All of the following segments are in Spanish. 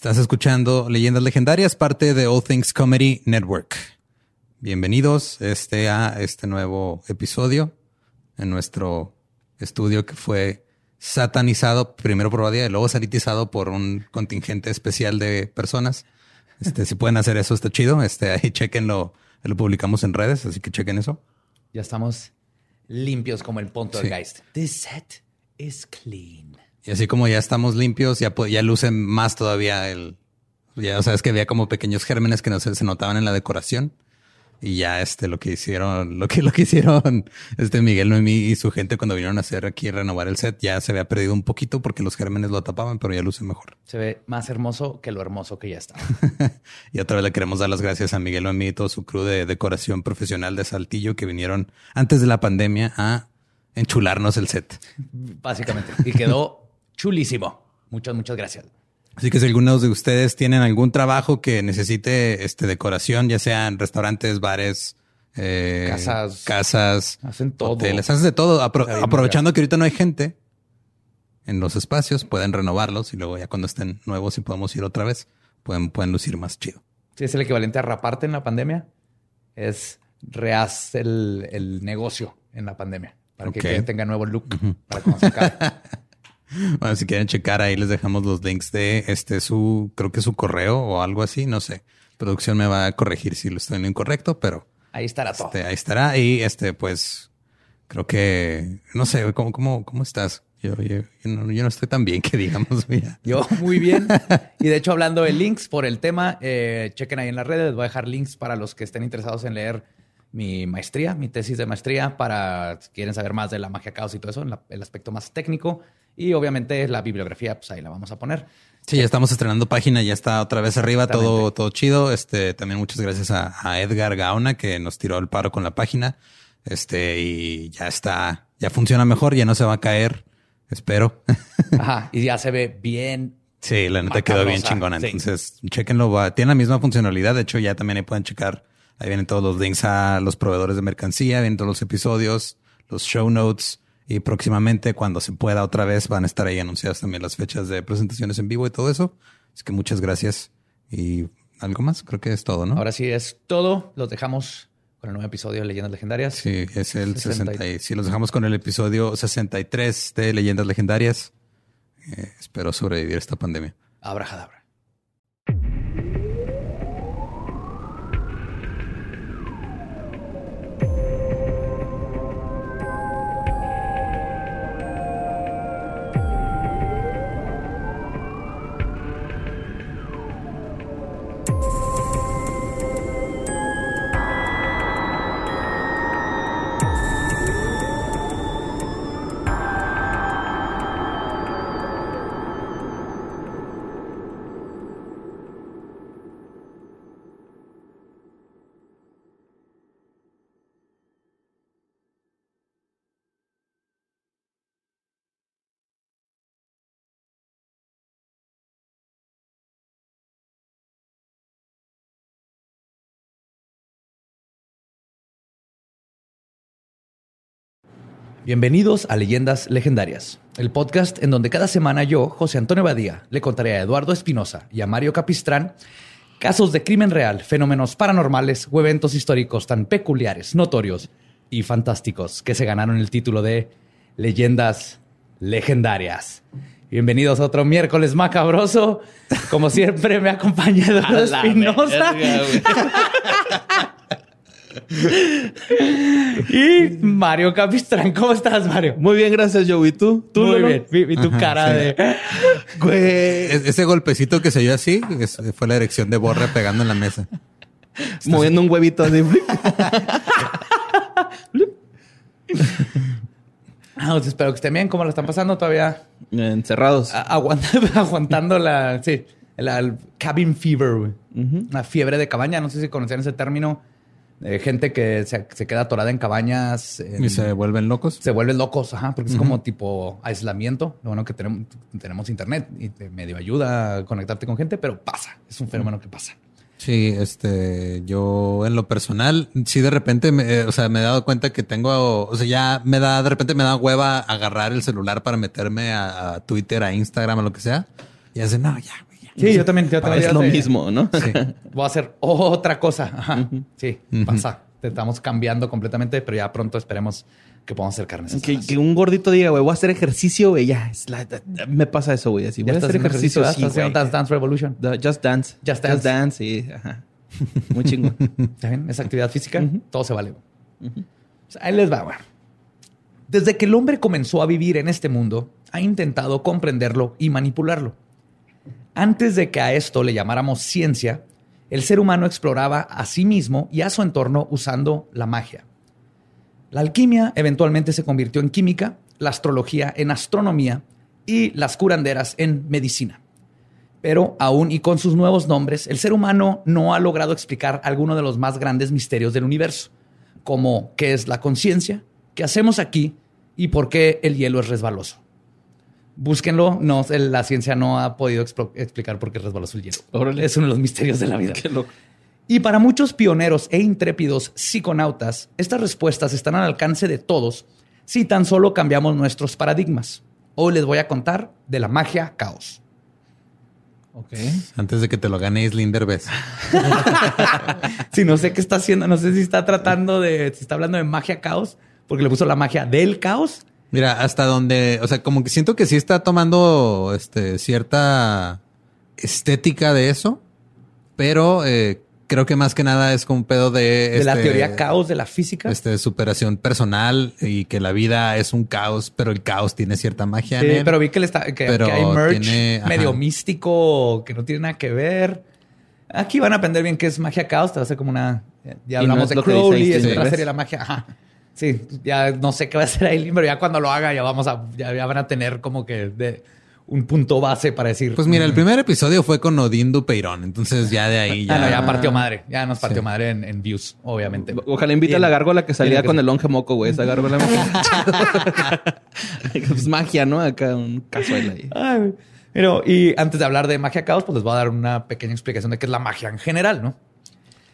Estás escuchando Leyendas Legendarias, parte de All Things Comedy Network. Bienvenidos este, a este nuevo episodio en nuestro estudio que fue satanizado primero por Badia y luego sanitizado por un contingente especial de personas. Este, si pueden hacer eso, está chido. Este, ahí chequenlo, lo publicamos en redes, así que chequen eso. Ya estamos limpios como el punto del Geist. This set is clean. Y así como ya estamos limpios, ya, ya luce más todavía el... Ya, o sea, es que había como pequeños gérmenes que no se, se notaban en la decoración. Y ya este lo que hicieron, lo que lo que hicieron este Miguel Noemí y su gente cuando vinieron a hacer aquí renovar el set, ya se había perdido un poquito porque los gérmenes lo tapaban, pero ya luce mejor. Se ve más hermoso que lo hermoso que ya está. y otra vez le queremos dar las gracias a Miguel Noemí y todo su crew de decoración profesional de Saltillo que vinieron antes de la pandemia a enchularnos el set. Básicamente. Y quedó chulísimo. Muchas, muchas gracias. Así que si algunos de ustedes tienen algún trabajo que necesite este, decoración, ya sean restaurantes, bares, eh, casas, casas, hacen todo. hoteles, hacen de todo. aprovechando que ahorita no hay gente en los espacios, pueden renovarlos y luego ya cuando estén nuevos y podemos ir otra vez, pueden, pueden lucir más chido. Sí, es el equivalente a raparte en la pandemia. Es rehaz el, negocio en la pandemia para que tenga nuevo look para cuando se Bueno, si quieren checar ahí les dejamos los links de este su, creo que su correo o algo así, no sé. Producción me va a corregir si lo estoy en incorrecto, pero ahí estará todo. Este, ahí estará y este pues creo que no sé cómo cómo cómo estás. Yo, yo, no, estoy tan bien que digamos. Yo muy bien. Y de hecho, hablando de links por el tema, eh, chequen ahí en las redes. voy a dejar links para los que estén interesados en leer mi maestría, mi tesis de maestría, para si quieren saber más de la magia caos y todo eso, en el aspecto más técnico. Y obviamente la bibliografía, pues ahí la vamos a poner. Sí, ya estamos estrenando página, ya está otra vez arriba, todo, todo chido. Este, también muchas gracias a, Edgar Gaona que nos tiró el paro con la página. Este, y ya está, ya funciona mejor, ya no se va a caer, espero. Ajá, y ya se ve bien. Sí, la neta quedó bien chingona. Entonces, chequenlo, va. tiene la misma funcionalidad. De hecho, ya también ahí pueden checar. Ahí vienen todos los links a los proveedores de mercancía, vienen todos los episodios, los show notes y próximamente, cuando se pueda otra vez, van a estar ahí anunciadas también las fechas de presentaciones en vivo y todo eso. Así que muchas gracias. Y algo más, creo que es todo, ¿no? Ahora sí es todo. Los dejamos con el nuevo episodio de Leyendas Legendarias. Sí, es el 60. y, sí, los dejamos con el episodio 63 de Leyendas Legendarias. Eh, espero sobrevivir esta pandemia. Abrahadabra. Bienvenidos a Leyendas Legendarias, el podcast en donde cada semana yo, José Antonio Badía, le contaré a Eduardo Espinosa y a Mario Capistrán casos de crimen real, fenómenos paranormales o eventos históricos tan peculiares, notorios y fantásticos que se ganaron el título de Leyendas Legendarias. Bienvenidos a otro miércoles macabroso. Como siempre me acompaña Eduardo Espinosa. y Mario Capistrán, ¿cómo estás, Mario? Muy bien, gracias, Joe. ¿Y tú? ¿Tú Muy bien. Y tu cara de... Ese golpecito que se dio así fue la erección de Borre pegando en la mesa. Moviendo un huevito así. Ah, pues espero que estén bien. ¿Cómo lo están pasando todavía? Encerrados. aguantando la... Sí, el cabin fever, La fiebre de cabaña. No sé si conocían ese término eh, gente que se, queda atorada en cabañas. ¿Y se vuelven locos? Se vuelven locos, ajá, porque es como tipo aislamiento. Lo bueno que tenemos, tenemos internet y te medio ayuda a conectarte con gente, pero pasa. Es un fenómeno que pasa. Sí, este, yo en lo personal, sí de repente, me, eh, o sea, me he dado cuenta que tengo, o sea, ya me da, de repente me da hueva agarrar el celular para meterme a, Twitter, a Instagram, a lo que sea. Y hace, no, ya, ya, magia. Sí, yo también. Yo también es lo mismo, ¿no? Sí. Voy a hacer otra cosa. Ajá. Sí, pasa. Te estamos cambiando completamente, pero ya pronto esperemos que podamos hacer carnes. Que, que un gordito diga, güey, voy a hacer ejercicio, güey, ya. es la- me pasa eso, güey. Así, voy a hacer ejercicio, ejercicio, sí, güey. Dance Dance Revolution. The- Just Dance. Just Dance. sí. Ajá. Muy chingón. ¿Ya ven? Esa actividad física, todo se vale. O sea, ahí les va, güey. Desde que el hombre comenzó a vivir en este mundo, ha intentado comprenderlo y manipularlo. Antes de que a esto le llamáramos ciencia, el ser humano exploraba a sí mismo y a su entorno usando la magia. La alquimia eventualmente se convirtió en química, la astrología en astronomía y las curanderas en medicina. Pero aún y con sus nuevos nombres, el ser humano no ha logrado explicar alguno de los más grandes misterios del universo, como qué es la conciencia, qué hacemos aquí y por qué el hielo es resbaloso. Búsquenlo, no, la ciencia no ha podido explicar por qué es resbaloso el hielo. Órale. Es uno de los misterios de la vida. Qué loco. Y para muchos pioneros e intrépidos psiconautas, estas respuestas están al alcance de todos si tan solo cambiamos nuestros paradigmas. Hoy les voy a contar de la magia caos. Ok. Antes de que te lo gane Islinder Derbez. Si no sé qué está haciendo, no sé si está tratando de, si está hablando de magia caos, porque le puso la magia del caos. Mira, hasta donde, o sea, como que siento que sí está tomando este cierta estética de eso, pero eh, creo que más que nada es como un pedo de, De la este, teoría caos de la física. Este, superación personal y que la vida es un caos, pero el caos tiene cierta magia Sí, en él. pero vi que, le está, que, Pero que hay merch tiene- ajá. medio místico que no tiene nada que ver. Aquí van a aprender bien qué es magia caos. Te va a hacer como una. Ya no hablamos es de Crowley, es otra serie de la magia. Ajá. Sí, ya no sé qué va a hacer Aileen, pero ya cuando lo haga, ya vamos a, ya, ya van a tener como que de un punto base para decir. Pues mira, el primer episodio fue con Odín Dupeirón, entonces ya de ahí ya. Ah, no, ya partió madre. Ya nos partió Sí. madre en, en views, obviamente. Ojalá invite a la gárgola que salía que con el longe moco, güey. Esa gárgola. pues magia, ¿no? Acá un casual ahí. Ay. Pero, y antes de hablar de magia caos, pues les voy a dar una pequeña explicación de qué es la magia en general, ¿no?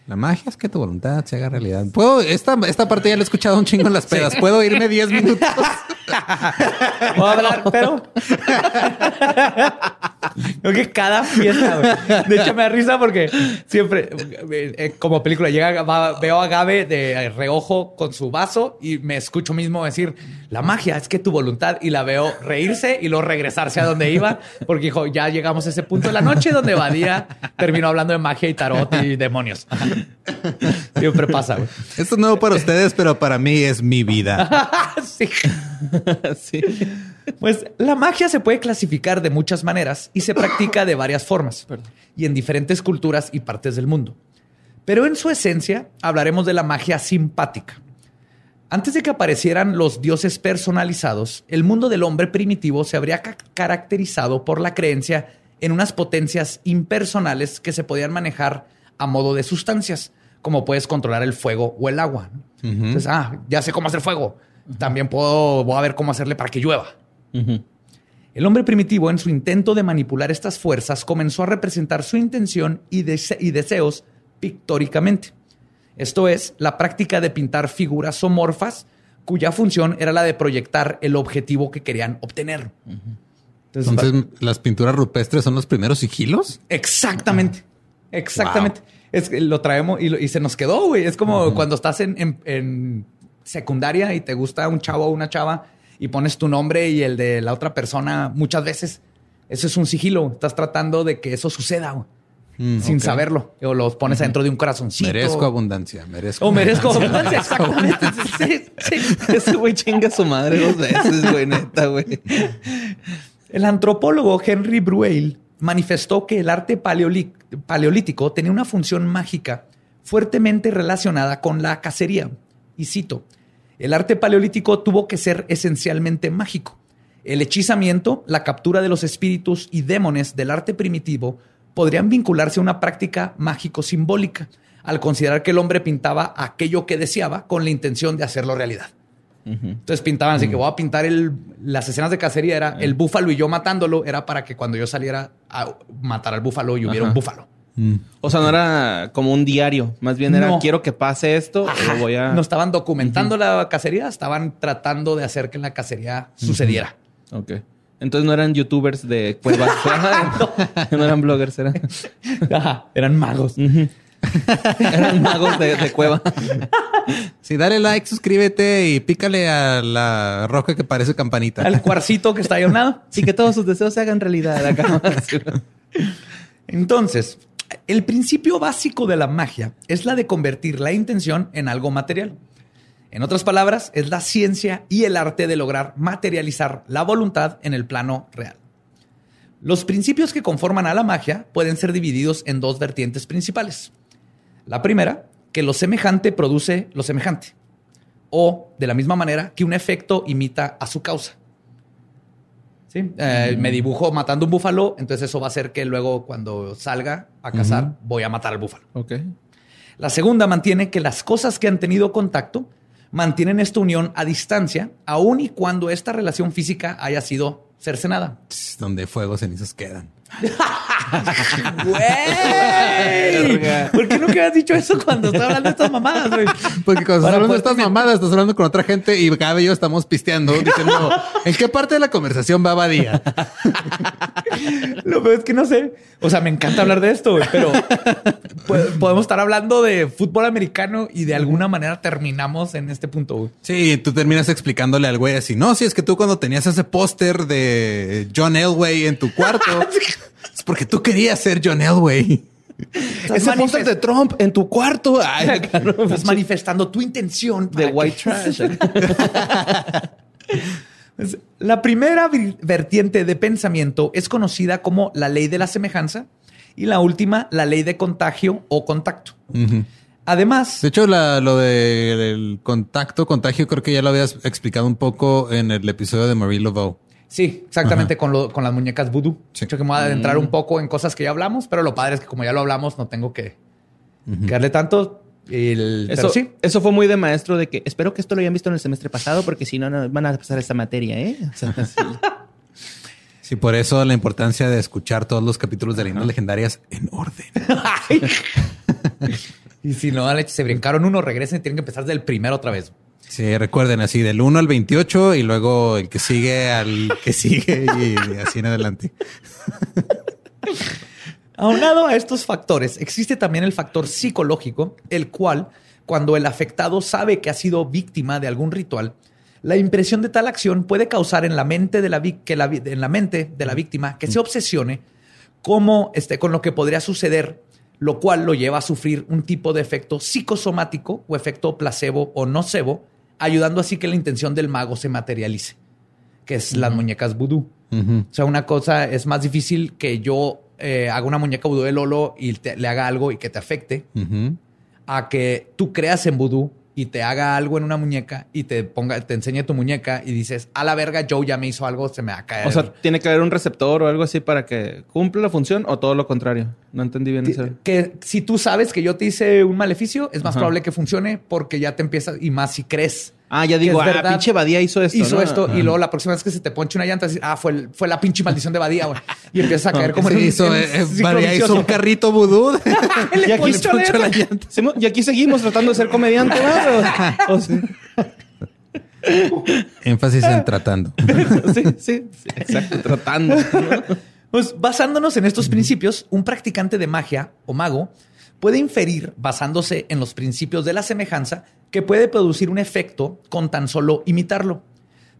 La magia es que tu voluntad se haga realidad. Puedo, esta, esta parte ya la he escuchado un chingo en las pedas. Puedo irme 10 minutos. A hablar, pero. Creo que cada fiesta, güey. De hecho, me da risa porque siempre, eh, eh, como película, llega, va- veo a Gabe de reojo con su vaso y me escucho mismo decir: La magia es que tu voluntad. Y la veo reírse y luego regresarse a donde iba, porque dijo: Ya llegamos a ese punto de la noche donde Badía terminó hablando de magia y tarot y demonios. Siempre pasa, güey. Esto es nuevo para ustedes, pero para mí es mi vida. sí. sí. Pues la magia se puede clasificar de muchas maneras y se practica de varias formas y en diferentes culturas y partes del mundo. Pero en su esencia hablaremos de la magia simpática. Antes de que aparecieran los dioses personalizados, el mundo del hombre primitivo se habría ca- caracterizado por la creencia en unas potencias impersonales que se podían manejar a modo de sustancias, como puedes controlar el fuego o el agua. Entonces, ah, ya sé cómo hacer fuego. También puedo, voy a ver cómo hacerle para que llueva. El hombre primitivo, en su intento de manipular estas fuerzas, comenzó a representar su intención y, dese- y deseos pictóricamente. Esto es, la práctica de pintar figuras somorfas cuya función era la de proyectar el objetivo que querían obtener. Entonces, Entonces, las pinturas rupestres son los primeros sigilos. Exactamente. Exactamente. Es que lo traemos y, lo- y se nos quedó, güey. Es como cuando estás en, en- en secundaria y te gusta un chavo o una chava y pones tu nombre y el de la otra persona muchas veces. Eso es un sigilo. Estás tratando de que eso suceda güey, Mm, sin saberlo. O los pones adentro de un corazoncito. Merezco abundancia, merezco. O merezco abundancia, exactamente. Sí, sí. Ese güey chinga a su madre dos veces, güey, neta, güey. El antropólogo Henry Bruehl manifestó que el arte paleolí- paleolítico tenía una función mágica fuertemente relacionada con la cacería. Y cito, el arte paleolítico tuvo que ser esencialmente mágico. El hechizamiento, la captura de los espíritus y demones del arte primitivo podrían vincularse a una práctica mágico-simbólica, al considerar que el hombre pintaba aquello que deseaba con la intención de hacerlo realidad. Entonces pintaban así que voy a pintar el, las escenas de cacería era el búfalo y yo matándolo era para que cuando yo saliera a matar al búfalo y hubiera un búfalo. Mm. O sea, no era como un diario. Más bien era No. quiero que pase esto Ajá. voy a. No estaban documentando la cacería, estaban tratando de hacer que la cacería sucediera. Ok. Entonces no eran youtubers de cuevas. no. eran bloggers, eran. Ajá, eran magos. eran magos de, de cueva. Sí, dale like, suscríbete y pícale a la roca que parece campanita. Al cuarcito que está ahí a un lado. Y que todos sus deseos se hagan realidad acá. Entonces, el principio básico de la magia es la de convertir la intención en algo material. En otras palabras, es la ciencia y el arte de lograr materializar la voluntad en el plano real. Los principios que conforman a la magia pueden ser divididos en dos vertientes principales. La primera, que lo semejante produce lo semejante. O, de la misma manera, que un efecto imita a su causa. ¿Sí? Eh, Me dibujo matando un búfalo, entonces eso va a hacer que luego cuando salga a cazar voy a matar al búfalo. Ok. La segunda mantiene que las cosas que han tenido contacto mantienen esta unión a distancia, aun y cuando esta relación física haya sido cercenada. Donde fuego cenizas quedan. ¡Güey! ¿Por qué nunca has dicho eso cuando estás hablando de estas mamadas, güey? Porque cuando estás hablando de poder estas mamadas, estás hablando con otra gente y cada vez yo estamos pisteando diciendo en qué parte de la conversación va Badía. Lo peor es que no sé. O sea, me encanta hablar de esto, güey, pero po- podemos estar hablando de fútbol americano y de alguna manera terminamos en este punto, güey. Sí, tú terminas explicándole al güey así, no, si es que tú cuando tenías ese póster de John Elway en tu cuarto, es porque tú querías ser John Elway. Ese póster de Trump en tu cuarto. Estás manifestando tu intención de white que- trash. La primera vertiente de pensamiento es conocida como la ley de la semejanza y la última, la ley de contagio o contacto. Además, De hecho, la- lo del contacto, contagio, creo que ya lo habías explicado un poco en el episodio de Marie Laveau. Sí, exactamente con, lo- con las muñecas voodoo. Sí. De hecho, que me voy a adentrar un poco en cosas que ya hablamos, pero lo padre es que como ya lo hablamos, no tengo que, que darle tanto. El, Eso, pero sí, eso fue muy de maestro de que espero que esto lo hayan visto en el semestre pasado porque si no, no van a pasar esta materia, ¿eh? O sea, sí. Sí, por eso la importancia de escuchar todos los capítulos de Leyendas Legendarias en orden. y si no, leche, se brincaron uno, regresen y tienen que empezar del primero otra vez. Sí, recuerden así del 1 al 28 y luego el que sigue al que sigue y así en adelante. Aunado a estos factores, existe también el factor psicológico, el cual, cuando el afectado sabe que ha sido víctima de algún ritual, la impresión de tal acción puede causar en la mente de la, que la en la mente de la víctima que se obsesione como, este, con lo que podría suceder, lo cual lo lleva a sufrir un tipo de efecto psicosomático o efecto placebo o nocebo, ayudando así que la intención del mago se materialice, que es las muñecas vudú. Ujú. O sea, una cosa es más difícil que yo eh, haga una muñeca vudú de Lolo y te- le haga algo y que te afecte, a que tú creas en vudú y te haga algo en una muñeca y te ponga, te enseñe tu muñeca y dices, a la verga, Joe ya me hizo algo, se me va a caer. O sea, tiene que haber un receptor o algo así para que cumpla la función o todo lo contrario. No entendí bien eso. que si tú sabes que yo te hice un maleficio, es más Ajá. probable que funcione porque ya te empiezas, y más si crees. Ah, ya digo, ah, verdad. pinche Badía hizo esto. Hizo ¿no? esto y luego la próxima vez que se te ponche una llanta, ah, fue, el- fue la pinche maldición de Badía, güey. Y empiezas a caer como hizo, eh, Badía hizo un carrito vudú. Le Y aquí la la llanta. Y aquí seguimos tratando de ser comediante, ¿verdad? O sea, Énfasis en tratando. sí, sí, sí, exacto, tratando. Pues basándonos en estos principios, un practicante de magia o mago puede inferir, basándose en los principios de la semejanza, que puede producir un efecto con tan solo imitarlo.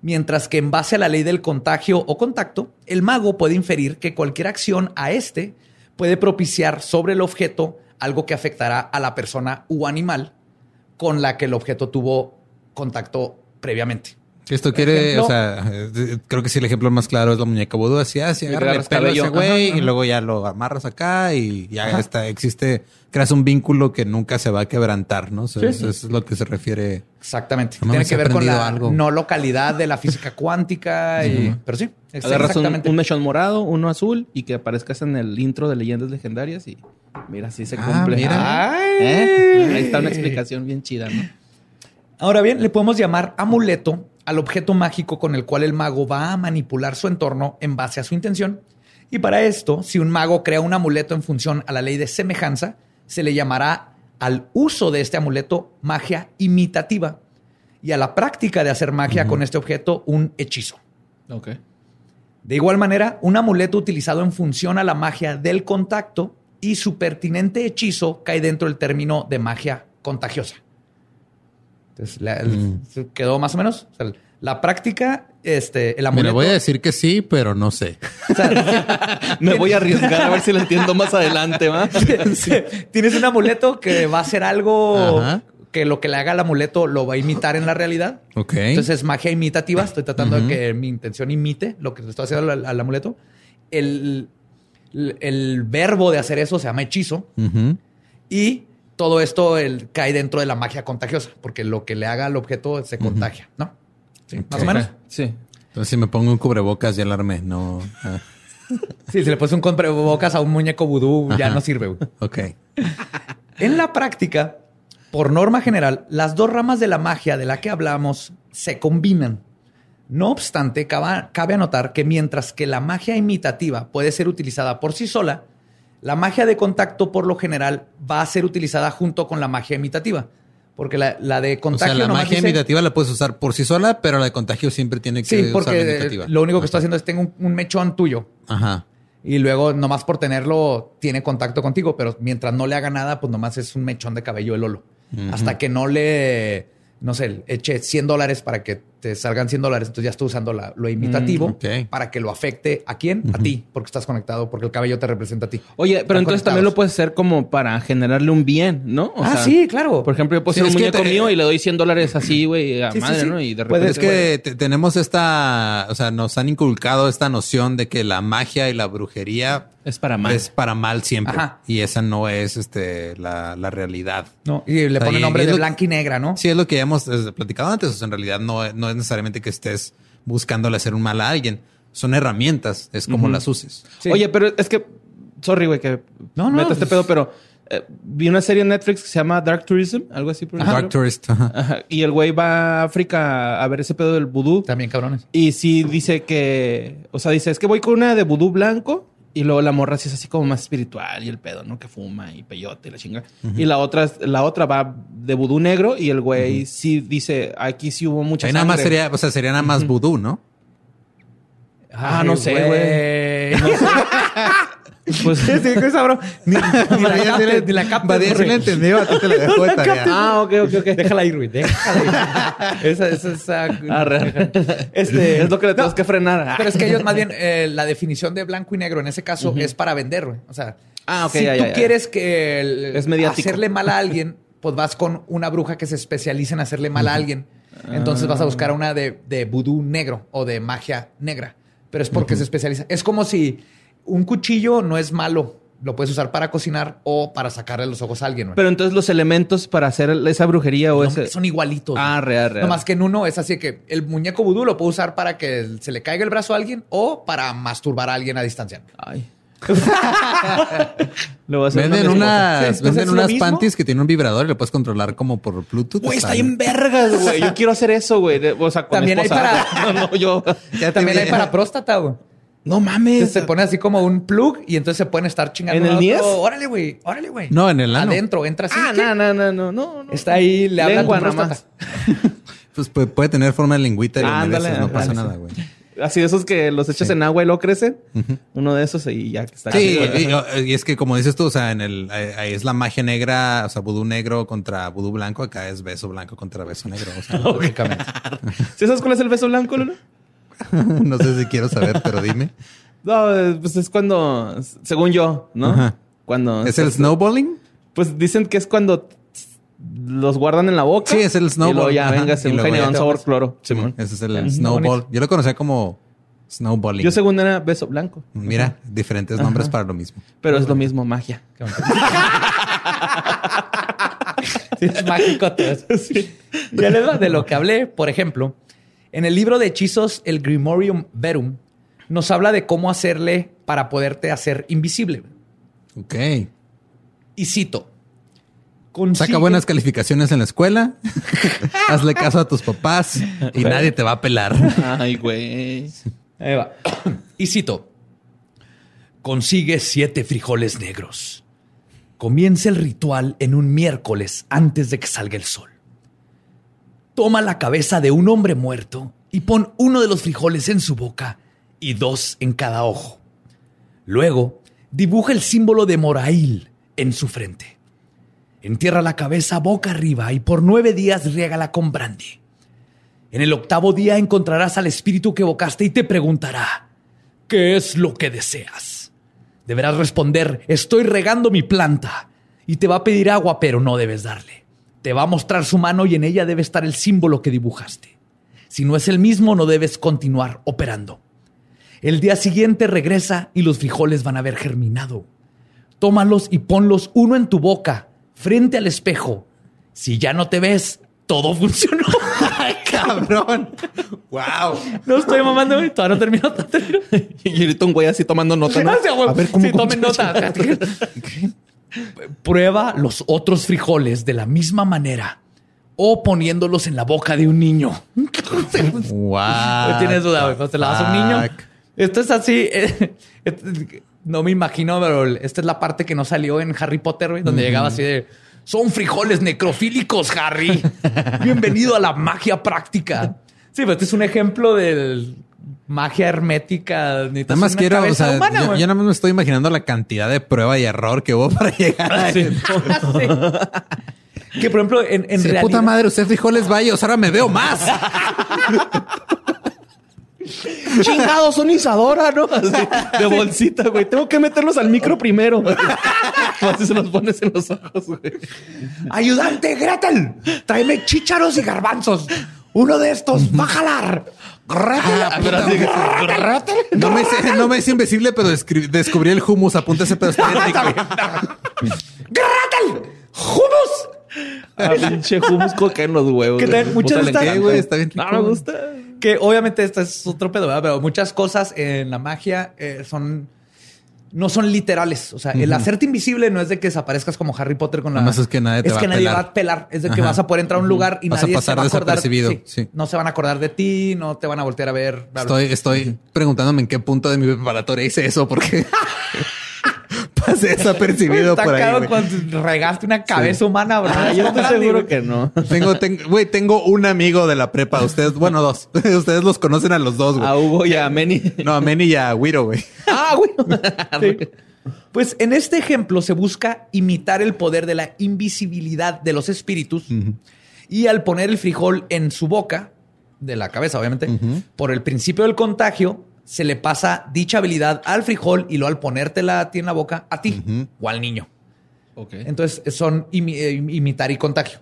Mientras que en base a la ley del contagio o contacto, el mago puede inferir que cualquier acción a este puede propiciar sobre el objeto algo que afectará a la persona u animal con la que el objeto tuvo contacto previamente. Esto quiere, ejemplo- o sea, creo que sí el ejemplo más claro es la muñeca vudú. Así, así, Le agarra el pelo a ese güey Ajá, y luego ya lo amarras acá y ya está, existe, creas un vínculo que nunca se va a quebrantar, ¿no? O sea, Sí, eso sí. es lo que se refiere. Exactamente. No Tiene que ver con aprendido la algo. no localidad de la física cuántica. y, pero sí, Agarras un, exactamente. un mechón morado, uno azul y que aparezcas en el intro de Leyendas Legendarias y mira, así se Ah, cumple. mira. Ay. ¿Eh? Ahí está una explicación bien chida, ¿no? Ahora bien, le podemos llamar amuleto al objeto mágico con el cual el mago va a manipular su entorno en base a su intención. Y para esto, si un mago crea un amuleto en función a la ley de semejanza, se le llamará al uso de este amuleto magia imitativa y a la práctica de hacer magia con este objeto un hechizo. De igual manera, un amuleto utilizado en función a la magia del contacto y su pertinente hechizo cae dentro del término de magia contagiosa. Entonces, la- el- Mm. ¿se quedó más o menos. O sea, la práctica, este, el amuleto. voy a decir que sí, pero no sé. o sea, Me voy a arriesgar a ver si lo entiendo más adelante, ¿va? Tienes un amuleto que va a hacer algo Ajá. que lo que le haga al amuleto lo va a imitar en la realidad. Ok. Entonces es magia imitativa. Estoy tratando de que mi intención imite lo que le estoy haciendo al, al amuleto. El, el, el verbo de hacer eso se llama hechizo. Y todo esto el- cae dentro de la magia contagiosa, porque lo que le haga al objeto se contagia, ¿no? Sí, más o menos. Sí. Entonces, si me pongo un cubrebocas, ya alarmé. No. ah, Sí, si le pones un bocas a un muñeco vudú, ya no sirve. güey. ok. En la práctica, por norma general, las dos ramas de la magia de la que hablamos se combinan. No obstante, caba- cabe anotar que mientras que la magia imitativa puede ser utilizada por sí sola, la magia de contacto por lo general va a ser utilizada junto con la magia imitativa. Porque la, la de O contagio sea, la magia dice- imitativa la puedes usar por sí sola, pero la de contagio siempre tiene que Sí, usar la porque imitativa. lo único que estoy haciendo es tengo un, un mechón tuyo Ajá. y luego nomás por tenerlo tiene contacto contigo, pero mientras no le haga nada, pues nomás es un mechón de cabello el Lolo. Hasta que no le, no sé, eche 100 dólares para que te salgan 100 dólares, entonces ya estoy usando la- lo imitativo Mm, para que lo afecte a quién? A ti, porque estás conectado, porque el cabello te representa a ti. Oye, pero Están entonces también lo puedes hacer como para generarle un bien, ¿no? O ah, sea, sí, claro. Por ejemplo, yo puedo Sí, ser un muñeco te- mío y le doy 100 dólares así, güey, a Sí, madre, sí. ¿no? Y de Puedes- repente... es que te- tenemos esta, o sea, nos han inculcado esta noción de que la magia y la brujería Es para mal. es para mal siempre. Ajá. Y esa no es este, la, la realidad. No, y le O sea, pone y- nombre de blanca y negra, ¿no? Sí, es lo que ya hemos eh, platicado antes. O sea, en realidad no, no es necesariamente que estés buscándole hacer un mal a alguien. Son herramientas, es como las uses. Sí. Oye, pero es que... Sorry, güey, que No, no, este pues- pedo, pero... eh, vi una serie en Netflix que se llama Dark Tourism, algo así por Dark. Tourist. ajá. Ajá. Y el güey va a África a ver ese pedo del vudú. También cabrones. Y sí dice que, o sea, dice, es que voy con una de vudú blanco y luego la morra sí es así como más espiritual y el pedo, ¿no? Que fuma y peyote y la chinga. Y la otra, la otra va de vudú negro y el güey sí dice, aquí sí hubo mucha Ahí nada más sangre". sería, o sea, sería nada más vudú, ¿no? Ah, no sé, güey. No sé. Pues, Sí, qué sabrón. Ni, ni la la captes, Badía sí le entendió, a ti te la dejó de tarea. ah, ok, ok, ok. Déjala ir, güey. Déjala ir. esa, esa, esa. Ah. Este, es lo que le no, tenemos que frenar. Pero es que ellos más bien, eh, la definición de blanco y negro en ese caso es para vender, güey. O sea, Ah, ok, si ya, tú ya, ya. quieres que el- Es mediático. hacerle mal a alguien, pues vas con una bruja que se especializa en hacerle mal a alguien. Entonces vas a buscar a una de, de vudú negro o de magia negra. Pero es porque se especializa. Es como si un cuchillo no es malo. Lo puedes usar para cocinar o para sacarle los ojos a alguien. güey. Pero entonces los elementos para hacer esa brujería o No, ese... son igualitos. Ah, real, real. No más que en uno es así que el muñeco vudú lo puedo usar para que se le caiga el brazo a alguien o para masturbar a alguien a distancia. Ay. Le voy a hacer Venden una unas, Sí, pues venden lo unas mismo. panties que tienen un vibrador y lo puedes controlar como por Bluetooth. Güey, está Está bien vergas, güey. Yo quiero hacer eso, güey. De- O sea, con También mi hay esposa. para- No, no, yo... Ya También hay para próstata, güey. No mames. Se pone así como un plug y entonces se pueden estar chingando. ¿En el al 10? otro. Órale, güey. Órale, güey. No, en el ano. Adentro, entra así. Ah, no, no, no, no, no, no. Está ahí, le habla a tu Lengua próstata. nomás. Pues puede, puede tener forma de lingüita y lo no pasa ándale, nada, güey. Así de esos que los echas Sí. en agua y luego crecen. Uno de esos y ya que está. Sí, y, y es que como dices tú, o sea, en el ahí es la magia negra, o sea, vudú negro contra vudú blanco, acá es beso blanco contra beso negro. O sea, Lógicamente. ¿Sí sabes cuál es el beso blanco, Lolo? no sé si quiero saber, pero dime. No, pues es cuando, según yo, ¿no? Ajá. Cuando... ¿Es el snowballing? Pues dicen que es cuando los guardan en la boca. Sí, es el snowball. Y luego ya Ajá. vengas Y un sabor cloro. Simón. Ese es el Ujú. snowball. Yo lo conocía como snowballing. Yo según era beso blanco. Mira, diferentes nombres para lo mismo. Pero es lo mismo, magia. Sí, es mágico todo eso. Ya les va de lo que hablé, por ejemplo, en el libro de hechizos, el Grimorium Verum, nos habla de cómo hacerle para poderte hacer invisible. Ok. Y cito. Consigue- Saca buenas calificaciones en la escuela. Hazle caso a tus papás y nadie te va a pelar. Ay, güey. Ahí va. Y cito. Consigue siete frijoles negros. Comienza el ritual en un miércoles antes de que salga el sol. Toma la cabeza de un hombre muerto y pon uno de los frijoles en su boca y dos en cada ojo. Luego, dibuja el símbolo de Morail en su frente. Entierra la cabeza boca arriba y por nueve días riégala con brandy. En el octavo día encontrarás al espíritu que evocaste y te preguntará, ¿qué es lo que deseas? Deberás responder, estoy regando mi planta. Y te va a pedir agua, pero no debes darle. Te va a mostrar su mano y en ella debe estar el símbolo que dibujaste. Si no es el mismo, no debes continuar operando. El día siguiente regresa y los frijoles van a haber germinado. Tómalos y ponlos uno en tu boca, frente al espejo. Si ya no te ves, todo funcionó. Cabrón. Wow. No estoy mamando, güey. Todavía no termino. Y ahorita un güey así tomando nota. A ver, ¿cómo Sí, tomen nota. Prueba los otros frijoles de la misma manera o poniéndolos en la boca de un niño. Wow. No tienes duda, güey. Te la das a un niño. Esto es así. eh, eh, no me imagino, pero esta es la parte que no salió en Harry Potter, güey, donde llegaba así de. Son frijoles necrofílicos, Harry. Bienvenido a la magia práctica. Sí, pero este es un ejemplo de magia hermética. Necesitas Nada más una quiero, o sea, humana, yo, güey. yo nada más me estoy imaginando la cantidad de prueba y error que hubo para llegar a Sí. Que por ejemplo, en, en Sí, realidad. puta madre, usted frijoles vallos, ahora me veo más. Chingados, son Isadora, ¿no? Así, de bolsita, güey. Tengo que meterlos al micro primero. Así se los pones en los ojos, güey. Ayudante Gretel, tráeme chícharos y garbanzos. Uno de estos va a jalar. Ah, pero así que- No me, hice- no me pero descri- descubrí el hummus. Apunta ese pedo. está rico. Gretel, hummus. Ah, pinche hummus coca en los huevos. ¿Qué tal? güey. Muchas Puta, le gracias, encanta. güey, está bien No, rico. me gusta. Que obviamente esto es otro pedo, ¿verdad? pero muchas cosas en la magia eh, son no son literales. O sea, el hacerte invisible no es de que desaparezcas como Harry Potter con la. Más es que nadie te es va que a nadie pelar. va a pelar. Es de que Ajá. vas a poder entrar a un lugar y Vas a nadie pasar se va a acordar. desapercibido, Sí, sí. No se van a acordar de ti, no te van a voltear a ver. bla, bla. Estoy, estoy preguntándome en qué punto de mi preparatoria hice eso porque pasé desapercibido Está por ahí. güey. cuando regaste una cabeza humana, bro. Ah, yo estoy seguro que no. Tengo, tengo, güey, tengo un amigo de la prepa. Ustedes, bueno, dos. Ustedes los conocen a los dos, güey. A Hugo y a Meni. No, a Manny y a Wiro, güey. Ah, güey. Sí. Pues en este ejemplo se busca imitar el poder de la invisibilidad de los espíritus y al poner el frijol en su boca, de la cabeza obviamente, por el principio del contagio, se le pasa dicha habilidad al frijol y luego al ponértela a ti en la boca, a ti o al niño. Ok. Entonces son imi- eh, imitar y contagio.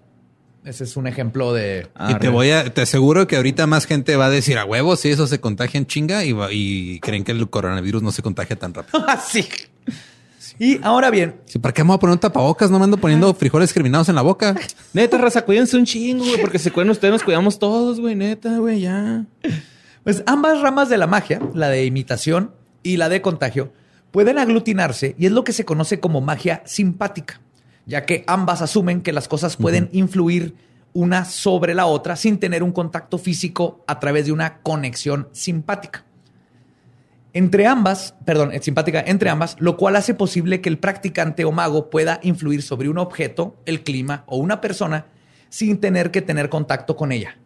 Ese es un ejemplo de... y te voy a, te aseguro que ahorita más gente va a decir a huevo si eso se contagia en chinga y, va- y creen que el coronavirus no se contagia tan rápido. Así. Y ahora bien, Sí, ¿Para qué me voy a poner un tapabocas? No me ando poniendo frijoles germinados en la boca. Neta, raza, cuídense un chingo, güey, porque se cuidan ustedes, nos cuidamos todos, güey, neta, güey, ya. Pues ambas ramas de la magia, la de imitación y la de contagio, pueden aglutinarse y es lo que se conoce como magia simpática, ya que ambas asumen que las cosas pueden influir una sobre la otra sin tener un contacto físico a través de una conexión simpática. Entre ambas, perdón, eh, simpática entre ambas, lo cual hace posible que el practicante o mago pueda influir sobre un objeto, el clima o una persona sin tener que tener contacto con ella.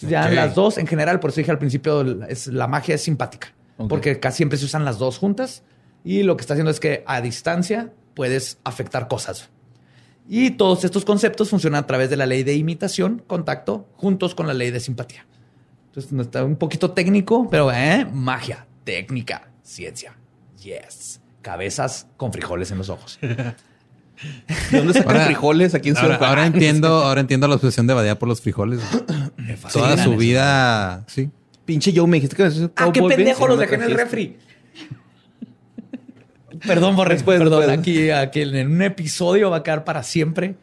Ya Ok. las dos, en general, por eso dije al principio, es, la magia es simpática, Ok. porque casi siempre se usan las dos juntas y lo que está haciendo es que a distancia puedes afectar cosas. Y todos estos conceptos funcionan a través de la ley de imitación, contacto, juntos con la ley de simpatía. Entonces, no está un poquito técnico, pero ¿eh? magia, técnica, ciencia. Yes. Cabezas con frijoles en los ojos. ¿De dónde sacan Ahora- frijoles aquí en Ahora, Ciudad ahora entiendo, ahora entiendo la obsesión de Badía por los frijoles. Toda su vida, sí. Pinche Joe, me dijiste que es Ah, qué Cowboy pendejo, los dejé en el refri. Perdón, Borre, Después, perdón. Aquí, aquí en un episodio va a quedar para siempre.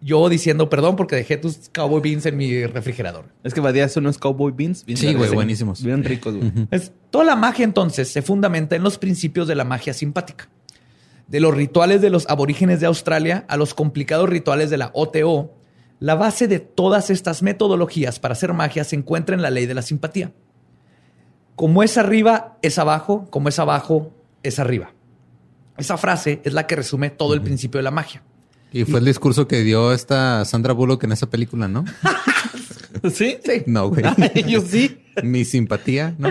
Yo diciendo perdón porque dejé tus cowboy beans en mi refrigerador. Es que Badía son unos Cowboy Beans. bien Sí, güey, verdes, buenísimos. Bien ricos, güey. Es- toda la magia entonces se fundamenta en los principios de la magia simpática. De los rituales de los aborígenes de Australia a los complicados rituales de la OTO, la base de todas estas metodologías para hacer magia se encuentra en la ley de la simpatía. Como es arriba, es abajo, como es abajo, es arriba. Esa frase es la que resume todo el principio de la magia. Y fue el discurso que dio esta Sandra Bullock en esa película, ¿no? ¿Sí? Sí. No, güey. Yo sí. Mi simpatía, ¿no?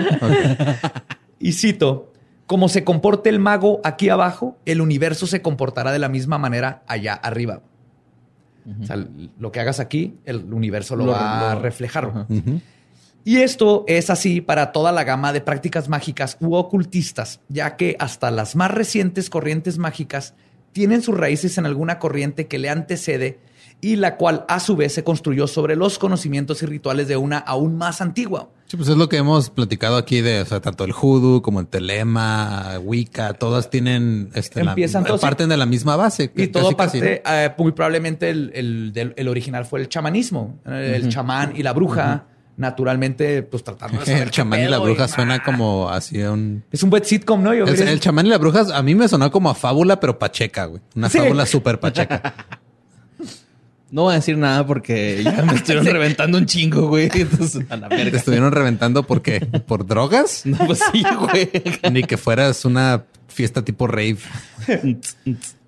Y cito, como se comporte el mago aquí abajo, el universo se comportará de la misma manera allá arriba. O sea, lo que hagas aquí, el universo lo, Lo- va a reflejar. Y esto es así para toda la gama de prácticas mágicas u ocultistas, ya que hasta las más recientes corrientes mágicas tienen sus raíces en alguna corriente que le antecede y la cual a su vez se construyó sobre los conocimientos y rituales de una aún más antigua. Sí, pues es lo que hemos platicado aquí de, o sea, tanto el hoodoo como el telema, Wicca, todas tienen, este, la- Empiezan todos, parten de la misma base. Y todo casi, parte, eh, muy probablemente el, el del- el original fue el chamanismo, el Ujú. chamán y la bruja, naturalmente, pues tratando de saber El chamán y la bruja y- suena como así un... Es un buen sitcom, ¿no? Yo El, el chamán y la bruja a mí me sonó como a fábula, pero pacheca, güey. Una Sí. fábula súper pacheca. No voy a decir nada porque ya me estuvieron reventando un chingo, güey. Entonces, a la Te estuvieron reventando porque por drogas, No, pues sí, güey. ni que fueras una fiesta tipo rave.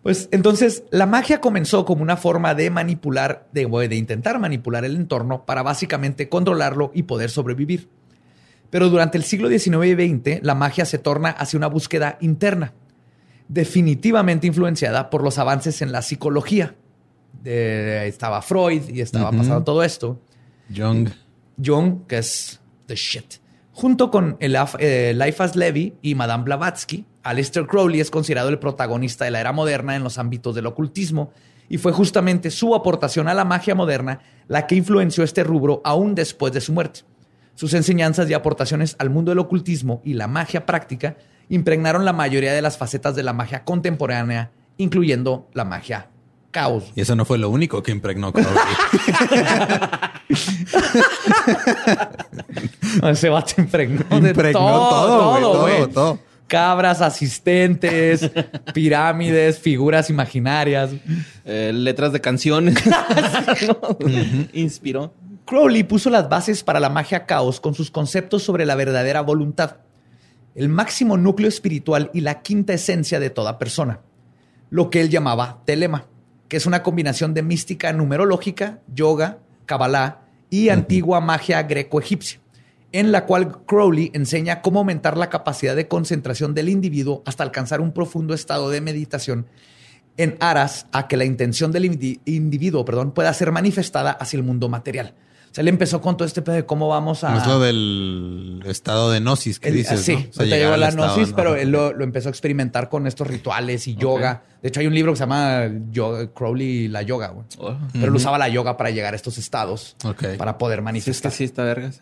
Pues entonces la magia comenzó como una forma de manipular, de, de intentar manipular el entorno para básicamente controlarlo y poder sobrevivir. Pero durante el siglo XIX y XX, la magia se torna hacia una búsqueda interna, definitivamente influenciada por los avances en la psicología. De- estaba Freud y estaba Ujú. pasando todo esto. Young. Jung, que es the shit. Junto con Elaf- eh, Eliphas Levi y Madame Blavatsky, Aleister Crowley es considerado el protagonista de la era moderna en los ámbitos del ocultismo y fue justamente su aportación a la magia moderna la que influenció este rubro aún después de su muerte. Sus enseñanzas y aportaciones al mundo del ocultismo y la magia práctica impregnaron la mayoría de las facetas de la magia contemporánea, incluyendo la magia caos. Y eso no fue lo único que impregnó Crowley. Ese vato impregnó, de impregnó todo, todo, güey. todo, Todo, güey. todo. Cabras, asistentes, pirámides, figuras imaginarias. Eh, letras de canciones. Inspiró. Crowley puso las bases para la magia caos con sus conceptos sobre la verdadera voluntad, el máximo núcleo espiritual y la quinta esencia de toda persona, lo que él llamaba telema, que es una combinación de mística numerológica, yoga, kabbalah y antigua magia greco-egipcia, en la cual Crowley enseña cómo aumentar la capacidad de concentración del individuo hasta alcanzar un profundo estado de meditación en aras a que la intención del indi- individuo perdón, pueda ser manifestada hacia el mundo material. Sea, él empezó con todo este pedo de cómo vamos a... No es lo del estado de gnosis que Él- dices, sí, ¿no? O sea, ahorita llegar llegó la gnosis, ¿no? pero él lo, lo empezó a experimentar con estos rituales y yoga. De hecho, hay un libro que se llama Yo- Crowley y la yoga, güey. Pero él usaba la yoga para llegar a estos estados, para poder Sí, es manifestar. que sí está vergas.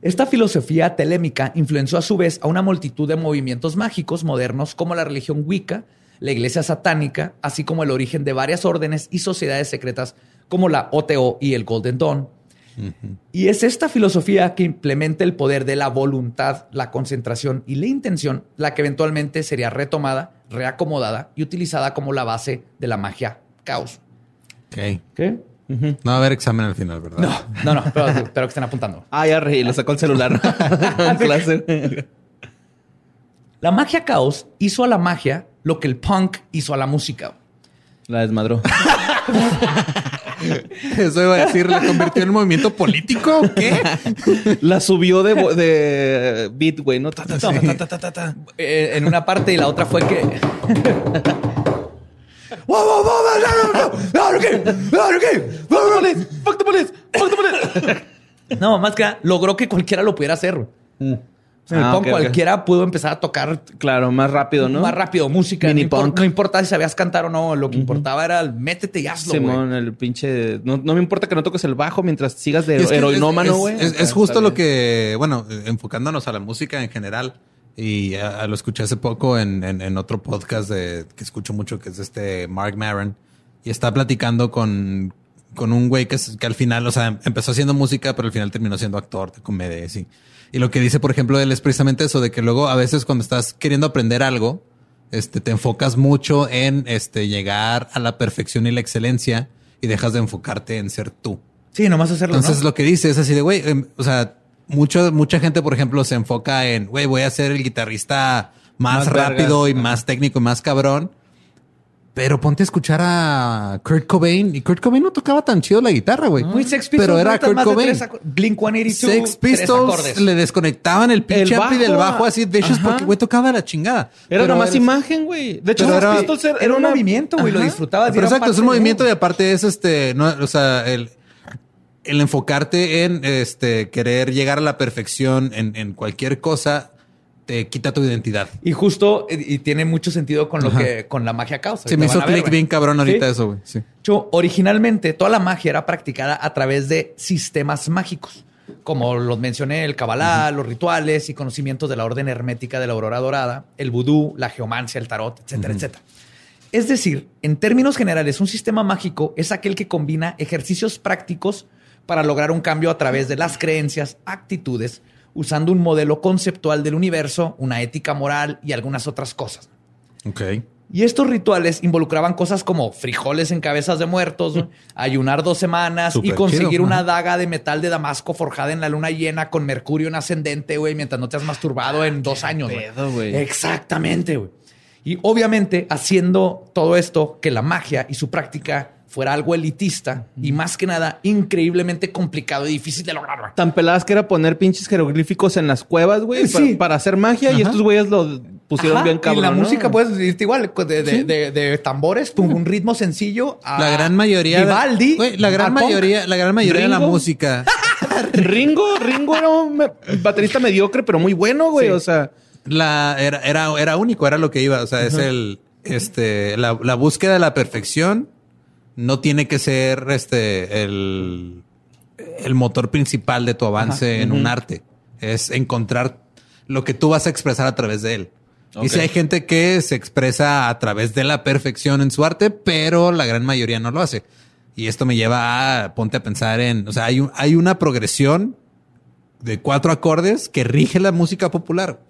Esta filosofía telémica influenció a su vez a una multitud de movimientos mágicos modernos como la religión Wicca, la iglesia satánica, así como el origen de varias órdenes y sociedades secretas como la OTO y el Golden Dawn. Y es esta filosofía que implementa el poder de la voluntad, la concentración y la intención la que eventualmente sería retomada, reacomodada y utilizada como la base de la magia caos. Ok. ¿Qué? No va a haber examen al final, ¿verdad? No, no, no, pero espero que estén apuntando. Ah, ya reí, le sacó el celular. en clase. La magia caos hizo a la magia lo que el punk hizo a la música. La desmadró. Eso iba a decir, ¿la convirtió en movimiento político qué? La subió de, de beat, güey, ¿no? Ta, ta, ta, ta, ta, ta, ta, ta. Eh, en una parte y la otra fue que. No, más que nada, logró que cualquiera lo pudiera hacer. En el Ah, punk cualquiera pudo empezar a tocar Claro, más rápido, ¿no? más rápido música. Mini no, impor- punk. no importa si sabías cantar o no, lo que importaba era el métete y hazlo, güey. Simón, el pinche. No, no me importa que no toques el bajo mientras sigas de es heroinómano, güey. Es, es- Está es justo lo que, bueno, enfocándonos a la música en general. Y ah, lo escuché hace poco en, en- en otro podcast de, que escucho mucho, que es este Mark Maron. Y está platicando con, con un güey que, que al final, o sea, empezó haciendo música, pero al final terminó siendo actor de comedia. y así. Y lo que dice, por ejemplo, él es precisamente eso, de que luego a veces cuando estás queriendo aprender algo, este, te enfocas mucho en este, llegar a la perfección y la excelencia y dejas de enfocarte en ser tú. Sí, nomás hacerlo. Entonces ¿no? lo que dice es así de, güey, em, o sea, mucho, mucha gente, por ejemplo, se enfoca en, güey, voy a ser el guitarrista más, Más rápido y más técnico y más cabrón. Pero ponte a escuchar a Kurt Cobain y Kurt Cobain no tocaba tan chido la guitarra, güey. Muy Sex Pistols, Pero era Kurt de Cobain. Blink 182. Sex Pistols le desconectaban el pinche El ampli del bajo, así Vicious ajá. porque güey tocaba la chingada. Era Pero nomás imagen, güey. De hecho, Sex era- Pistols era, Era un movimiento, güey. Lo disfrutabas. Pero exacto, es un de- movimiento y aparte es este, no, o sea, el, el enfocarte en este querer llegar a la perfección en, en cualquier cosa te quita tu identidad. Y justo, y tiene mucho sentido con lo Ajá. que, con la magia causa. Se me hizo click bien cabrón ahorita Sí. eso, güey. Sí. Hecho, originalmente toda la magia era practicada a través de sistemas mágicos, como los mencioné, el cabalá, los rituales y conocimientos de la orden hermética de la aurora dorada, el vudú, la geomancia, el tarot, etcétera, etcétera. Es decir, en términos generales, un sistema mágico es aquel que combina ejercicios prácticos para lograr un cambio a través de las creencias, actitudes, usando un modelo conceptual del universo, una ética moral y algunas otras cosas. Ok. Y estos rituales involucraban cosas como frijoles en cabezas de muertos, güey, ayunar dos semanas y conseguir chido, una daga de metal de damasco forjada en la luna llena con mercurio en ascendente, güey, mientras no te has masturbado en dos años. pedo, güey. Exactamente, güey. Y obviamente haciendo todo esto, que la magia y su práctica fuera algo elitista y más que nada increíblemente complicado y difícil de lograr. güey. Tan peladas que era poner pinches jeroglíficos en las cuevas, güey, Sí. para, para hacer magia. Y estos güeyes lo pusieron Ajá, bien cabrón. y la ¿no? música puedes irte igual, de, de, de- de tambores, pum, un ritmo sencillo. a La gran mayoría Vivaldi. la gran punk. mayoría, la gran mayoría de la música. Ringo, Ringo era un baterista mediocre, pero muy bueno, güey. Sí. O sea, La era, era, era único, era lo que iba. O sea, es el este la, la búsqueda de la perfección no tiene que ser este el, el motor principal de tu avance en un arte. Es encontrar lo que tú vas a expresar a través de él. Y si hay gente que se expresa a través de la perfección en su arte, pero la gran mayoría no lo hace. Y esto me lleva a ponte a pensar en, o sea, hay, un- hay una progresión de cuatro acordes que rige la música popular.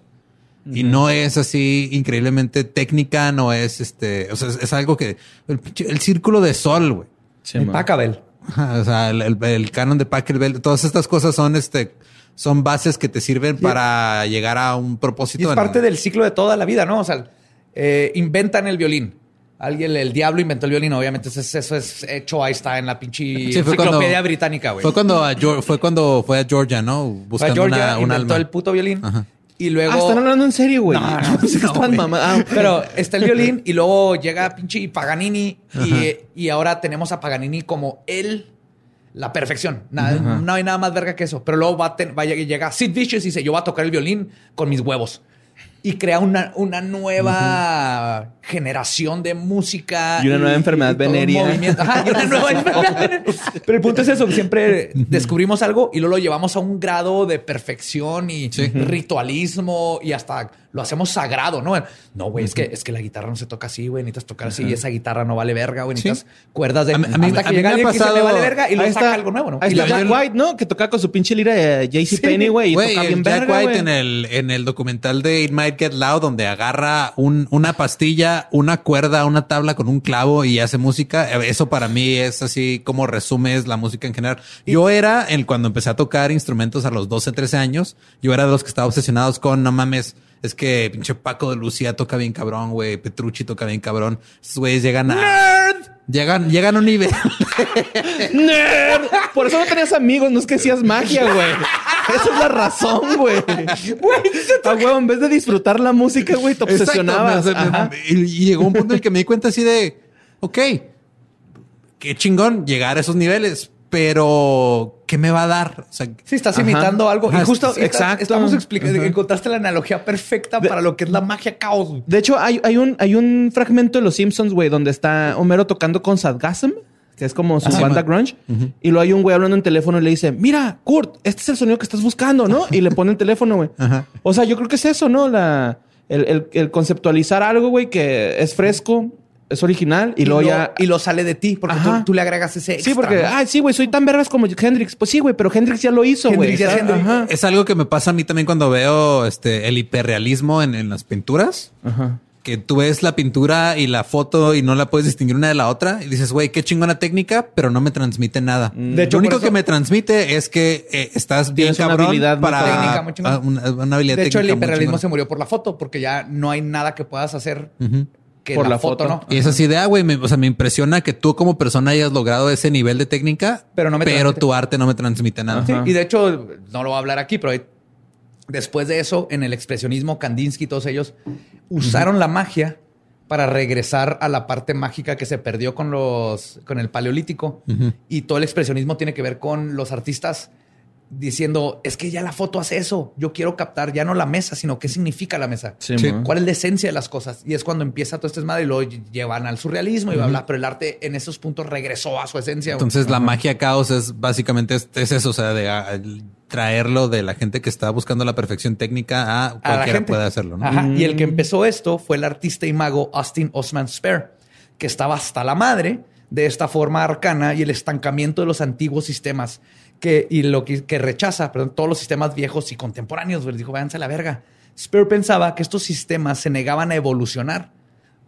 Y no es así increíblemente técnica, no es este, o sea, es, es algo que el, el círculo de sol, güey. El Pachelbel. Ajá, O sea, el, el- el canon de Pachelbel, todas estas cosas son este, son bases que te sirven para llegar a un propósito. Y es parte del ciclo de toda la vida, ¿no? O sea, eh, inventan el violín. Alguien, el diablo inventó el violín, obviamente. Eso es, eso es hecho, ahí está en la pinche Sí, enciclopedia cuando- británica, güey. Fue cuando a fue cuando fue a Georgia, ¿no? Fue a Buscando Georgia, una, un inventó alma. el puto violín. Ajá. Y luego... ah, están hablando en serio, güey. No, no, no, ah. Pero está el violín y luego llega pinche Paganini y, y ahora tenemos a Paganini como él, la perfección. Nada, no hay nada más verga que eso. Pero luego va ten- va llega Sid Vicious y dice, yo voy a tocar el violín con mis huevos. Y crea una, una nueva generación de música. Y una nueva enfermedad todo un venérea. Ajá, y una nueva enfermedad. Pero el punto es eso, siempre descubrimos algo y luego lo llevamos a un grado de perfección y Sí. ritualismo y hasta lo hacemos sagrado, ¿no? No, güey, es, que, es que la guitarra no se toca así, güey. Necesitas tocar así y esa guitarra no vale verga, güey. Sí. Necesitas cuerdas de... A mí- a mí- hasta a que mí me ha le vale verga y luego saca algo nuevo, ¿no? Ahí está Jack White, ¿no? Que toca con su pinche lira de JC Penny, güey. Y toca el bien Jack verga, White en el, en el documental de It Might Get Loud, donde agarra un- una pastilla, una cuerda, una tabla con un clavo y hace música. Eso para mí es así como resumes la música en general. Yo era, el, cuando empecé a tocar instrumentos a los 12, 13 años, yo era de los que estaba obsesionados con, no mames, es que pinche Paco de Lucía toca bien cabrón, güey, Petrucci toca bien cabrón. Estos güeyes llegan a... Llegan, llegan a un nivel. ¡Nerd! Por eso no tenías amigos, no es que hacías magia, güey. Esa es la razón, güey. Ah, güey, en vez de disfrutar la música, güey, te obsesionabas. Exacto, y llegó un punto en el que me di cuenta así de, ok, qué chingón llegar a esos niveles, pero ¿qué me va a dar? O sea, Sí, estás Ajá. imitando algo. Ajá, y justo exacto. exacto. estamos explicando, encontraste la analogía perfecta para lo que es la magia caos. güey. De hecho, hay, hay, un, hay un fragmento de Los Simpsons, güey, donde está Homero tocando con Sadgasm, que es como su Ah, banda grunge. Y luego hay un güey hablando en teléfono y le dice, mira, Kurt, este es el sonido que estás buscando, ¿no? Y le pone el teléfono, güey. Ajá. O sea, yo creo que es eso, ¿no? La, el, el- el conceptualizar algo, güey, que es fresco, es original y, Y, luego lo, ya... y lo sale de ti, porque tú, le agregas ese Sí, porque, ¿no? ay, sí, güey, soy tan vergas como Hendrix. Pues sí, güey, pero Hendrix ya lo hizo, güey. Es algo que me pasa a mí también cuando veo este, el hiperrealismo en, en las pinturas. Ajá. Que tú ves la pintura y la foto y no la puedes distinguir una de la otra. Y dices, güey, qué chingona técnica, pero no me transmite nada. De hecho, Lo único eso- que me transmite es que eh, estás bien Tienes una cabrón habilidad para técnica muy una, una habilidad De hecho, el hiperrealismo se murió por la foto, porque ya no hay nada que puedas hacer. Que Por la, la foto, foto. no. Y es así de, ah, güey, me- o sea, me impresiona que tú como persona hayas logrado ese nivel de técnica, Pero no me pero transmite. tu arte no me transmite nada. Sí, y de hecho, no lo voy a hablar aquí, pero después de eso, en el expresionismo, Kandinsky y todos ellos usaron la magia para regresar a la parte mágica que se perdió con los con el paleolítico. Y todo el expresionismo tiene que ver con los artistas diciendo, es que ya la foto hace eso, yo quiero captar ya no la mesa, sino qué significa la mesa. Sí. ¿Cuál es la esencia de las cosas? Y es cuando empieza todo este desmadre y lo llevan al surrealismo y bla, bla, pero el arte en esos puntos regresó a su esencia. Entonces la magia caos es básicamente es, es eso, o sea, de el traerlo de la gente que está buscando la perfección técnica a a la cualquiera gente. puede hacerlo, ¿no? Ajá. Y el que Mm. empezó esto fue el artista y mago Austin Osman Spare, que estaba hasta la madre de esta forma arcana y el estancamiento de los antiguos sistemas que, y lo que, rechaza, todos los sistemas viejos y contemporáneos. Les dijo, váyanse a la verga. Spare pensaba que estos sistemas se negaban a evolucionar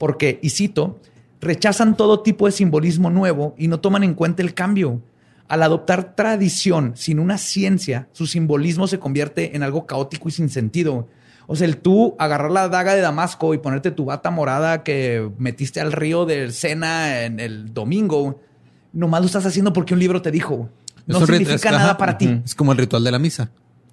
porque, y cito, rechazan todo tipo de simbolismo nuevo y no toman en cuenta el cambio. Al adoptar tradición sin una ciencia, su simbolismo se convierte en algo caótico y sin sentido. O sea, el tú agarrar la daga de Damasco y ponerte tu bata morada que metiste al río del Sena en el domingo, nomás lo estás haciendo porque un libro te dijo. No significa es- nada ajá, para ti. Es como el ritual de la misa.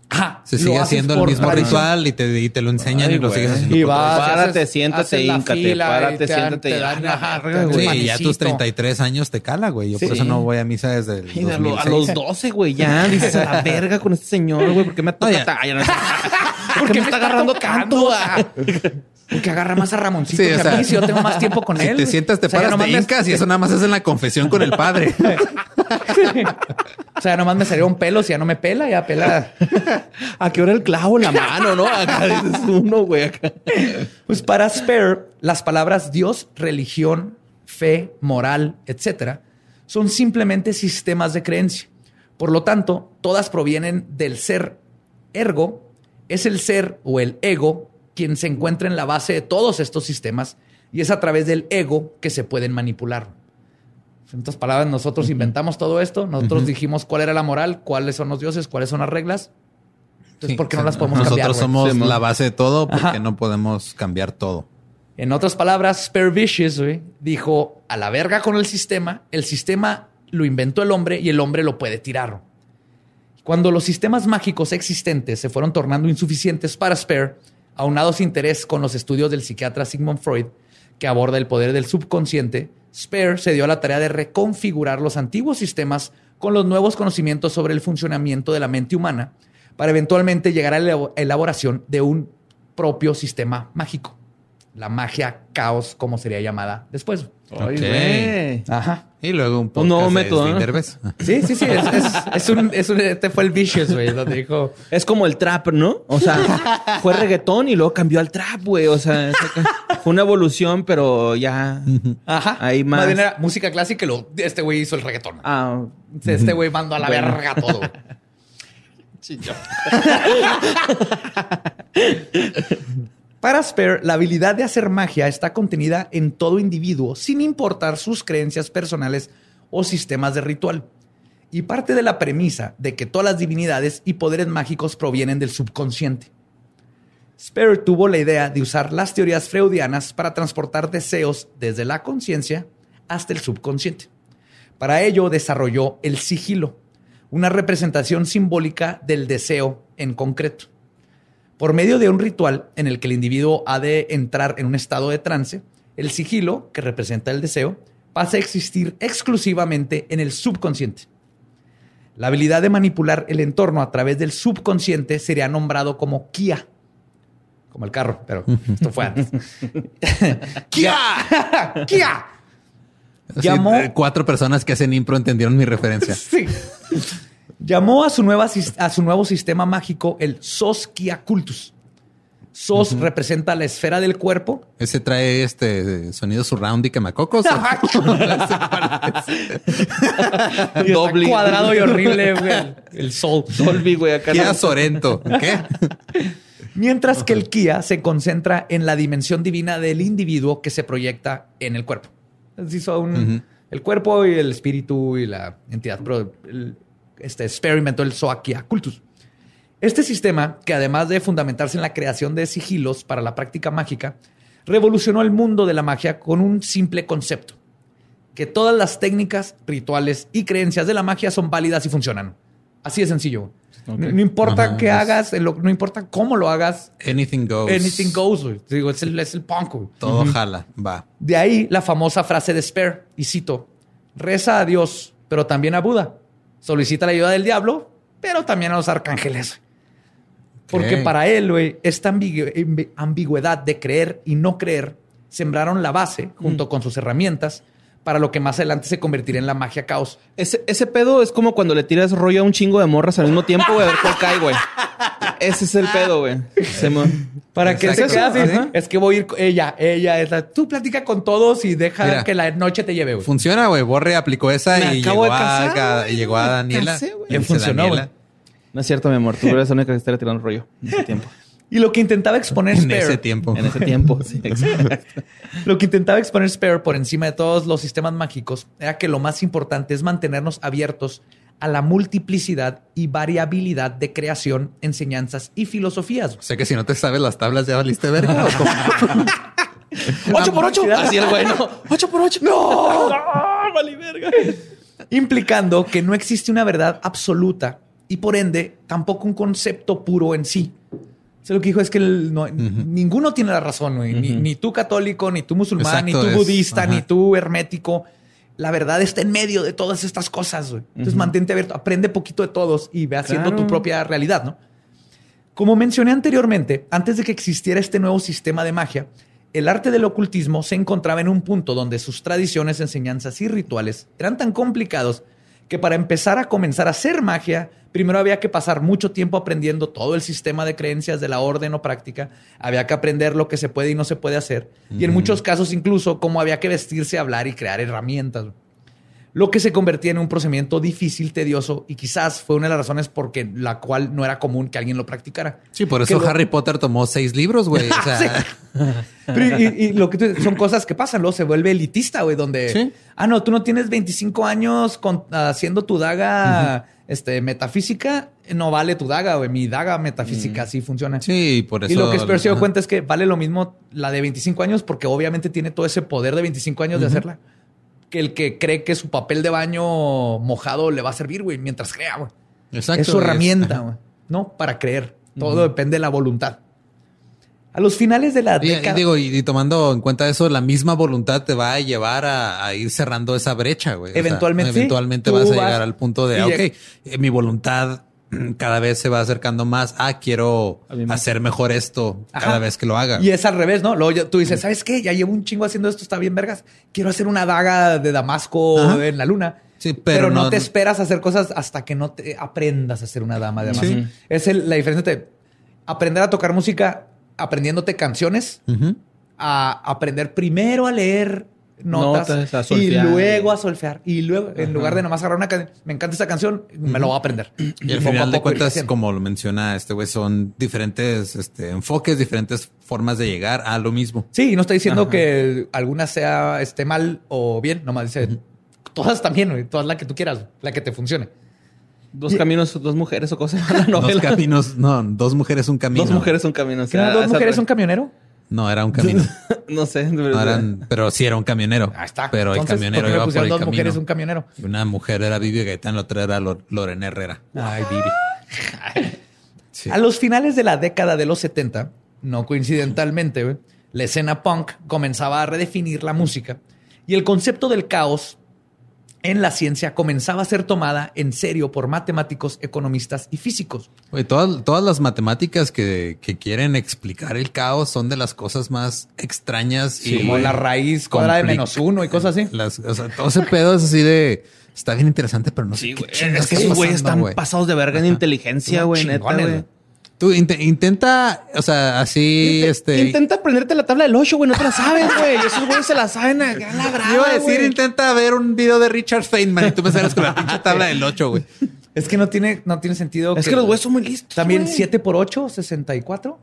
Ajá, Se sigue haciendo el mismo tradición. ritual y te, y te lo enseñan Ay, y lo sigues haciendo. Y vas. Párate, siéntate, híncate, párate, siéntate. te dan, ajá. Sí, ya tus 33 años te cala, güey. Yo por eso no voy a misa desde el Y a, lo- a 2006. los 12, güey, ya dices a la verga con este señor, güey, porque me toca no. ¿Por qué me está agarrando tanto? Ah. Porque agarra más a Ramoncito Sí, que o a sea, mí, si yo tengo más tiempo con Si él. te sientas, te O sea, paras, te hincas y eso nada más es en la confesión con el padre. O sea, nomás me salió un pelo, si ya no me pela, ya pela. ¿A qué hora el clavo en la mano, no? Acá dices uno, güey. acá. Pues para Spare, las palabras Dios, religión, fe, moral, etcétera, son simplemente sistemas de creencia. Por lo tanto, todas provienen del ser. Ergo, es el ser o el ego quien se encuentra en la base de todos estos sistemas y es a través del ego que se pueden manipular. En otras palabras, nosotros inventamos todo esto, nosotros dijimos cuál era la moral, cuáles son los dioses, cuáles son las reglas. Entonces, Sí, ¿por qué no las podemos Nosotros cambiar? güey? somos la base de todo porque Ajá. no podemos cambiar todo. En otras palabras, Spare Vicious güey, dijo a la verga con el sistema. El sistema lo inventó el hombre y el hombre lo puede tirar. Cuando los sistemas mágicos existentes se fueron tornando insuficientes para Spare, aunado su interés con los estudios del psiquiatra Sigmund Freud, que aborda el poder del subconsciente, Spare se dio a la tarea de reconfigurar los antiguos sistemas con los nuevos conocimientos sobre el funcionamiento de la mente humana para eventualmente llegar a la elabo- elaboración de un propio sistema mágico. La magia caos, como sería llamada después. Ay, Ok. güey. Ajá. Y luego un Un nuevo de método, ¿no? Sí, sí, sí. Es, es- es un, es un- este fue el Vicious, güey, donde dijo. Es como el trap, ¿no? O sea, fue reggaetón y luego cambió al trap, güey. O sea, fue una evolución, pero ya. Ajá. Hay más. bien era música clásica y luego este güey hizo el reggaetón. Ah, Este güey mandó a la Bueno. verga todo. Para Spare, la habilidad de hacer magia está contenida en todo individuo, sin importar sus creencias personales o sistemas de ritual. Y parte de la premisa de que todas las divinidades y poderes mágicos provienen del subconsciente. Spare tuvo la idea de usar las teorías freudianas para transportar deseos desde la conciencia hasta el subconsciente. Para ello desarrolló el sigilo, una representación simbólica del deseo en concreto. Por medio de un ritual en el que el individuo ha de entrar en un estado de trance, el sigilo, que representa el deseo, pasa a existir exclusivamente en el subconsciente. La habilidad de manipular el entorno a través del subconsciente sería nombrado como Kia, como el carro, pero esto fue antes. ¡Kia! ¡Kia! Llamó- eh, cuatro personas que hacen impro entendieron mi referencia. Sí. Llamó a su, nueva, a su nuevo sistema mágico el Sos Kia Cultus. Sos representa la esfera del cuerpo. Ese trae este sonido surround y quemacocos. Doble. cuadrado y horrible, güey. El, sol. Dolby, güey, acá. Kia no. Sorento. ¿Qué? Mientras que el Kia se concentra en la dimensión divina del individuo que se proyecta en el cuerpo. Así son el cuerpo y el espíritu y la entidad. Pero el- este inventó el Soakia Cultus. Este sistema, que además de fundamentarse en la creación de sigilos para la práctica mágica, revolucionó el mundo de la magia con un simple concepto, que todas las técnicas, rituales y creencias de la magia son válidas y funcionan. Así de sencillo. No, no importa Ajá, qué es- hagas, lo- no importa cómo lo hagas, Anything goes. anything goes. güey. Digo, es el, es el punk. güey. Todo jala. Va. De ahí la famosa frase de Spare, y cito, reza a Dios, pero también a Buda. Solicita la ayuda del diablo, pero también a los arcángeles. Porque para él, güey, esta ambigüedad de creer y no creer sembraron la base, junto con sus herramientas, para lo que más adelante se convertiría en la magia caos. Ese, ese pedo es como cuando le tiras rollo a un chingo de morras al mismo tiempo, güey, a ver cuál cae, güey. Ese es el pedo, güey. Para que se quede así, es que voy a ir con ella, ella es la, tú platica con todos y deja Mira. que la noche te lleve, güey. Funciona, güey. Borre aplicó esa Me y acabo llegó, casar, a, llegó Daniela. casé, Le funcionó, Daniela, güey. No es cierto, mi amor. Tú eres la única que estaría tirando rollo en ese tiempo. Y lo que intentaba exponer En Spare, ese tiempo. En ese tiempo, sí. exacto. Lo que intentaba exponer Spare por encima de todos los sistemas mágicos era que lo más importante es mantenernos abiertos a la multiplicidad y variabilidad de creación, enseñanzas y filosofías. O sea que si no te sabes las tablas, ya valiste verga. ¡Ocho por ocho! Así el güey, no. ¡Ocho por ocho! ¡No! ¡No! ¡Vale, verga! Implicando que no existe una verdad absoluta y por ende tampoco un concepto puro en sí. Sea, lo que dijo es que el- no- ninguno tiene la razón, güey. ni, ni tú católico, ni tú musulmán, ni tú es- budista, ajá. ni tú hermético. La verdad está en medio de todas estas cosas, güey. Entonces mantente abierto, aprende poquito de todos y ve haciendo Claro. tu propia realidad, ¿no? Como mencioné anteriormente, antes de que existiera este nuevo sistema de magia, el arte del ocultismo se encontraba en un punto donde sus tradiciones, enseñanzas y rituales eran tan complicados que para empezar a comenzar a hacer magia, primero había que pasar mucho tiempo aprendiendo todo el sistema de creencias de la orden o práctica, había que aprender lo que se puede y no se puede hacer, y en muchos casos incluso cómo había que vestirse, hablar y crear herramientas lo que se convertía en un procedimiento difícil, tedioso y quizás fue una de las razones por que la cual no era común que alguien lo practicara. Sí, por Que eso lo- Harry Potter tomó seis libros, güey. O sea, Pero y, y lo que tú- son cosas que pasan, luego se vuelve elitista, güey, donde Sí. ah no, tú no tienes 25 años con- haciendo tu daga este metafísica, no vale tu daga, güey, mi daga metafísica así funciona. sí, por eso. Y lo que Spears se dio cuenta es que vale lo mismo la de 25 años porque obviamente tiene todo ese poder de 25 años de hacerla. Que el que cree que su papel de baño mojado le va a servir, güey, mientras crea, güey. Exacto, es su herramienta, güey. No, para creer. Todo depende de la voluntad. A los finales de la Y, y década... digo, y, y tomando en cuenta eso, la misma voluntad te va a llevar a, a ir cerrando esa brecha, güey. O sea, Eventualmente, sí. eventualmente vas a vas llegar al punto de, y ah, ok, eh, mi voluntad cada vez se va acercando más a quiero A me- hacer mejor esto Ajá. cada vez que lo haga. Y es al revés, ¿no? Luego tú dices, ¿sabes qué? Ya llevo un chingo haciendo esto, está bien vergas. Quiero hacer una daga de Damasco Ajá. en la luna. Sí, pero, pero no, no- te esperas a hacer cosas hasta que no te aprendas a hacer una dama de Damasco. Sí. Es el- la diferencia entre aprender a tocar música aprendiéndote canciones a aprender primero a leer notas, Notas, a y luego a solfear. Y luego, en lugar de nomás agarrar una canción, me encanta esta canción, me lo voy a aprender. Y al final de cuentas, como lo menciona este güey, son diferentes este, enfoques, diferentes formas de llegar a lo mismo. Sí, y no estoy diciendo Ajá. que alguna sea esté mal o bien, nomás dice todas también, todas la que tú quieras, la que te funcione. Dos caminos, dos mujeres o cosas. Dos caminos, no, dos mujeres, un camino. Dos mujeres, un camino. o ¿Que no sea, dos mujeres un camionero? No, era un camino. No sé. No eran, pero sí era un camionero. Ahí está. Pero el Entonces, camionero ¿por qué le iba por el dos camino. mujeres un camionero. Una mujer era Vivi Gaitán, la otra era Lor- Lorena Herrera. Ay, Vivi. Sí. A los finales de la década de los 70, no coincidentalmente, la escena punk comenzaba a redefinir la música y el concepto del caos en la ciencia comenzaba a ser tomada en serio por matemáticos, economistas y físicos. Todas, todas las matemáticas que, que quieren explicar el caos son de las cosas más extrañas y como la raíz cuadrada de menos uno y cosas así. Las, o sea, todo ese pedo es así de está bien interesante, pero no sé Sí, qué chingas Es que esos güeyes están pasados de verga en inteligencia, güey. Neta, güey. Tú inte- intenta, o sea, así, este. Intenta aprenderte la tabla del 8, güey. No te la sabes, güey. Esos güeyes se la saben a, la brava, Iba a decir, güey. intenta ver un video de Richard Feynman y tú me sales con la pinche tabla del 8, güey. Es que no tiene, no tiene sentido. Es que los güeyes son muy listos. También güey. 7 por 8, 64.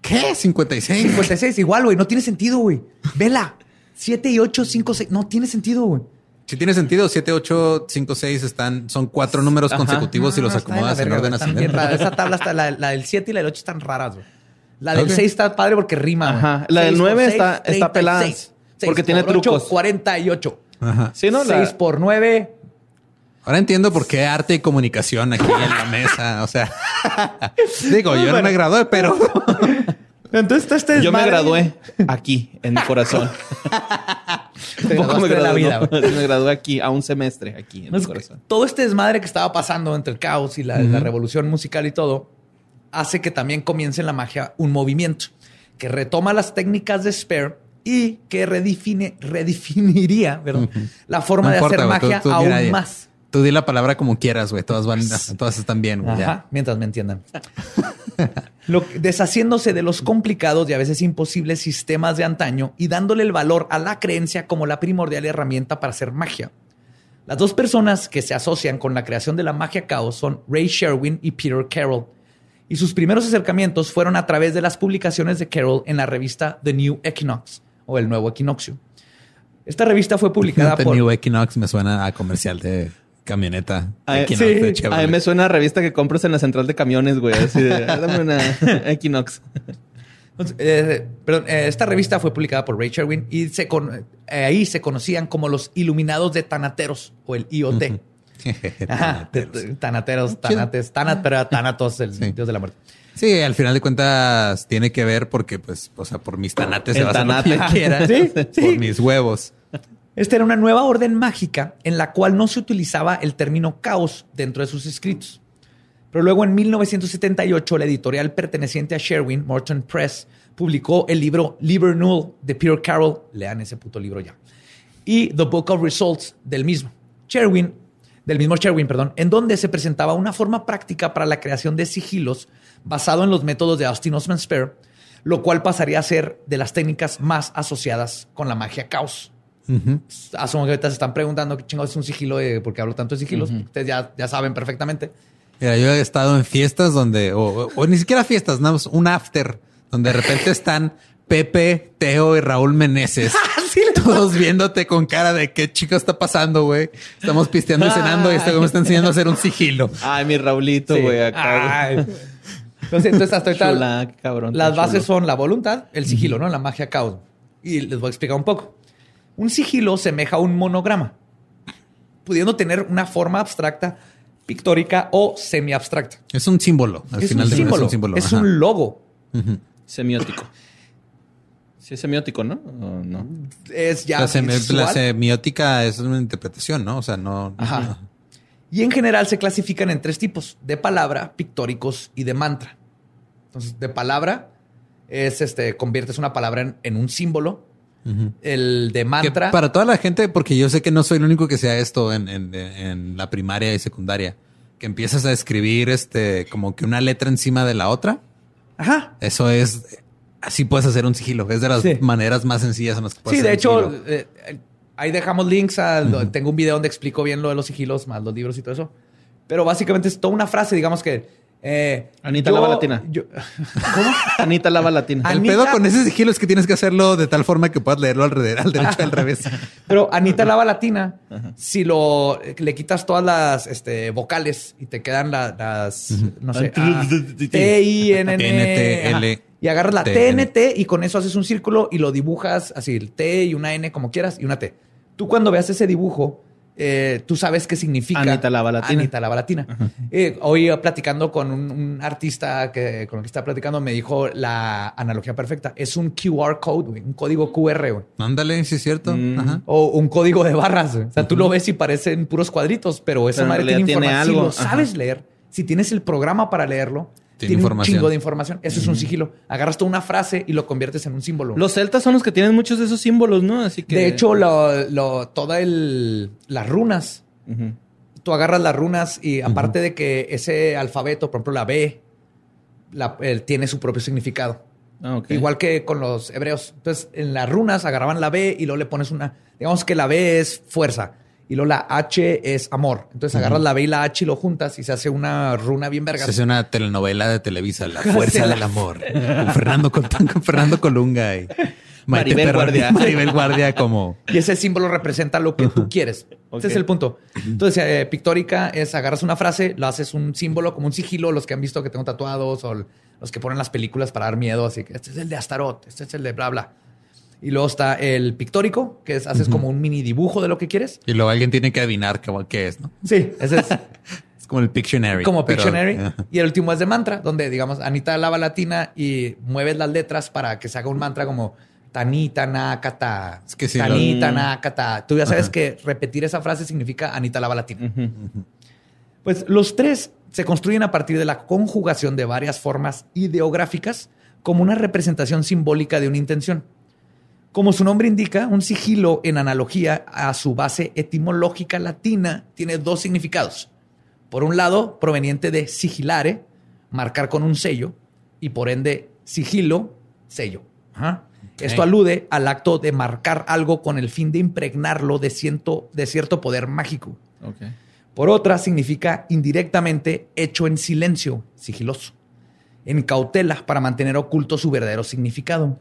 ¿Qué? 56. 56, igual, güey. No tiene sentido, güey. Vela. 7 y 8, 5, 6. No tiene sentido, güey. Si tiene sentido, 7, 8, 5, 6 están, son cuatro números Ajá. consecutivos y los No, está de la acomodas en verga, orden. Están bien ascendente. Esa tabla, está, la, la del 7 y la del 8 están raras, güey. La del Ok. 6 está padre porque rima. Ajá. La del Seis por nueve seis, está- está 36. pelada, Seis porque por tiene ocho, trucos. 48. Ajá. Sí, ¿no? La- 6 por 9. Ahora entiendo por qué arte y comunicación aquí en la mesa. O sea, digo, yo no me gradué, pero Entonces está este Yo me gradué aquí, en mi corazón. Te Tampoco me la gradué, vida, no. güey. me gradué aquí, a un semestre aquí, en mi corazón. todo este desmadre que estaba pasando entre el caos y la, la revolución musical y todo, hace que también comience en la magia un movimiento que retoma las técnicas de Spare y que redefine, redefiniría perdón, la forma no de importa, hacer magia tú, aún mira, más. Tú di la palabra como quieras, güey. Todas van, todas están bien, güey. mientras me entiendan. Lo- deshaciéndose de los complicados y a veces imposibles sistemas de antaño y dándole el valor a la creencia como la primordial herramienta para hacer magia. Las dos personas que se asocian con la creación de la magia caos son Ray Sherwin y Peter Carroll. Y sus primeros acercamientos fueron a través de las publicaciones de Carroll en la revista The New Equinox o El Nuevo Equinoccio. Esta revista fue publicada The por... New Equinox me suena a comercial de camioneta. Ay, Equinox sí. de A mí me suena a revista que compras en la central de camiones, güey. Así de, "Ah, dame una Equinox. Entonces, eh, perdón, eh, esta revista fue publicada por Ray Sherwin y se con- eh, ahí se conocían como los Iluminados de Tanateros o el IoT. Ajá, Tanateros, Tanates, Tanat, pero Tanatos, el Sí. dios de la muerte. Sí, al final de cuentas tiene que ver porque, pues, o sea, por mis tanates se va a hacer lo tanate. que quiera. Sí, sí. Por mis huevos. Esta era una nueva orden mágica en la cual no se utilizaba el término caos dentro de sus escritos. Pero luego en 1978 la editorial perteneciente a Sherwin, Morton Press, publicó el libro Liber Null de Peter Carroll, lean ese puto libro ya, y The Book of Results del mismo. Sherwin, del mismo Sherwin, perdón, en donde se presentaba una forma práctica para la creación de sigilos basado en los métodos de Austin Osman Spare, lo cual pasaría a ser de las técnicas más asociadas con la magia caos. Ujú. Asumo que ahorita se están preguntando qué chingados es un sigilo, de, porque hablo tanto de sigilos. Ustedes ya, ya saben perfectamente. Mira, yo he estado en fiestas donde, o, o- o ni siquiera fiestas, nada más un after, donde de repente están Pepe, Teo y Raúl Meneses. Todos viéndote con cara de qué chico está pasando, güey. Estamos pisteando y cenando y este güey me está enseñando a hacer un sigilo. Ay, mi Raulito, Sí. güey, acá. Ay. Entonces, entonces hasta ahorita Chula, qué cabrón. las qué bases chulo. son la voluntad, el sigilo, ¿no? La magia caos. Y les voy a explicar un poco. Un sigilo semeja a un monograma, pudiendo tener una forma abstracta, pictórica o semi-abstracta. Es un símbolo. Al Es final un de símbolo, es un símbolo. es ajá. un logo. Semiótico. Sí, es semiótico, ¿no? ¿O no? Es ya La, semi- visual. la semiótica es una interpretación, ¿no? O sea, no. Ajá. Y en general se clasifican en tres tipos: de palabra, pictóricos y de mantra. Entonces, de palabra es este, conviertes una palabra en, en un símbolo. El de Que mantra. para toda la gente, porque yo sé que no soy el único que sea esto en, en- en la primaria y secundaria, que empiezas a escribir este como que una letra encima de la otra. Ajá. Eso es así puedes hacer un sigilo. Es de las Sí. maneras más sencillas en las que puedes Sí, de hacer un hecho, eh, eh, ahí dejamos links. A, Tengo un video donde explico bien lo de los sigilos, más los libros y todo eso. Pero básicamente es toda una frase, digamos que. Eh, Anita yo- lava latina. yo- Anita lava latina. el Anita- pedo con ese sigilo es que tienes que hacerlo de tal forma que puedas leerlo al, revés, al derecho y al revés. Pero Anita Lava Latina, si lo le quitas todas las este, vocales y te quedan la- las, no sé, Ah, A, T, I, N, N, N, ajá. L, y agarras la T, T, N. N, T y con eso haces un círculo y lo dibujas así, el T y una N como quieras y una T. Tú cuando veas ese dibujo, eh, tú sabes qué significa Anita Lava Latina. Anita Lava Latina. Eh, hoy eh, platicando con un, un artista que, con el que estaba platicando, me dijo la analogía perfecta. Es un QR code, güey, un código QR, güey. Ándale, sí es cierto. Mm. Ajá. O un código de barras. güey. O sea, tú lo ves y parecen puros cuadritos, pero esa Pero madre tiene información. algo. Si lo sabes leer, si tienes el programa para leerlo, Tiene tiene, información. un chingo de información. Eso es un sigilo. Agarras toda una frase y lo conviertes en un símbolo. Los celtas son los que tienen muchos de esos símbolos, ¿no? Así que. de hecho, lo, lo- toda el, las runas, tú agarras las runas y aparte de que ese alfabeto, por ejemplo, la B, la- el- tiene su propio significado. Ah. Igual que con los hebreos. Entonces, en las runas agarraban la B y luego le pones una. Digamos que la B es fuerza y luego la H es amor. Entonces agarras la B y la H y lo juntas y se hace una runa bien verga. Se hace una telenovela de Televisa, La Fuerza del Amor, con Fernando, con Fernando Colunga. y- Maite Maribel Perroni, Guardia. Maribel Guardia como... Y ese símbolo representa lo que tú quieres. Ok. Ese es el punto. Entonces, eh, pictórica es agarras una frase, lo haces un símbolo como un sigilo, los que han visto que tengo tatuados o los que ponen las películas para dar miedo. Así que este es el de Astaroth, este es el de bla, bla. Y luego está el pictórico, que es haces como un mini dibujo de lo que quieres. Y luego alguien tiene que adivinar qué, qué es, ¿no? Sí, ese es Es como el Pictionary. como pero- Pictionary. Y el último es de mantra, donde, digamos, Anita lava latina y mueves las letras para que se haga un mantra como Tanita Nakata. Es que sí, Tanita lo- Nakata. Tú ya sabes Ajá. que repetir esa frase significa Anita lava latina. Pues los tres se construyen a partir de la conjugación de varias formas ideográficas como una representación simbólica de una intención. Como su nombre indica, un sigilo en analogía a su base etimológica latina tiene dos significados. Por un lado, proveniente de sigilare, marcar con un sello, y por ende, sigilo, sello. Ajá. Esto alude al acto de marcar algo con el fin de impregnarlo de, ciento- de cierto poder mágico. Por otra, significa indirectamente hecho en silencio, sigiloso, en cautela para mantener oculto su verdadero significado.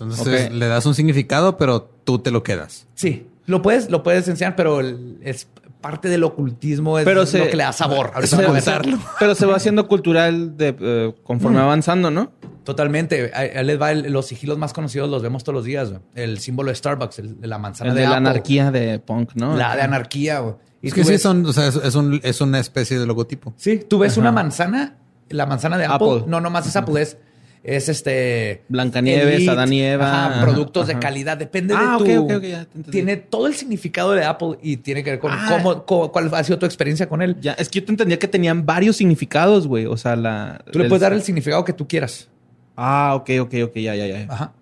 Entonces le das un significado, pero tú te lo quedas. Sí, lo puedes, lo puedes enseñar, pero el- es parte del ocultismo, es Pero lo se- que le da sabor. Se- a ver. pero se va haciendo cultural de, eh, conforme avanzando, ¿no? Totalmente. Ahí les va el- los sigilos más conocidos, los vemos todos los días. El símbolo de Starbucks, el de la manzana El de, de la Apple, anarquía de punk, ¿no? La de anarquía. Y Es que sí son, o sea, es, es un- es una especie de logotipo. Sí, tú ves Ajá. una manzana, la manzana de Apple. Apple. No, nomás es Apple, es, es este. Blancanieves, Elite, Adán y Eva. ajá, Ajá, productos de calidad. Depende Ah, de tu. ok, ok, ok, ya te entendí. tiene todo el significado de Apple y tiene que ver con Ah. cómo, cómo- cuál ha sido tu experiencia con él. Ya, es que yo te entendía que tenían varios significados, güey. O sea, la. Tú le puedes dar el significado que tú quieras. Ah, ok, ok, ok, ya, ya, ya. Ajá.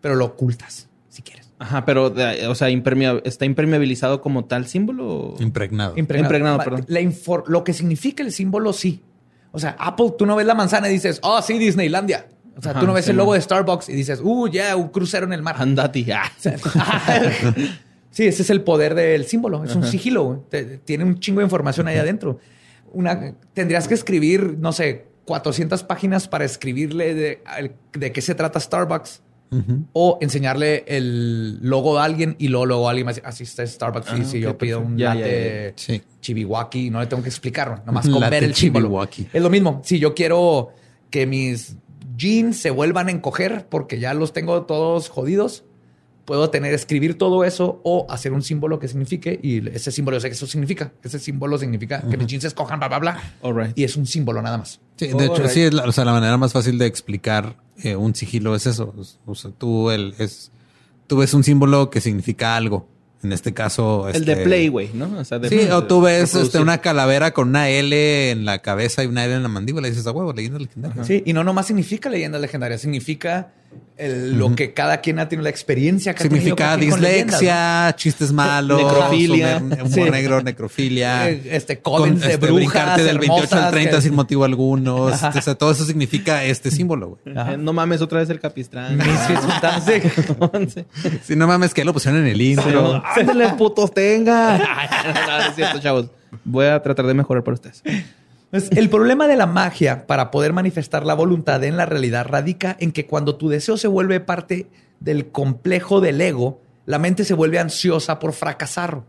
Pero lo ocultas, si quieres. Ajá, pero, o sea, impermea- ¿está impermeabilizado como tal símbolo? Impregnado. Impregnado, Ma- perdón. la lo que significa el símbolo, sí. O sea, Apple, tú no ves la manzana y dices, oh, sí, Disneylandia. O sea, Ajá, tú no ves sí, el logo man. de Starbucks y dices, uh, ya, un crucero en el mar. Andati. Ah. sí, ese es el poder del símbolo. Es un sigilo. Te- Tiene un chingo de información ahí adentro. Una, tendrías que escribir, no sé, 400 páginas para escribirle de, de qué se trata Starbucks O enseñarle el logo a alguien y luego, luego alguien más así está Starbucks. Ah, y si yo pido un. Ya, latte chibiwaki, no le tengo que explicarlo, nomás con Latte ver el símbolo. Es lo mismo. Si yo quiero que mis jeans se vuelvan a encoger porque ya los tengo todos jodidos, puedo tener, escribir todo eso o hacer un símbolo que signifique y ese símbolo, yo sé que eso significa. Ese símbolo significa que mis jeans se escojan, bla, bla, bla. All right. Y es un símbolo nada más. Sí, de hecho, sí, es la, o sea, la manera más fácil de explicar eh, un sigilo es eso. O sea, tú, el, es, tú ves un símbolo que significa algo. En este caso, El de este, Play, güey, ¿no? O sea, de- Sí, o tú ves este, una calavera con una L en la cabeza y una L en la mandíbula y dices, a huevo, leyenda legendaria. Sí, y no nomás significa leyenda legendaria, significa el- lo que cada quien ha tenido, la experiencia que Significa ha tenido con leyendas, dislexia, chistes malos, Necrofilia. humor, humor Sí. negro, ¿no? necrofilia. Eh, Este, covens de este, brujas brincarte del 28 al hermosas 30 que- sin motivo alguno. O sea, todo eso significa este símbolo, güey. Eh, No mames, otra vez el capistrán. Sí. Si no mames, que lo pusieron en el intro. Ándale, putos, tenga. no, no es cierto, chavos. Voy a tratar de mejorar para ustedes. Pues, el problema de la magia para poder manifestar la voluntad en la realidad radica en que cuando tu deseo se vuelve parte del complejo del ego, la mente se vuelve ansiosa por fracasar.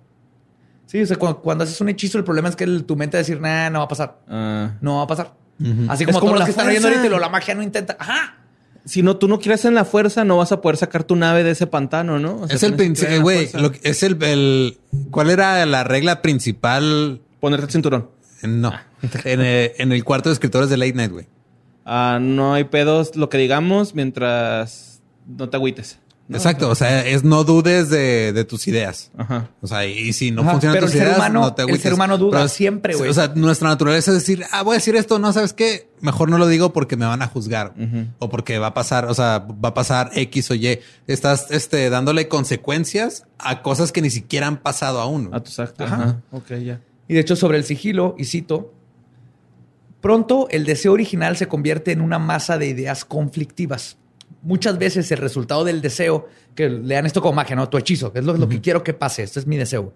Sí, o sea, cuando, cuando haces un hechizo, el problema es que el- tu mente va a decir, nah, no va a pasar. Ah, No va a pasar. Así Es como, como todos los la que están oyendo ahorita y lo, la magia no intenta. Ajá. Si no, tú no crees en la fuerza, no vas a poder sacar tu nave de ese pantano, ¿no? O sea, Es el principio, güey. fuerza. lo que- Es el, el- ¿Cuál era la regla principal? Ponerte el cinturón. No. En el, en el cuarto de escritores de Late Night, güey. Ah, no hay pedos, lo que digamos, mientras no te agüites. ¿No? Exacto. O sea, es no dudes de, de tus ideas. Ajá. O sea, y si no Ajá, funcionan pero tus el ser ideas, humano- no te el ser humano duda siempre, güey. O sea, nuestra naturaleza es decir, ah, voy a decir esto, no, ¿sabes qué? Mejor no lo digo porque me van a juzgar. O porque va a pasar, o sea, va a pasar X o Y. Estás este, dándole consecuencias a cosas que ni siquiera han pasado aún. A tus actos. Ajá. Ajá. Ok, ya. Y de hecho, sobre el sigilo, y cito, pronto el deseo original se convierte en una masa de ideas conflictivas. Muchas veces el resultado del deseo, que lean esto como magia, ¿no? Tu hechizo, que es lo, lo que quiero que pase, este es mi deseo.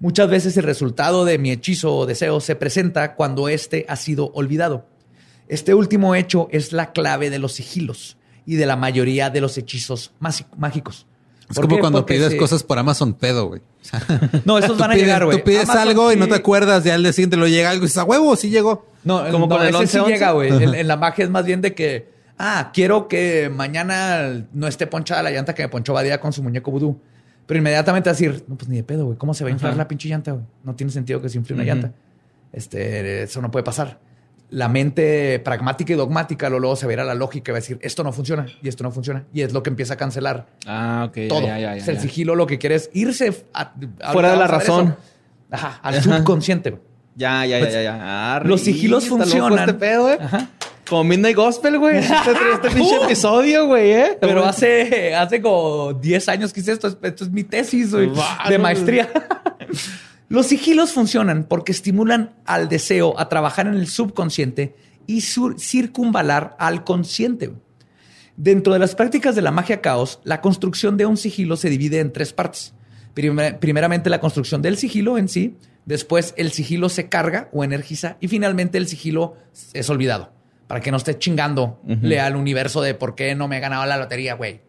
Muchas veces el resultado de mi hechizo o deseo se presenta cuando éste ha sido olvidado. Este último hecho es la clave de los sigilos y de la mayoría de los hechizos mágicos. Es ¿Por como qué? cuando Porque pides se- cosas por Amazon pedo, güey. O sea, No, estos tú van a pides- llegar, güey. Tú pides Amazon algo y no sí- te acuerdas, ya al día siguiente lo llega algo y dices, a huevo, sí llegó. No, Como no, con el ese sí 11-11. llega, güey. En, en la magia es más bien de que, ah, quiero que mañana no esté ponchada la llanta que me ponchó Badía con su muñeco vudú. Pero inmediatamente decir, no, pues ni de pedo, güey. ¿Cómo se va a inflar Ajá. la pinche llanta, güey? No tiene sentido que se infle una llanta. Este, eso no puede pasar. La mente pragmática y dogmática lo luego se a la lógica y va a decir, esto no funciona y esto no funciona. Y es lo que empieza a cancelar Ah, ok. todo. Ya, ya, ya, el sigilo lo que quiere es irse a- a- Fuera de la razón. Ajá, al Ajá. subconsciente, güey. Ya, ya, ya, ya, ya. Arre, Los sigilos funcionan. Este pedo, güey. Ajá. Como Midnight Gospel, güey. Este, este pinche episodio, güey, ¿eh? Pero hace, hace como 10 años que hice esto. Esto es mi tesis güey, de maestría. Los sigilos funcionan porque estimulan al deseo a trabajar en el subconsciente y circunvalar al consciente. Dentro de las prácticas de la magia caos, la construcción de un sigilo se divide en tres partes. Primer- primeramente la construcción del sigilo en sí, después el sigilo se carga o energiza y finalmente el sigilo es olvidado. Para que no esté chingando le al universo de por qué no me he ganado la lotería, güey.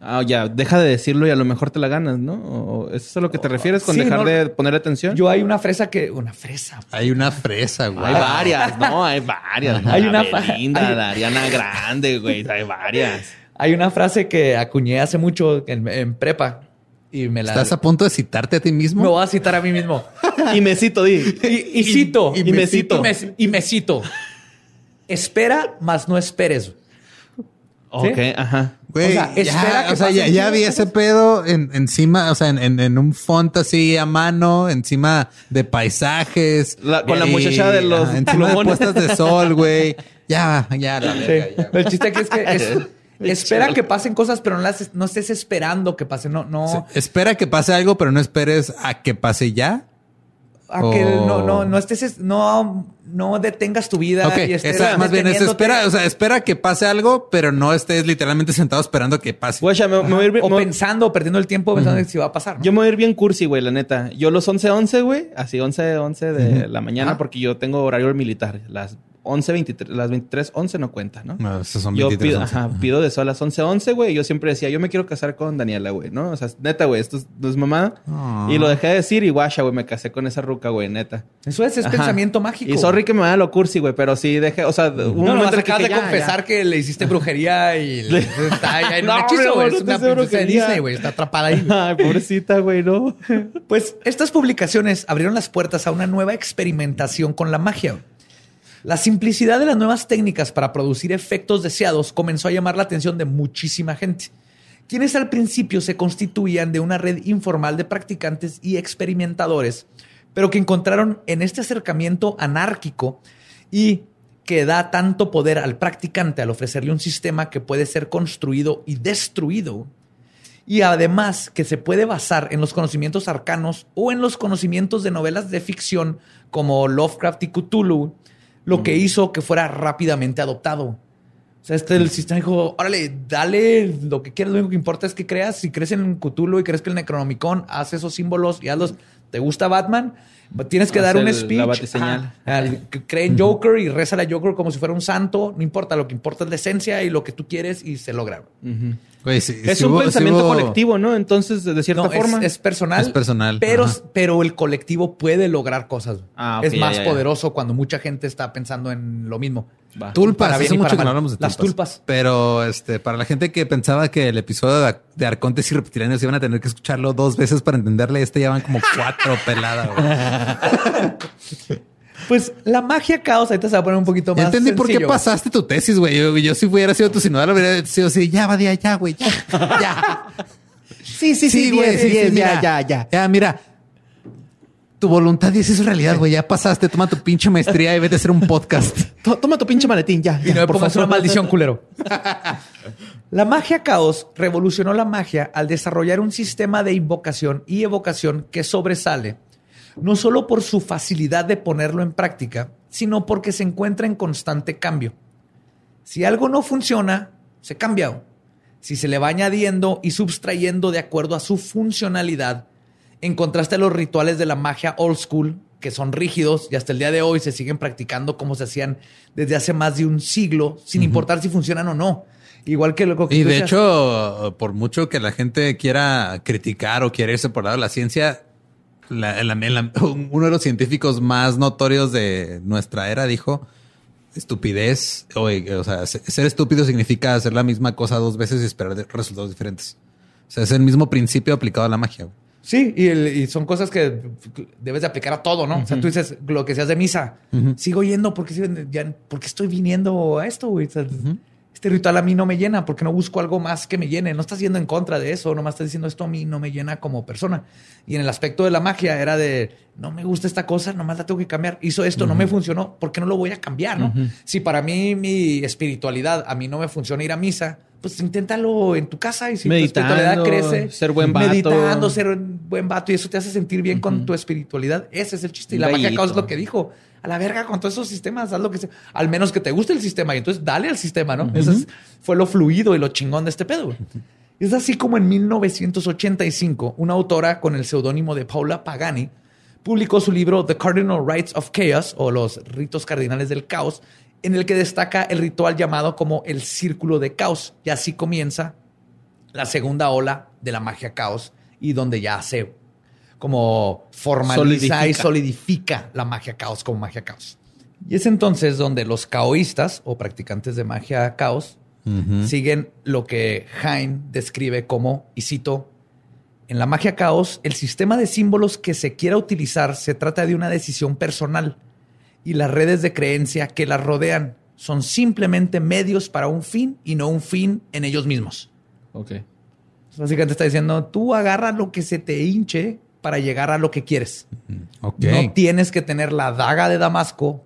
Ah, ya, deja de decirlo y a lo mejor te la ganas, ¿no? ¿O ¿Es eso a lo que te refieres con Sí, dejar no. de poner atención? Yo hay una fresa que... Una fresa. Hay una fresa, güey. Hay varias, ¿no? Hay varias. Hay una hay- la Ariana Grande, güey. Hay varias. Hay una frase que acuñé hace mucho en, en prepa y me la... ¿Estás a punto de citarte a ti mismo? Me voy a citar a mí mismo. Y me cito, di. Y, y cito. y me cito. Y me, y me cito. Espera, mas no esperes. Ok, ajá. Güey, O sea, ya, espera que o sea, ya, ya vi ese pedo en- encima, o sea, en, en- en un font así a mano, encima de paisajes. La- con la muchacha de los encima de puestas de sol, güey. Ya, ya, la Sí. verga, ya. El chiste aquí es que es- espera que pasen cosas, pero no, las, no estés esperando que pasen. No, no. Sí, Espera que pase algo, pero no esperes a que pase ya. A que Oh. no, no, no estés, no, no detengas tu vida y estés esa- más bien es espera, o sea, espera que pase algo, pero no estés literalmente sentado esperando que pase. Guacha, me, me voy a ir bien- O me- pensando, o perdiendo el tiempo pensando en si va a pasar. ¿no? Yo me voy a ir bien cursi, güey, la neta. Yo los 11-11, güey, así 11-11 de la mañana, porque yo tengo horario militar. Las 11-23, las 23-11 no cuentan, ¿no? No, esos son Yo 23, pido, 11. ajá, pido de sol a las 11-11, güey. y Yo siempre decía, yo me quiero casar con Daniela, güey, ¿no? O sea, neta, güey, esto es, no es mamada. Ah. Y lo dejé de decir y guacha, güey, me casé con esa ruca, güey, neta. Eso es, es Ajá. pensamiento mágico. Y sorry que me vaya lo cursi, güey, pero sí dejé, o sea, un No, no, momento que acabas de ya, confesar ya. que le hiciste brujería y le- está ahí en No, un hechizo, güey. no Es te una princesa de. Disney, güey. Está atrapada ahí. Ay, pobrecita, güey, no. Pues estas publicaciones abrieron las puertas a una nueva experimentación con la magia. La simplicidad de las nuevas técnicas para producir efectos deseados comenzó a llamar la atención de muchísima gente, quienes al principio se constituían de una red informal de practicantes y experimentadores, pero que encontraron en este acercamiento anárquico y que da tanto poder al practicante al ofrecerle un sistema que puede ser construido y destruido y además que se puede basar en los conocimientos arcanos o en los conocimientos de novelas de ficción como Lovecraft y Cthulhu, lo que hizo que fuera rápidamente adoptado. O sea, este el sistema dijo, órale, dale lo que quieras, lo único que importa es que creas, si crees en Cthulhu y crees que el Necronomicon, haz esos símbolos y hazlos. ¿Te gusta Batman? Tienes que dar un el- la speech. Al- que Cree en Joker y reza a Joker como si fuera un santo. No importa, lo que importa es la esencia y lo que tú quieres y se logra. Es un hubo- pensamiento hubo- colectivo, ¿no? Entonces, de cierta No, forma. Es, personal. Es personal, Pero, ajá. pero el colectivo puede lograr cosas. Ah, es más ya, ya. poderoso cuando mucha gente está pensando en lo mismo. Va. Tulpas, Para bien hace mucho para que mal. no hablamos de Las tulpas. Pero este, para la gente que pensaba que el episodio de, de Arcontes y Reptilianos iban a tener que escucharlo dos veces para entenderle, este ya van como cuatro peladas. güey. Pues la magia caos, ahorita se va a poner un poquito más. Ya entendí por qué pasaste tu tesis, güey. Yo, yo si hubiera sido tu sinodal, hubiera sido así, ya, Badía, ya, güey, ya, ya. Sí, sí, Sí, güey, sí, sí, mira. ya, ya. Ya, mira. Tu voluntad y hizo realidad, güey. Ya pasaste, toma tu pinche maestría y vete a hacer un podcast. To- Toma tu pinche maletín, ya. Y ya, no me por pongas favor. una maldición, culero. la magia caos revolucionó la magia al desarrollar un sistema de invocación y evocación que sobresale, no solo por su facilidad de ponerlo en práctica, sino porque se encuentra en constante cambio. Si algo no funciona, se cambia. Si se le va añadiendo y subtrayendo de acuerdo a su funcionalidad, en contraste a los rituales de la magia old school, que son rígidos y hasta el día de hoy se siguen practicando como se hacían desde hace más de un siglo, sin importar si funcionan o no. Igual que lo que Y tú de decías. hecho, por mucho que la gente quiera criticar o quiera irse por lado de la ciencia, la- la- la- uno de los científicos más notorios de nuestra era dijo estupidez. O, o sea, se- ser estúpido significa hacer la misma cosa dos veces y esperar resultados diferentes. O sea, es el mismo principio aplicado a la magia. Sí, y, el- y son cosas que debes de aplicar a todo, ¿no? O sea, tú dices lo que seas de misa. Sigo yendo porque, ya, porque estoy viniendo a esto, güey. O sea, Este ritual a mí no me llena porque no busco algo más que me llene. No estás yendo en contra de eso, nomás estás diciendo esto a mí no me llena como persona. Y en el aspecto de la magia era de no me gusta esta cosa, nomás la tengo que cambiar. Hizo esto, no me funcionó, ¿por qué no lo voy a cambiar? ¿no? Si para mí mi espiritualidad, a mí no me funciona ir a misa, pues inténtalo en tu casa y si Meditando, tu espiritualidad crece, ser buen vato. meditando, ser buen vato y eso te hace sentir bien con tu espiritualidad. Ese es el chiste. Y la magia Gallito. caos es lo que dijo. A la verga con todos esos sistemas, haz lo que sea. Al menos que te guste el sistema y entonces dale al sistema, ¿no? Eso es- fue lo fluido y lo chingón de este pedo. güey. Es así como en 1985, una autora con el seudónimo de Paula Pagani publicó su libro The Cardinal Rites of Chaos o los ritos cardinales del caos, en el que destaca el ritual llamado como el círculo de caos. Y así comienza la segunda ola de la magia caos y donde ya se como formaliza y Solidifica. la magia caos como magia caos. Y es entonces donde los caoístas o practicantes de magia caos siguen lo que Hein describe como, y cito, en la magia caos, el sistema de símbolos que se quiera utilizar se trata de una decisión personal y las redes de creencia que las rodean son simplemente medios para un fin y no un fin en ellos mismos. Ok. Básicamente está diciendo, tú agarra lo que se te hinche para llegar a lo que quieres. No tienes que tener la daga de Damasco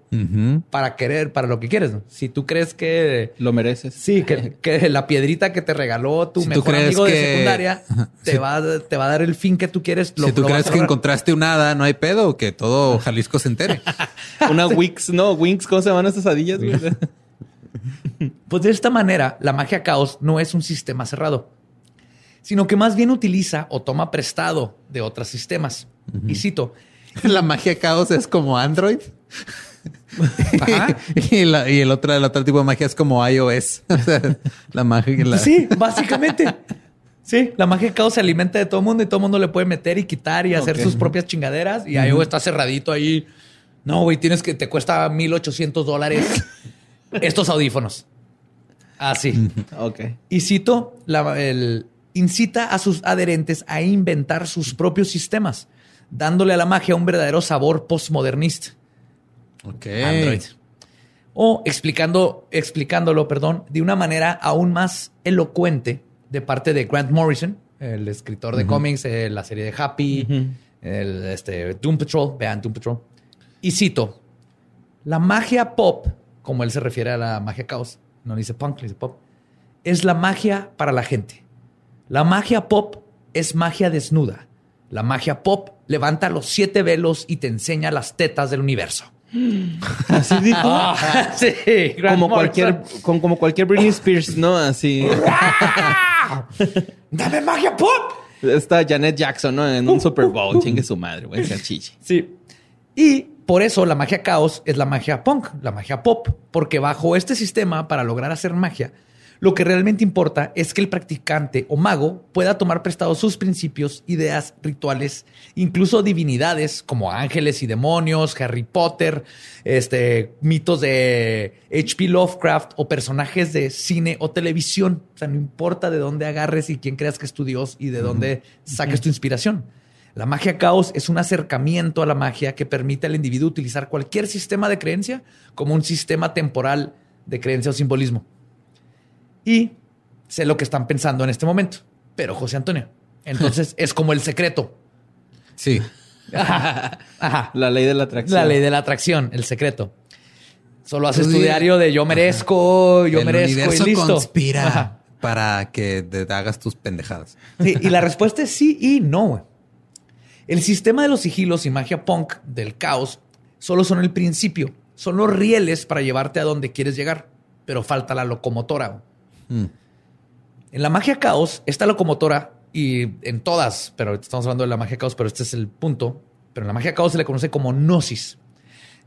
para querer, para lo que quieres. ¿no? Si tú crees que Lo mereces. Sí, que, que la piedrita que te regaló tu Si tú mejor crees amigo de secundaria te, Si- va, a- te va a dar el fin que tú quieres. lo- si tú lo crees que encontraste un hada, no hay pedo, que todo Jalisco se entere. Una Wix, ¿no? Wings, ¿cómo se llaman estas adillas? Pues de esta manera, la magia caos no es un sistema cerrado, sino que más bien utiliza o toma prestado de otros sistemas. Y cito, La magia caos es como Android. Ajá. y, la- y el otro, el otro tipo de magia es como iOS. La magia. la- sí, básicamente. Sí, la magia caos se alimenta de todo el mundo y todo el mundo le puede meter y quitar y hacer sus propias chingaderas. Y ahí güey, está cerradito ahí. No, güey, tienes que te cuesta 1800 dólares estos audífonos. Así. ok. Y cito, la- el, incita a sus adherentes a inventar sus propios sistemas, dándole a la magia un verdadero sabor postmodernista. Ok. Android. O explicando, explicándolo, perdón, de una manera aún más elocuente de parte de Grant Morrison, el escritor de cómics, eh, la serie de Happy, el este, Doom Patrol, vean Doom Patrol. Y cito, la magia pop, como él se refiere a la magia caos, no dice punk, dice pop, es la magia para la gente. La magia pop es magia desnuda. La magia pop levanta los siete velos y te enseña las tetas del universo. Así dijo. Ah, sí, como Morrison. cualquier, como cualquier Britney Spears, ¿no? Así. ¡Dame magia pop! Está Janet Jackson, ¿no? En un Super Bowl. Chingue su madre, güey. Chichi. Sí. Y por eso la magia caos es la magia punk, la magia pop, porque bajo este sistema, para lograr hacer magia, lo que realmente importa es que el practicante o mago pueda tomar prestados sus principios, ideas, rituales, incluso divinidades como ángeles y demonios, Harry Potter, este, mitos de H.P. Lovecraft o personajes de cine o televisión. O sea, no importa de dónde agarres y quién creas que es tu Dios y de dónde saques tu inspiración. La magia caos es un acercamiento a la magia que permite al individuo utilizar cualquier sistema de creencia como un sistema temporal de creencia o simbolismo. Y sé lo que están pensando en este momento, pero José Antonio. Entonces es como el secreto. Sí. Ajá. Ajá. La ley de la atracción. La ley de la atracción, el secreto. Solo haces tu di- diario de yo merezco, yo el merezco universo y listo. conspira Ajá. para que te hagas tus pendejadas. Sí, y la respuesta es sí y no. El sistema de los sigilos y magia punk del caos solo son el principio. Son los rieles para llevarte a donde quieres llegar, pero falta la locomotora. Mm. En la magia caos, esta locomotora, y en todas, pero estamos hablando de la magia caos, pero este es el punto, pero en la magia caos se le conoce como gnosis.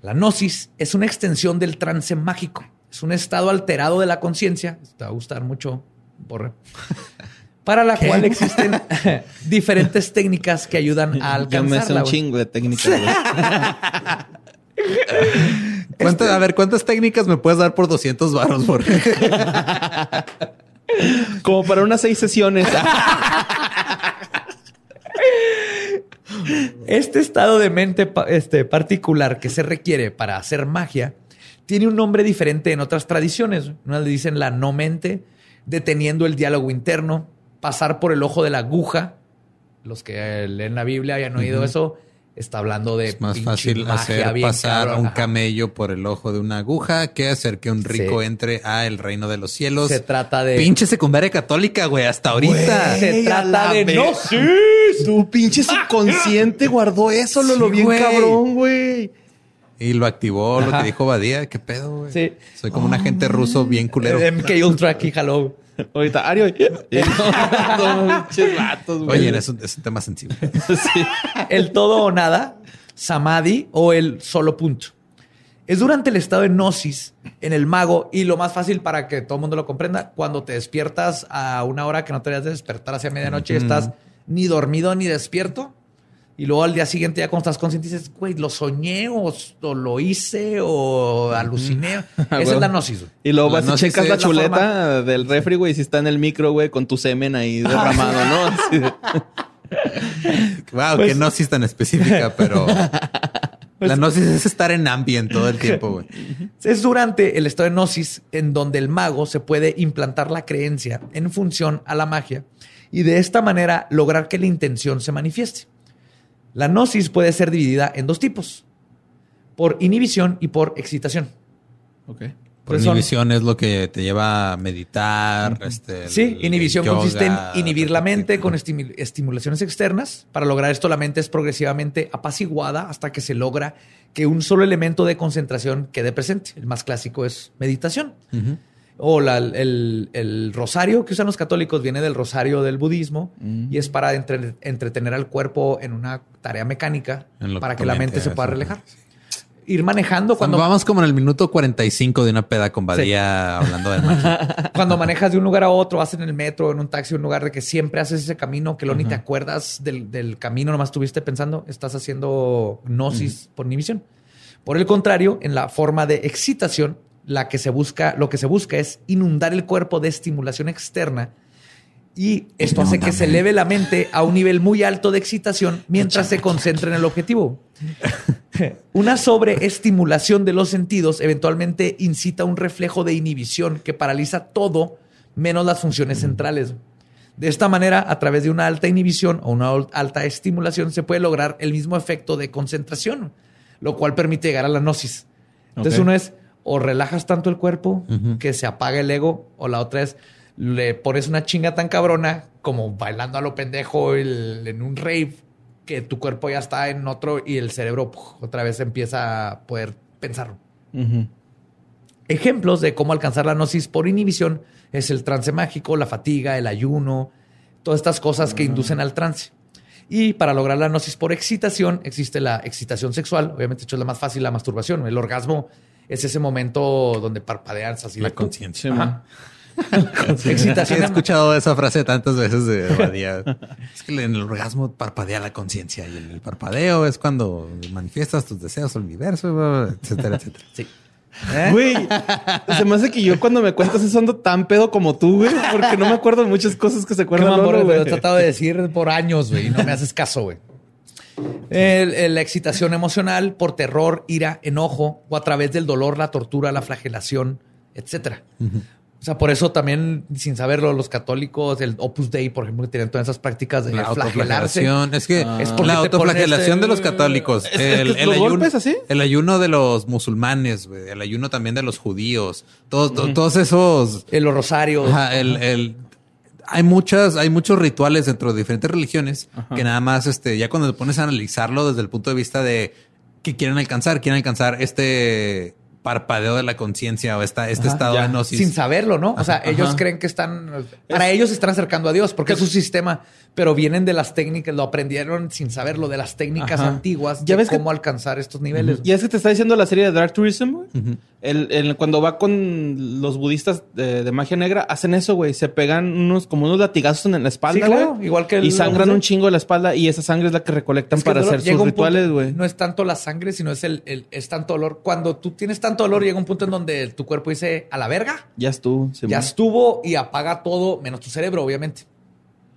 La gnosis es una extensión del trance mágico. Es un estado alterado de la conciencia. Te va a gustar mucho, Borre. Para la cual existen diferentes técnicas que ayudan a alcanzarla. Ya me un chingo de técnicas. Este- a ver, ¿cuántas técnicas me puedes dar por 200 barros, Borre? Como para unas seis sesiones. Este estado de mente este, particular que se requiere para hacer magia tiene un nombre diferente en otras tradiciones. Una le dicen la no mente, deteniendo el diálogo interno, pasar por el ojo de la aguja. Los que leen la Biblia hayan oído eso. Está hablando de es más fácil hacer pasar un camello por el ojo de una aguja que hacer que un rico entre a el reino de los cielos. Se trata de pinche secundaria católica, güey, hasta ahorita. se trata de no. Sí, tu pinche subconsciente guardó eso, lo lo bien cabrón, güey. Y lo activó lo que dijo Badía. ¿Qué pedo, güey? Sí. Soy como un agente ruso bien culero. MK Ultra aquí, hello. Ahorita, Ario. Oye, es un, tema sensible. El todo o nada, samadhi o el solo punto. Es durante el estado de gnosis en el mago y lo más fácil para que todo el mundo lo comprenda, cuando te despiertas a una hora que no te debías de despertar hacia medianoche y estás ni dormido ni despierto, y luego al día siguiente, ya cuando estás consciente, dices, güey, lo soñé o, lo hice o aluciné. Esa es la gnosis. Y luego vas y checas la chuleta del refri, güey, si está en el micro, güey, con tu semen ahí derramado, ¿no? wow, qué pues gnosis tan específica, pero... Pues la gnosis es estar en ambiente todo el tiempo, güey. Es durante el estado de gnosis en donde el mago se puede implantar la creencia en función a la magia y de esta manera lograr que la intención se manifieste. La gnosis puede ser dividida en dos tipos, por inhibición y por excitación. Ok. Por inhibición es lo que te lleva a meditar. Este, sí, inhibición consiste en inhibir la mente con estimulaciones externas. Para lograr esto, la mente es progresivamente apaciguada hasta que se logra que un solo elemento de concentración quede presente. El más clásico es meditación. O el, rosario que usan los católicos viene del rosario del budismo mm. y es para entretener al cuerpo en una tarea mecánica para que la mente se pueda relajar. Ir manejando cuando... Vamos como en el minuto 45 de una peda con Badía hablando de magia. cuando manejas de un lugar a otro, vas en el metro, en un taxi, un lugar de que siempre haces ese camino, que lo ni te acuerdas del, camino, nomás estuviste pensando, estás haciendo gnosis por inhibición. Por el contrario, en la forma de excitación, la que se busca, lo que se busca es inundar el cuerpo de estimulación externa y esto hace que se eleve la mente a un nivel muy alto de excitación mientras se concentra en el objetivo. Una sobreestimulación de los sentidos eventualmente incita un reflejo de inhibición que paraliza todo menos las funciones centrales. De esta manera, a través de una alta inhibición o una alta estimulación, se puede lograr el mismo efecto de concentración, lo cual permite llegar a la gnosis. Entonces, uno es o relajas tanto el cuerpo que se apaga el ego, o la otra es le pones una chinga tan cabrona como bailando a lo pendejo en un rave que tu cuerpo ya está en otro y el cerebro otra vez empieza a poder pensar. Ejemplos de cómo alcanzar la gnosis por inhibición es el trance mágico, la fatiga, el ayuno, todas estas cosas que inducen al trance. Y para lograr la gnosis por excitación existe la excitación sexual, obviamente hecho es la más fácil, la masturbación. El orgasmo es ese momento donde parpadeas así. La conciencia. Excitación. He escuchado esa frase tantas veces de Badía. es que en el orgasmo parpadea la conciencia y en el parpadeo es cuando manifiestas tus deseos al universo, etcétera, etcétera. Sí. ¿Eh? Güey, se me hace que yo cuando me cuentas eso ando tan pedo como tú, güey, porque no me acuerdo de muchas cosas que se acuerdan. Lo he tratado de decir por años, güey, y no me haces caso, güey la excitación emocional por terror, ira, enojo o a través del dolor, la tortura, la flagelación, etcétera. O sea, por eso también, sin saberlo, los católicos, el Opus Dei, por ejemplo, que tienen todas esas prácticas de la flagelarse. Es que es la autoflagelación de los católicos. el, ayuno, así? el ayuno de los musulmanes, el ayuno también de los judíos. Todos, todos esos... los rosarios. el, hay muchas, hay muchos rituales dentro de diferentes religiones que nada más, este, ya cuando te pones a analizarlo desde el punto de vista de qué quieren alcanzar, quieren alcanzar este parpadeo de la conciencia o esta, este estado ya. de gnosis. sin saberlo, ¿no? O sea, ellos Ajá. creen que están, para ellos se están acercando a Dios porque es su sistema, pero vienen de las técnicas, lo aprendieron sin saberlo, de las técnicas Ajá. antiguas Ya de ves que- cómo alcanzar estos niveles. Y es que te está diciendo la serie de Dark Tourism, güey. el, el- cuando va con los budistas de, de magia negra, hacen eso, güey. Se pegan unos, como unos latigazos en la espalda, Sí, claro. güey. Igual que el- Y sangran un chingo de la espalda y esa sangre es la que recolectan Es que para dolor hacer sus rituales, güey. No es tanto la sangre, sino es el, el- es tanto dolor. Cuando tú tienes tanto dolor, llega un punto en donde tu cuerpo dice a la verga, Ya estuvo. Ya estuvo y apaga todo, menos tu cerebro, obviamente.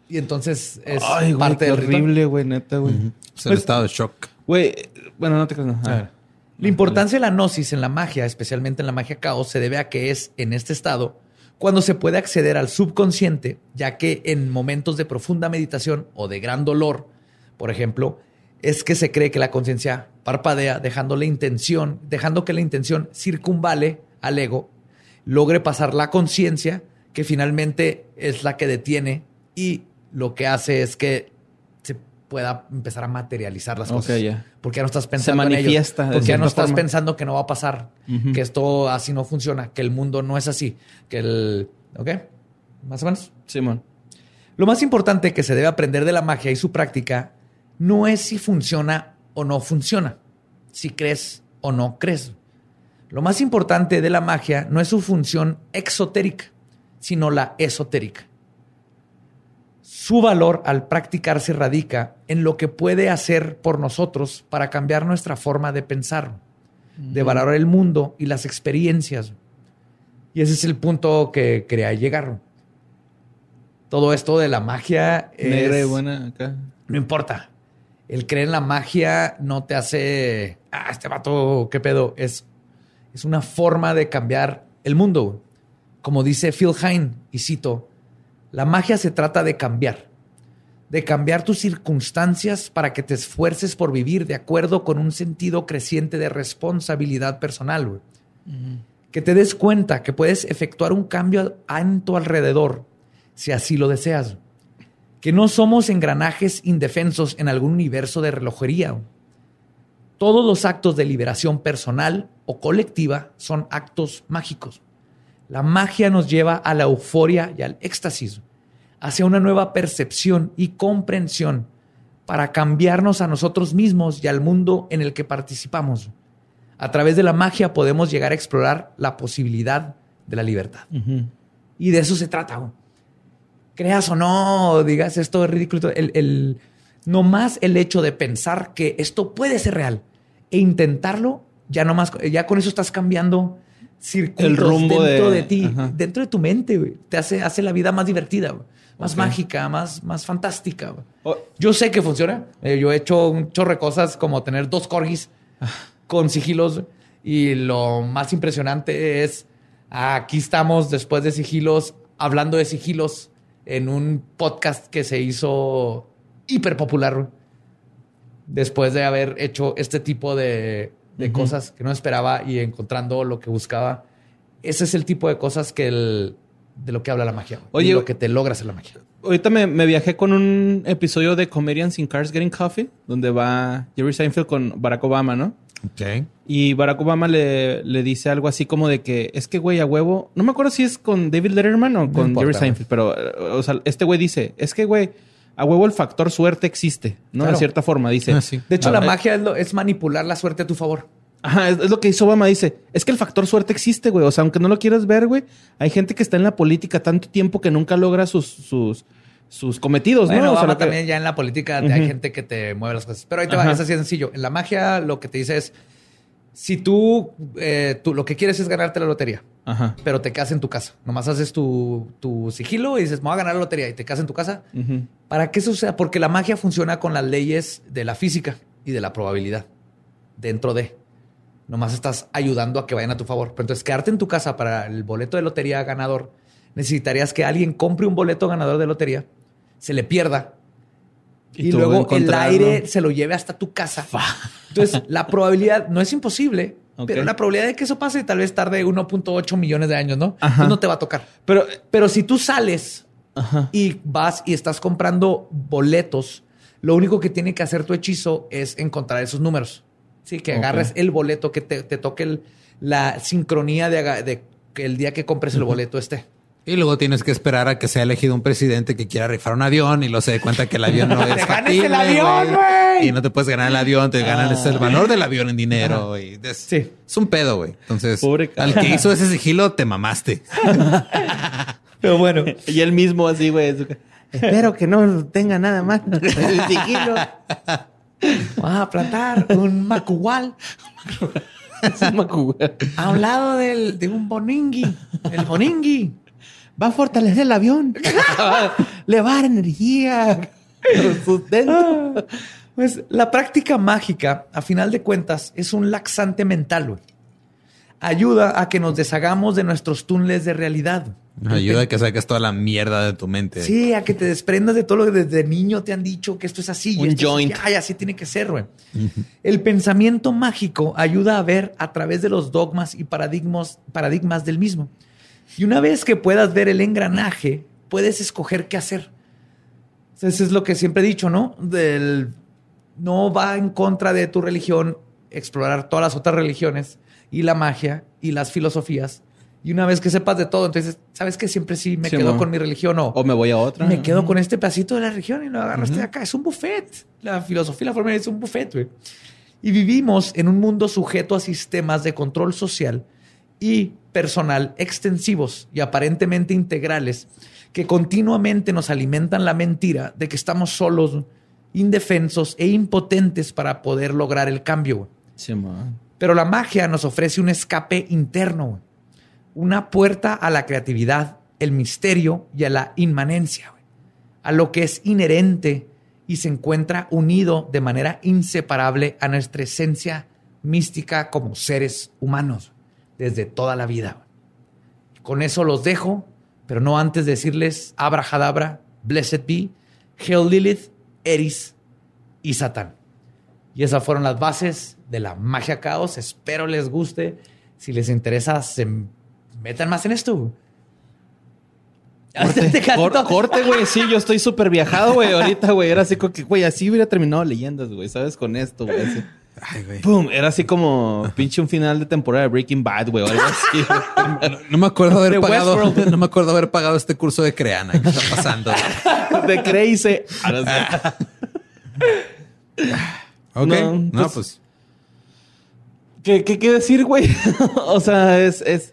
Y entonces es Ay, güey, parte qué del ritual. horrible, güey, neta, güey. Es el estado de shock. Güey, bueno, no te creas. no. A ver. La importancia de la gnosis en la magia, especialmente en la magia caos, se debe a que es en este estado cuando se puede acceder al subconsciente, ya que en momentos de profunda meditación o de gran dolor, por ejemplo, es que se cree que la conciencia parpadea, dejando la intención, dejando que la intención circunvale al ego, logre pasar la conciencia, que finalmente es la que detiene y lo que hace es que se pueda empezar a materializar las cosas. ya. Porque ya no estás pensando en manifiesta ello. de Porque ya no estás forma. pensando que no va a pasar, que esto así no funciona, que el mundo no es así, que el... ¿Ok? Más o menos. Simón. Lo más importante que se debe aprender de la magia y su práctica no es si funciona o no funciona, si crees o no crees. Lo más importante de la magia no es su función exotérica, sino la esotérica. Su valor al practicarse radica en lo que puede hacer por nosotros para cambiar nuestra forma de pensar, de valorar el mundo y las experiencias. Y ese es el punto que quería llegar. Todo esto de la magia es- Negra y buena acá. no importa. El creer en la magia no te hace, ah, este vato, qué pedo. Es, es una forma de cambiar el mundo. Como dice Phil Hine, y cito, la magia se trata de cambiar, de cambiar tus circunstancias para que te esfuerces por vivir de acuerdo con un sentido creciente de responsabilidad personal. güey. Que te des cuenta que puedes efectuar un cambio a- tu alrededor si así lo deseas que no somos engranajes indefensos en algún universo de relojería. Todos los actos de liberación personal o colectiva son actos mágicos. La magia nos lleva a la euforia y al éxtasis, hacia una nueva percepción y comprensión para cambiarnos a nosotros mismos y al mundo en el que participamos. A través de la magia podemos llegar a explorar la posibilidad de la libertad. Y de eso se trata. Creas o no, digas esto es ridículo. El, el, nomás el hecho de pensar que esto puede ser real e intentarlo, ya nomás, ya con eso estás cambiando circuitos El rumbo dentro de, de- ti, ajá. dentro de tu mente, güey. Te hace, hace la vida más divertida, güey. más mágica, más, más fantástica. güey. Oh, Yo sé que funciona. Eh, yo he hecho un chorro de cosas como tener dos corgis con sigilos. Y lo más impresionante es, aquí estamos después de sigilos, hablando de sigilos en un podcast que se hizo hiper popular. Después de haber hecho este tipo de, de cosas que no esperaba y encontrando lo que buscaba. Ese es el tipo de cosas que el, de lo que habla la magia. Oye, y lo que te logra hacer la magia. Ahorita me, me viajé con un episodio de Comedians in Cars Getting Coffee, donde va Jerry Seinfeld con Barack Obama, ¿no? Ok. Y Barack Obama le, le dice algo así como de que es que, güey, a huevo. No me acuerdo si es con David Letterman o con Jerry Seinfeld, pero, o sea, este güey dice: Es que, güey, a huevo el factor suerte existe, ¿no? Claro. De cierta forma, dice. Ah, sí. De hecho, la magia es, lo- es manipular la suerte a tu favor. Ajá, es, es lo que hizo Obama. Dice: Es que el factor suerte existe, güey. O sea, aunque no lo quieras ver, güey, hay gente que está en la política tanto tiempo que nunca logra sus, sus, sus cometidos, Bueno, ¿no? O sea, que- también ya en la política hay gente que te mueve las cosas. Pero ahí te va, es así de sencillo. En la magia lo que te dice es, si tú, eh, tú lo que quieres es ganarte la lotería, Ajá. pero te quedas en tu casa, nomás haces tu, tu sigilo y dices, me voy a ganar la lotería y te quedas en tu casa. ¿para qué eso sea? Porque la magia funciona con las leyes de la física y de la probabilidad dentro de. Nomás estás ayudando a que vayan a tu favor. Pero entonces, quedarte en tu casa para el boleto de lotería ganador, necesitarías que alguien compre un boleto ganador de lotería, se le pierda y, luego el aire se lo lleve hasta tu casa. Entonces, la probabilidad no es imposible, pero la probabilidad de que eso pase tal vez tarde 1.8 millones de años, ¿no? Ajá. Entonces no te va a tocar. Pero, Pero si tú sales ajá. y vas y estás comprando boletos, lo único que tiene que hacer tu hechizo es encontrar esos números. Sí, que agarres el boleto, que te, te toque el- la sincronía de, de que el día que compres el boleto esté. Y luego tienes que esperar a que sea elegido un presidente que quiera rifar un avión y lo se dé cuenta que el avión no es ¡Te factible, el avión, güey! Y no te puedes ganar el avión, te ganan el valor del avión en dinero. Y es, Sí. es un pedo, güey. Entonces, Pobre al que hizo ese sigilo, te mamaste. Pero bueno, Y él mismo así, güey. Espero que no tenga nada más. El sigilo. vas a plantar un macual Es un macuga. a un lado del, de un boningui. El boningui. Va a fortalecer el avión. Le va a dar energía. Sustento. Pues la práctica mágica, a final de cuentas, es un laxante mental. güey. Ayuda a que nos deshagamos de nuestros túneles de realidad. Ayuda a que saques toda la mierda de tu mente. Sí, a que te desprendas de todo lo que desde niño te han dicho que esto es así. y Un es joint. así. Ay, así tiene que ser, güey. El pensamiento mágico ayuda a ver a través de los dogmas y paradigmas, paradigmas del mismo. Y una vez que puedas ver el engranaje, puedes escoger qué hacer. Eso es lo que siempre he dicho, ¿no? Del, no va en contra de tu religión explorar todas las otras religiones y la magia y las filosofías. Y una vez que sepas de todo, entonces, ¿sabes que Siempre sí me Sí, quedo con mi religión o, O me voy a otra. me quedo con este pedacito de la religión y lo agarro este de acá. Es un buffet. La filosofía la forma es un buffet, güey. Y vivimos en un mundo sujeto a sistemas de control social y personal extensivos y aparentemente integrales que continuamente nos alimentan la mentira de que estamos solos, indefensos e impotentes para poder lograr el cambio. Sí. Pero la magia nos ofrece un escape interno, una puerta a la creatividad, el misterio y a la inmanencia, a lo que es inherente y se encuentra unido de manera inseparable a nuestra esencia mística como seres humanos desde toda la vida. Con eso los dejo, pero no antes de decirles abrahadabra, blessed be, Hail Lilith, Eris y Satán. Y esas fueron las bases de la magia caos. Espero les guste. Si les interesa, se metan más en esto. Te Cor- canto. corte, güey. Sí, yo estoy súper viajado, güey. Ahorita, güey. Era así como que, güey, así hubiera terminado leyendas, güey. ¿Sabes? Con esto, güey. Ay, güey. Pum. Era así como pinche un final de temporada de Breaking Bad, güey. O algo así. No, no me acuerdo haber De pagado. Westworld. No me acuerdo haber pagado este curso de Creana. ¿Qué está pasando? de Crazy. Ahora sí. Ok. No, No, pues- pues. ¿Qué, qué, qué decir, güey? o sea, es... es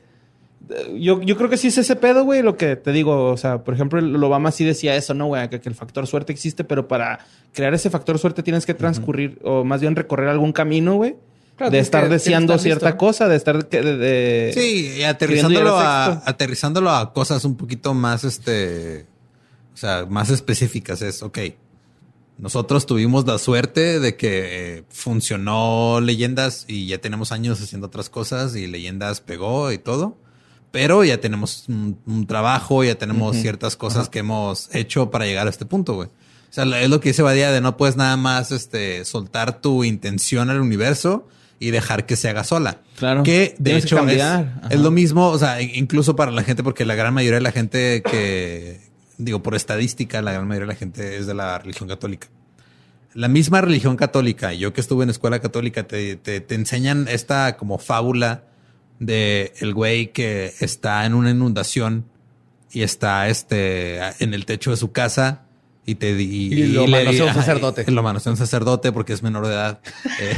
yo, yo creo que sí es ese pedo, güey, lo que te digo. O sea, por ejemplo, el Obama sí decía eso, ¿no, güey? Que, que el factor suerte existe, pero para crear ese factor suerte tienes que transcurrir, o más bien recorrer algún camino, güey. Claro, de estar que- deseando cierta listo. cosa, de estar... de, de- Sí, y aterrizándolo a, aterrizándolo a cosas un poquito más, este, o sea, más específicas es, ok, nosotros tuvimos la suerte de que eh, funcionó Leyendas y ya tenemos años haciendo otras cosas y Leyendas pegó y todo, pero ya tenemos un, un trabajo, ya tenemos ciertas cosas que hemos hecho para llegar a este punto, güey. O sea, es lo que dice Badía de no puedes nada más, este, soltar tu intención al universo y dejar que se haga sola. Claro. Que de Tienes que hecho es, es lo mismo, o sea, incluso para la gente, porque la gran mayoría de la gente que, digo, por estadística, la gran mayoría de la gente es de la religión católica. La misma religión católica, yo que estuve en escuela católica, te, te, te enseñan esta como fábula de el güey que está en una inundación y está este en el techo de su casa y te y, Y lo le- manosea un sacerdote. y lo manosea un sacerdote porque es menor de edad. Eh,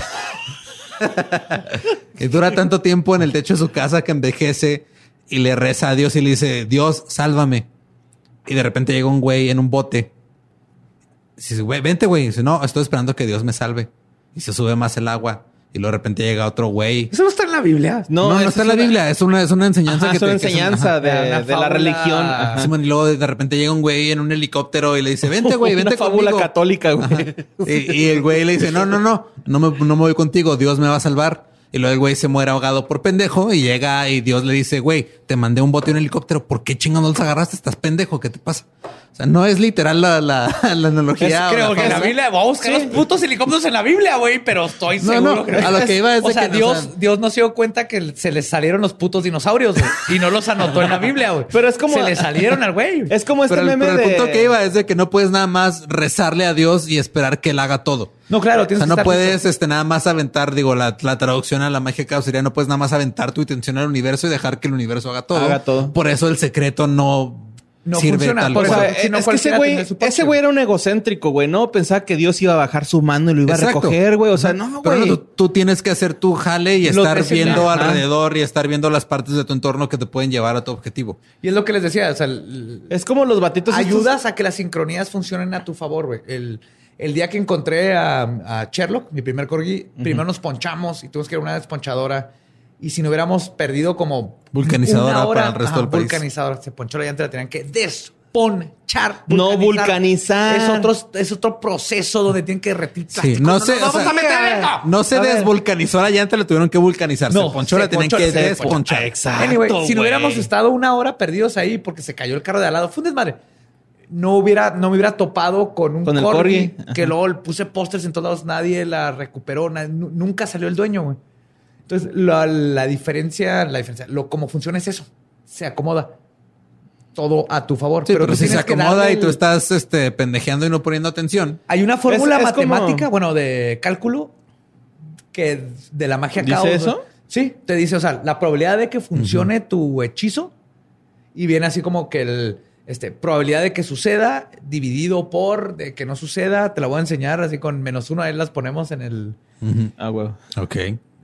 y dura tanto tiempo en el techo de su casa que envejece y le reza a Dios y le dice, Dios, sálvame. Y de repente llega un güey en un bote. Y dice, güey, vente, güey. Y dice, no, estoy esperando que Dios me salve. Y se sube más el agua. Y luego de repente llega otro güey. Eso no está en la Biblia. No, no, esa está en la una- Biblia. Es una, es una enseñanza Ajá, que es una te que es un- enseñanza ajá. de, Una de la religión. Ajá. Y luego de repente llega un güey en un helicóptero y le dice, vente, güey, vente Una fábula conmigo. católica, güey. Y, y el güey le dice, no, no, no, no me, no me voy contigo, Dios me va a salvar. Y luego el güey se muere ahogado por pendejo y llega y Dios le dice, güey, te mandé un bote y un helicóptero, ¿por qué chingados no los agarraste? Estás pendejo, ¿qué te pasa? O sea, no es literal la, la, la analogía. Es- creo o que en la. Biblia, voy a buscar los putos helicópteros en la Biblia, güey, pero estoy No, seguro no, que a lo que iba es o de sea, que, o Dios, sea- Dios no se dio cuenta que se les salieron los putos dinosaurios, güey, y no los anotó en la Biblia, güey. Pero es como- se le salieron al güey. Es como este Pero el, meme pero el de... punto que iba es de que no puedes nada más rezarle a Dios y esperar que él haga todo. No, claro, O tienes sea, que no puedes listo. este, nada más aventar, digo, la, la traducción a la magia caos sería no puedes nada más aventar tu intención al universo y dejar que el universo haga todo. Haga todo. Por eso el secreto no, No sirve funciona, tal O si no, es que ese güey, ese güey era un egocéntrico, güey, ¿no? Pensaba que Dios iba a bajar su mano y lo iba Exacto. a recoger, güey. O sea, no, Pero güey. no, tú, tú tienes que hacer tu jale y Lo estar viendo ajá. alrededor y estar viendo las partes de tu entorno que te pueden llevar a tu objetivo. Y es lo que les decía, o sea, el- Es como los batitos. estos- ayudas a que las sincronías funcionen a tu favor, güey. El, el día que encontré a, a Sherlock, mi primer corgi, primero nos ponchamos y tuvimos que ir a una desponchadora. Y si no hubiéramos perdido como Vulcanizadora hora, para el resto del país. Vulcanizadora. Se ponchó la llanta, la tenían que desponchar. No vulcanizar. Es otro, es otro proceso donde tienen que derretir Sí, plástico. no sé, nos o vamos sea, a meter esto! No se A ver. desvulcanizó la llanta, le tuvieron que vulcanizar. No, se ponchó, se la tenían ponchó, que se desponchar. Exacto, Anyway, si no hubiéramos estado una hora perdidos ahí porque se cayó el carro de al lado, fue un desmadre. No hubiera, no me hubiera topado con un Con el corgi, corgi. que luego puse pósters en todos lados, nadie la recuperó, nunca salió el dueño, güey. Entonces, la, la diferencia, la diferencia, lo como funciona es eso. Se acomoda todo a tu favor. Sí, pero, tú si se acomoda y tú estás este, pendejeando y no poniendo atención. Hay una fórmula Es- es como- matemática, bueno, de cálculo, que de la magia ¿Dice caos. eso? Sí, te dice, o sea, la probabilidad de que funcione tu hechizo y viene así como que el, este, probabilidad de que suceda dividido por de que no suceda, te la voy a enseñar así con menos uno, ahí las ponemos en el... Ah, güey. Ok.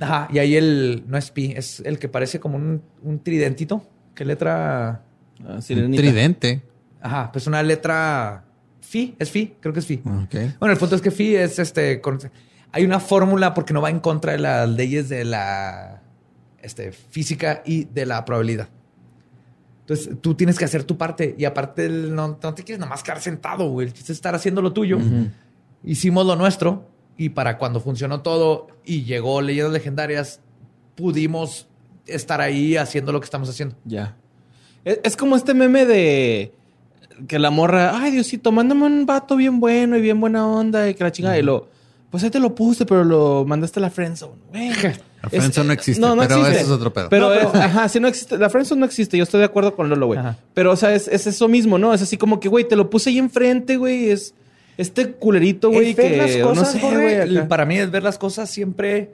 Ajá, y ahí el, no es pi, es el que parece como un, un tridentito. ¿Qué letra? Ah, Un tridente. Ajá, pues una letra fi, es fi, creo que es fi. Ok. Bueno, el punto es que Phi es este. con- hay una fórmula porque no va en contra de las leyes de la este, física y de la probabilidad. Entonces tú tienes que hacer tu parte y aparte no, no te quieres nomás quedar sentado, güey. El chiste es estar haciendo lo tuyo. Hicimos lo nuestro y para cuando funcionó todo y llegó Leyendas Legendarias, pudimos estar ahí haciendo lo que estamos haciendo. Ya. Es, es como este meme de que la morra, ay Diosito, mándame un vato bien bueno y bien buena onda y que la chingada. Y lo, pues ahí te lo puse, pero lo mandaste a la friendzone. Güey. La friendzone no existe, pero existe. eso es otro pedo. Pero, No, pero- es- ajá, sí no existe. La friendzone no existe. Yo estoy de acuerdo con Lolo, güey. Ajá. Pero, o sea, es, es eso mismo, ¿no? Es así como que, güey, te lo puse ahí enfrente, güey. Es este culerito, güey, que las cosas, no sé, Jorge, güey. Para mí es ver las cosas siempre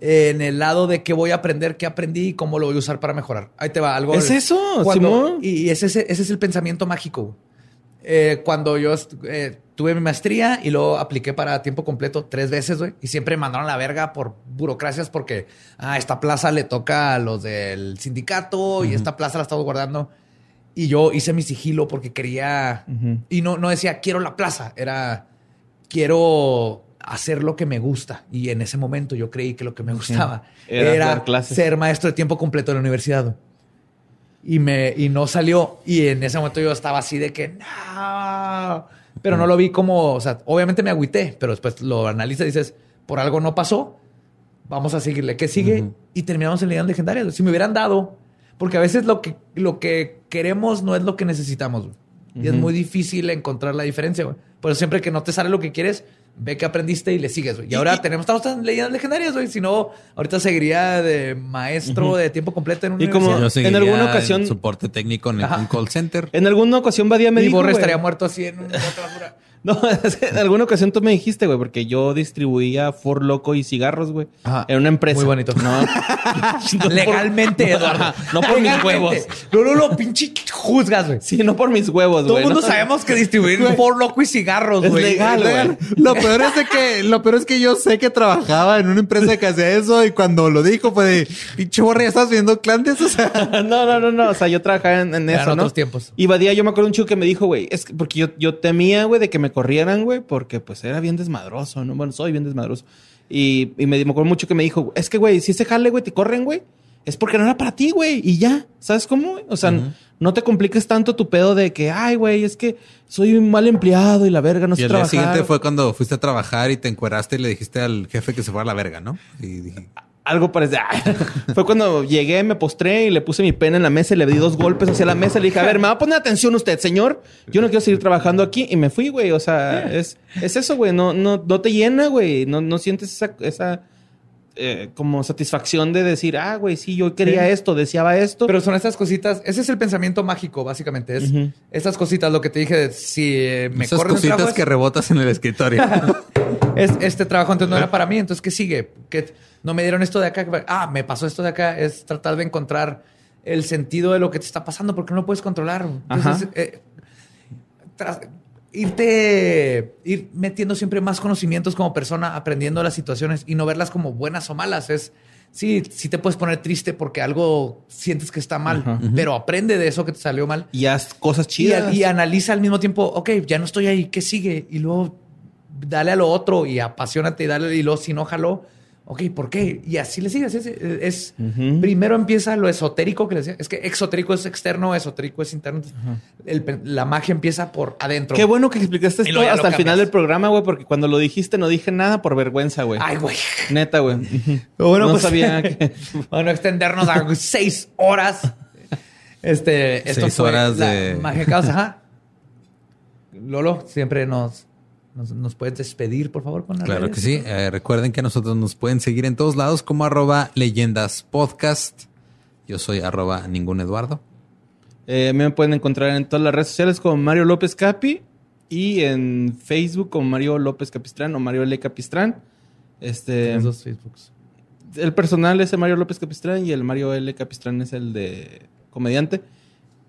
en el lado de qué voy a aprender, qué aprendí y cómo lo voy a usar para mejorar. Ahí te va algo. Es eso, Cuando- Simón. Y ese, es- ese es el pensamiento mágico. güey. Eh, cuando yo eh, tuve mi maestría y luego apliqué para tiempo completo tres veces, güey, y siempre me mandaron a la verga por burocracias porque ah, esta plaza le toca a los del sindicato y esta plaza la estamos guardando. Y yo hice mi sigilo porque quería. Ujú. Y no, no decía quiero la plaza, era quiero hacer lo que me gusta. Y en ese momento yo creí que lo que me gustaba Era era, clases. ser maestro de tiempo completo en la universidad. Y, me, y no salió. Y en ese momento yo estaba así de que no. Pero no lo vi como, o sea, obviamente me agüité, pero después lo analizas y dices, por algo no pasó. Vamos a seguirle. ¿Qué sigue? Ujú. Y terminamos en leyendas legendarias. Si me hubieran dado, porque a veces lo que, lo que queremos no es lo que necesitamos. güey. Y es muy difícil encontrar la diferencia. güey. Por eso siempre que no te sale lo que quieres, ve que aprendiste y le sigues. güey. Y, Y- ahora y- tenemos estamos en leyendas legendarias, güey. Si no, ahorita seguiría de maestro de tiempo completo en una Y como- en seguiría alguna ocasión- soporte técnico en el- un call center. En alguna ocasión Badía me y dijo, Borre güey. estaría muerto así en una otra. No, es que en alguna ocasión tú me dijiste, güey, porque yo distribuía For Loco y cigarros, güey. Ajá. En una empresa. Muy bonito. No. No Legalmente, no, Eduardo. ajá, No por mis huevos. No, no, no, pinche juzgas, güey. Sí, no por mis huevos, Todo güey. el mundo no. sabemos que distribuir por loco y cigarros, Es güey. legal, güey. Lo peor es de que, lo peor es que yo sé que trabajaba en una empresa que hacía eso y cuando lo dijo fue de pinche borra, ya estás viendo clandes, o sea. No, no, no, no. O sea, yo trabajaba en, en eso, ¿no? otros tiempos. Y Badía, yo me acuerdo un chico que me dijo, güey, es que porque yo, yo temía, güey, de que me corrieran, güey, porque pues era bien desmadroso, ¿no? Bueno, soy bien desmadroso. Y, y me, me acuerdo mucho que me dijo, es que, güey, si ese jale, güey, te corren, güey, es porque no era para ti, güey, y ya. ¿Sabes cómo? O sea, no te compliques tanto tu pedo de que, ay, güey, es que soy un mal empleado y la verga no Y sé el día trabajar. siguiente fue cuando fuiste a trabajar y te encueraste y le dijiste al jefe que se fuera a la verga, ¿no? Y dije, Algo parece. Fue cuando llegué, me postré y le puse mi pena en la mesa y le di dos golpes hacia la mesa. Y le dije, a ver, me va a poner atención usted, señor. Yo no quiero seguir trabajando aquí. Y me fui, güey. O sea, es, es eso, güey. No, no, no te llena, güey. No, no sientes esa, esa eh, como satisfacción de decir, ah, güey, sí, yo quería esto, deseaba esto. Pero son estas cositas, ese es el pensamiento mágico, básicamente. Es estas cositas, lo que te dije, de, si eh, me Esas cositas que rebotas en el escritorio. es, este trabajo entonces no era para mí, entonces ¿qué sigue? que no me dieron esto de acá. Ah, me pasó esto de acá. Es tratar de encontrar el sentido de lo que te está pasando porque no lo puedes controlar. Entonces, eh, irte, ir metiendo siempre más conocimientos como persona, aprendiendo las situaciones y no verlas como buenas o malas. Es, sí, sí te puedes poner triste porque algo sientes que está mal, pero aprende de eso que te salió mal. Y haz cosas chidas. Y, analiza al mismo tiempo, ok, ya no estoy ahí, ¿qué sigue? Y luego dale a lo otro y apasionate y dale, y luego si no jaló, ok, ¿por qué? Y así le sigues. Es, primero empieza lo esotérico que le decía. Es que exotérico es externo, esotérico es interno. la magia empieza por adentro. Qué bueno que explicaste esto hasta el final del programa, güey, porque cuando lo dijiste no dije nada por vergüenza, güey. Ay, güey. Neta, güey. Bueno, no pues, sabía que... bueno, extendernos a seis horas. Este, esto seis horas de magia causa. Ajá. Lolo siempre nos ¿Nos, puedes despedir, por favor, con la Claro que sí. Eh, recuerden que nosotros nos pueden seguir en todos lados como arroba leyendas podcast. Yo soy arroba ningún Eduardo. Eh, me pueden encontrar en todas las redes sociales como Mario López Capi y en Facebook como Mario López Capistrán o Mario L. Capistrán. Este, dos Facebooks. El personal es el Mario López Capistrán y el Mario L. Capistrán es el de comediante.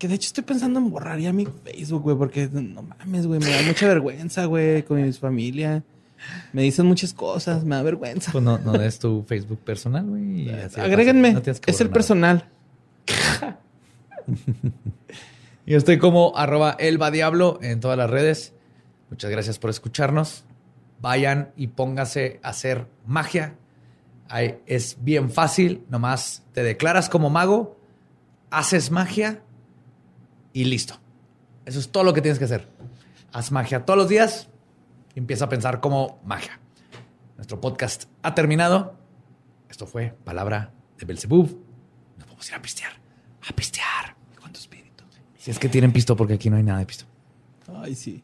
Que de hecho estoy pensando en borrar ya mi Facebook, güey, porque no mames, güey, me da mucha vergüenza, güey, con mi familia. Me dicen muchas cosas, me da vergüenza. Pues no, no es tu Facebook personal, güey. Agréguenme, es el personal. Yo estoy como arroba elba diablo en todas las redes. Muchas gracias por escucharnos. Vayan y póngase a hacer magia. es bien fácil, nomás te declaras como mago, haces magia y listo. Eso es todo lo que tienes que hacer. Haz magia todos los días y empieza a pensar como magia. Nuestro podcast ha terminado. Esto fue Palabra de Belzebub. Nos vamos a ir a pistear. A pistear con tu espíritu. Si es que tienen pisto, porque aquí no hay nada de pisto. Ay, sí.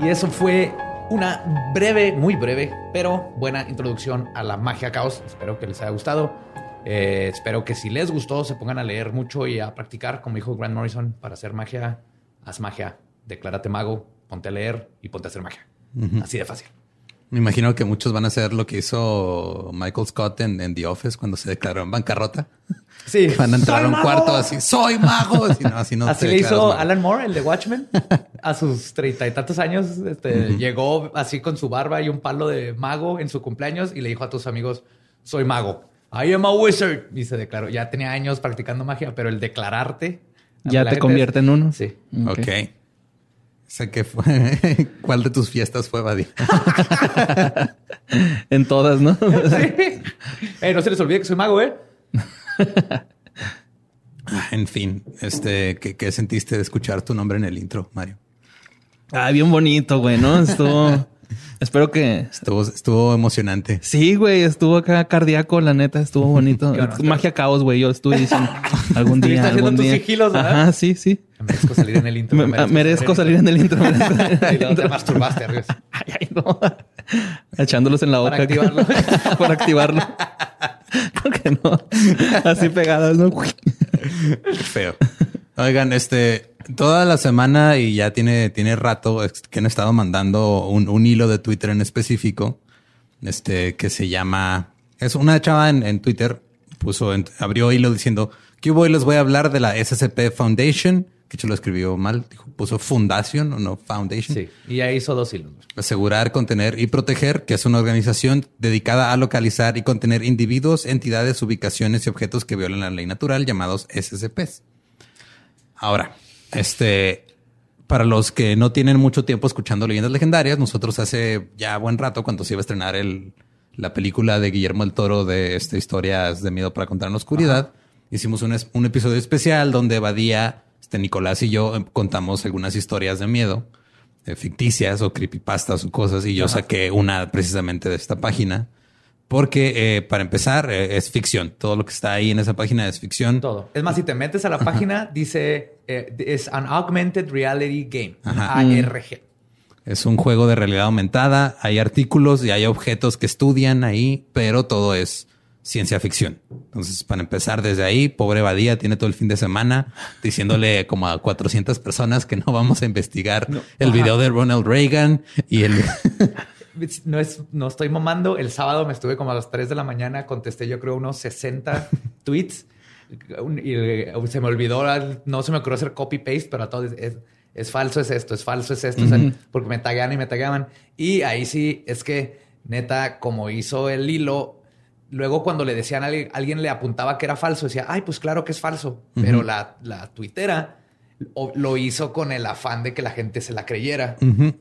Y eso fue una breve, muy breve, pero buena introducción a la magia caos. Espero que les haya gustado. Eh, espero que si les gustó se pongan a leer mucho y a practicar, como dijo Grant Morrison, para hacer magia. Haz magia, declárate mago, ponte a leer y ponte a hacer magia. Así de fácil. Me imagino que muchos van a hacer lo que hizo Michael Scott en, The Office cuando se declaró en bancarrota. Sí. Van a entrar a un cuarto así, soy mago. Así, no, así, le hizo Alan Moore, el de Watchmen. A sus treinta y tantos años, este, llegó así con su barba y un palo de mago en su cumpleaños y le dijo a tus amigos, soy mago. I am a wizard. Y se declaró. Ya tenía años practicando magia, pero el declararte... Ya te convierte en uno. Sí. Ok. Sé que fue. ¿Cuál de tus fiestas fue, Buddy? en todas, ¿no? sí. Eh, no se les olvide que soy mago, ¿eh? en fin, este, ¿qué, sentiste de escuchar tu nombre en el intro, Mario? Ah, bien bonito, güey, ¿no? Estuvo. Espero que. Estuvo, estuvo emocionante. Sí, güey, estuvo acá cardíaco, la neta, estuvo bonito. Magia caos, güey. Yo estuve diciendo algún día. algún tus sigilos, ¿verdad? Ajá, sí, sí. Merezco salir en el intro. merezco, salir en el intro. y luego te masturbaste arriba. Ay, ay, no. Echándolos en la boca. Para activarlo. Para activarlo. ¿Por qué no? Así pegadas, ¿no? Feo. Oigan, este, toda la semana y ya tiene, tiene rato que han estado mandando un, hilo de Twitter en específico, este, que se llama, es una chava en, Twitter, puso, abrió hilo diciendo que hoy les voy a hablar de la SCP Foundation, que hecho lo escribió mal, dijo, puso Fundación o no Foundation. Sí, y ahí hizo dos hilos. Asegurar, contener y proteger, que es una organización dedicada a localizar y contener individuos, entidades, ubicaciones y objetos que violan la ley natural llamados SCPs. Ahora, este, para los que no tienen mucho tiempo escuchando leyendas legendarias, nosotros hace ya buen rato, cuando se iba a estrenar el, la película de Guillermo el Toro de esta historias de miedo para contar en la oscuridad, hicimos un, episodio especial donde Badía, este Nicolás y yo eh, contamos algunas historias de miedo eh, ficticias o creepypastas o cosas y yo saqué una precisamente de esta página porque eh, para empezar eh, es ficción. Todo lo que está ahí en esa página es ficción. Todo. Es más, si te metes a la página, dice eh, es an augmented reality game. Ajá. ARG. Es un juego de realidad aumentada. Hay artículos y hay objetos que estudian ahí, pero todo es ciencia ficción. Entonces, para empezar desde ahí, pobre Badía tiene todo el fin de semana diciéndole como a 400 personas que no vamos a investigar el Ajá. video de Ronald Reagan y el... No, es, no estoy mamando. El sábado me estuve como a las 3 de la mañana, contesté yo creo unos 60 tweets. Y eh, se me olvidó, no se me ocurrió hacer copy-paste, pero a todos es, es falso, es esto, es falso, es esto, o sea, porque me taguean y me tagueaban. Y ahí sí, es que neta, como hizo el hilo, luego cuando le decían a alguien, alguien le apuntaba que era falso, decía, ay, pues claro que es falso, pero la, la tuitera lo hizo con el afán de que la gente se la creyera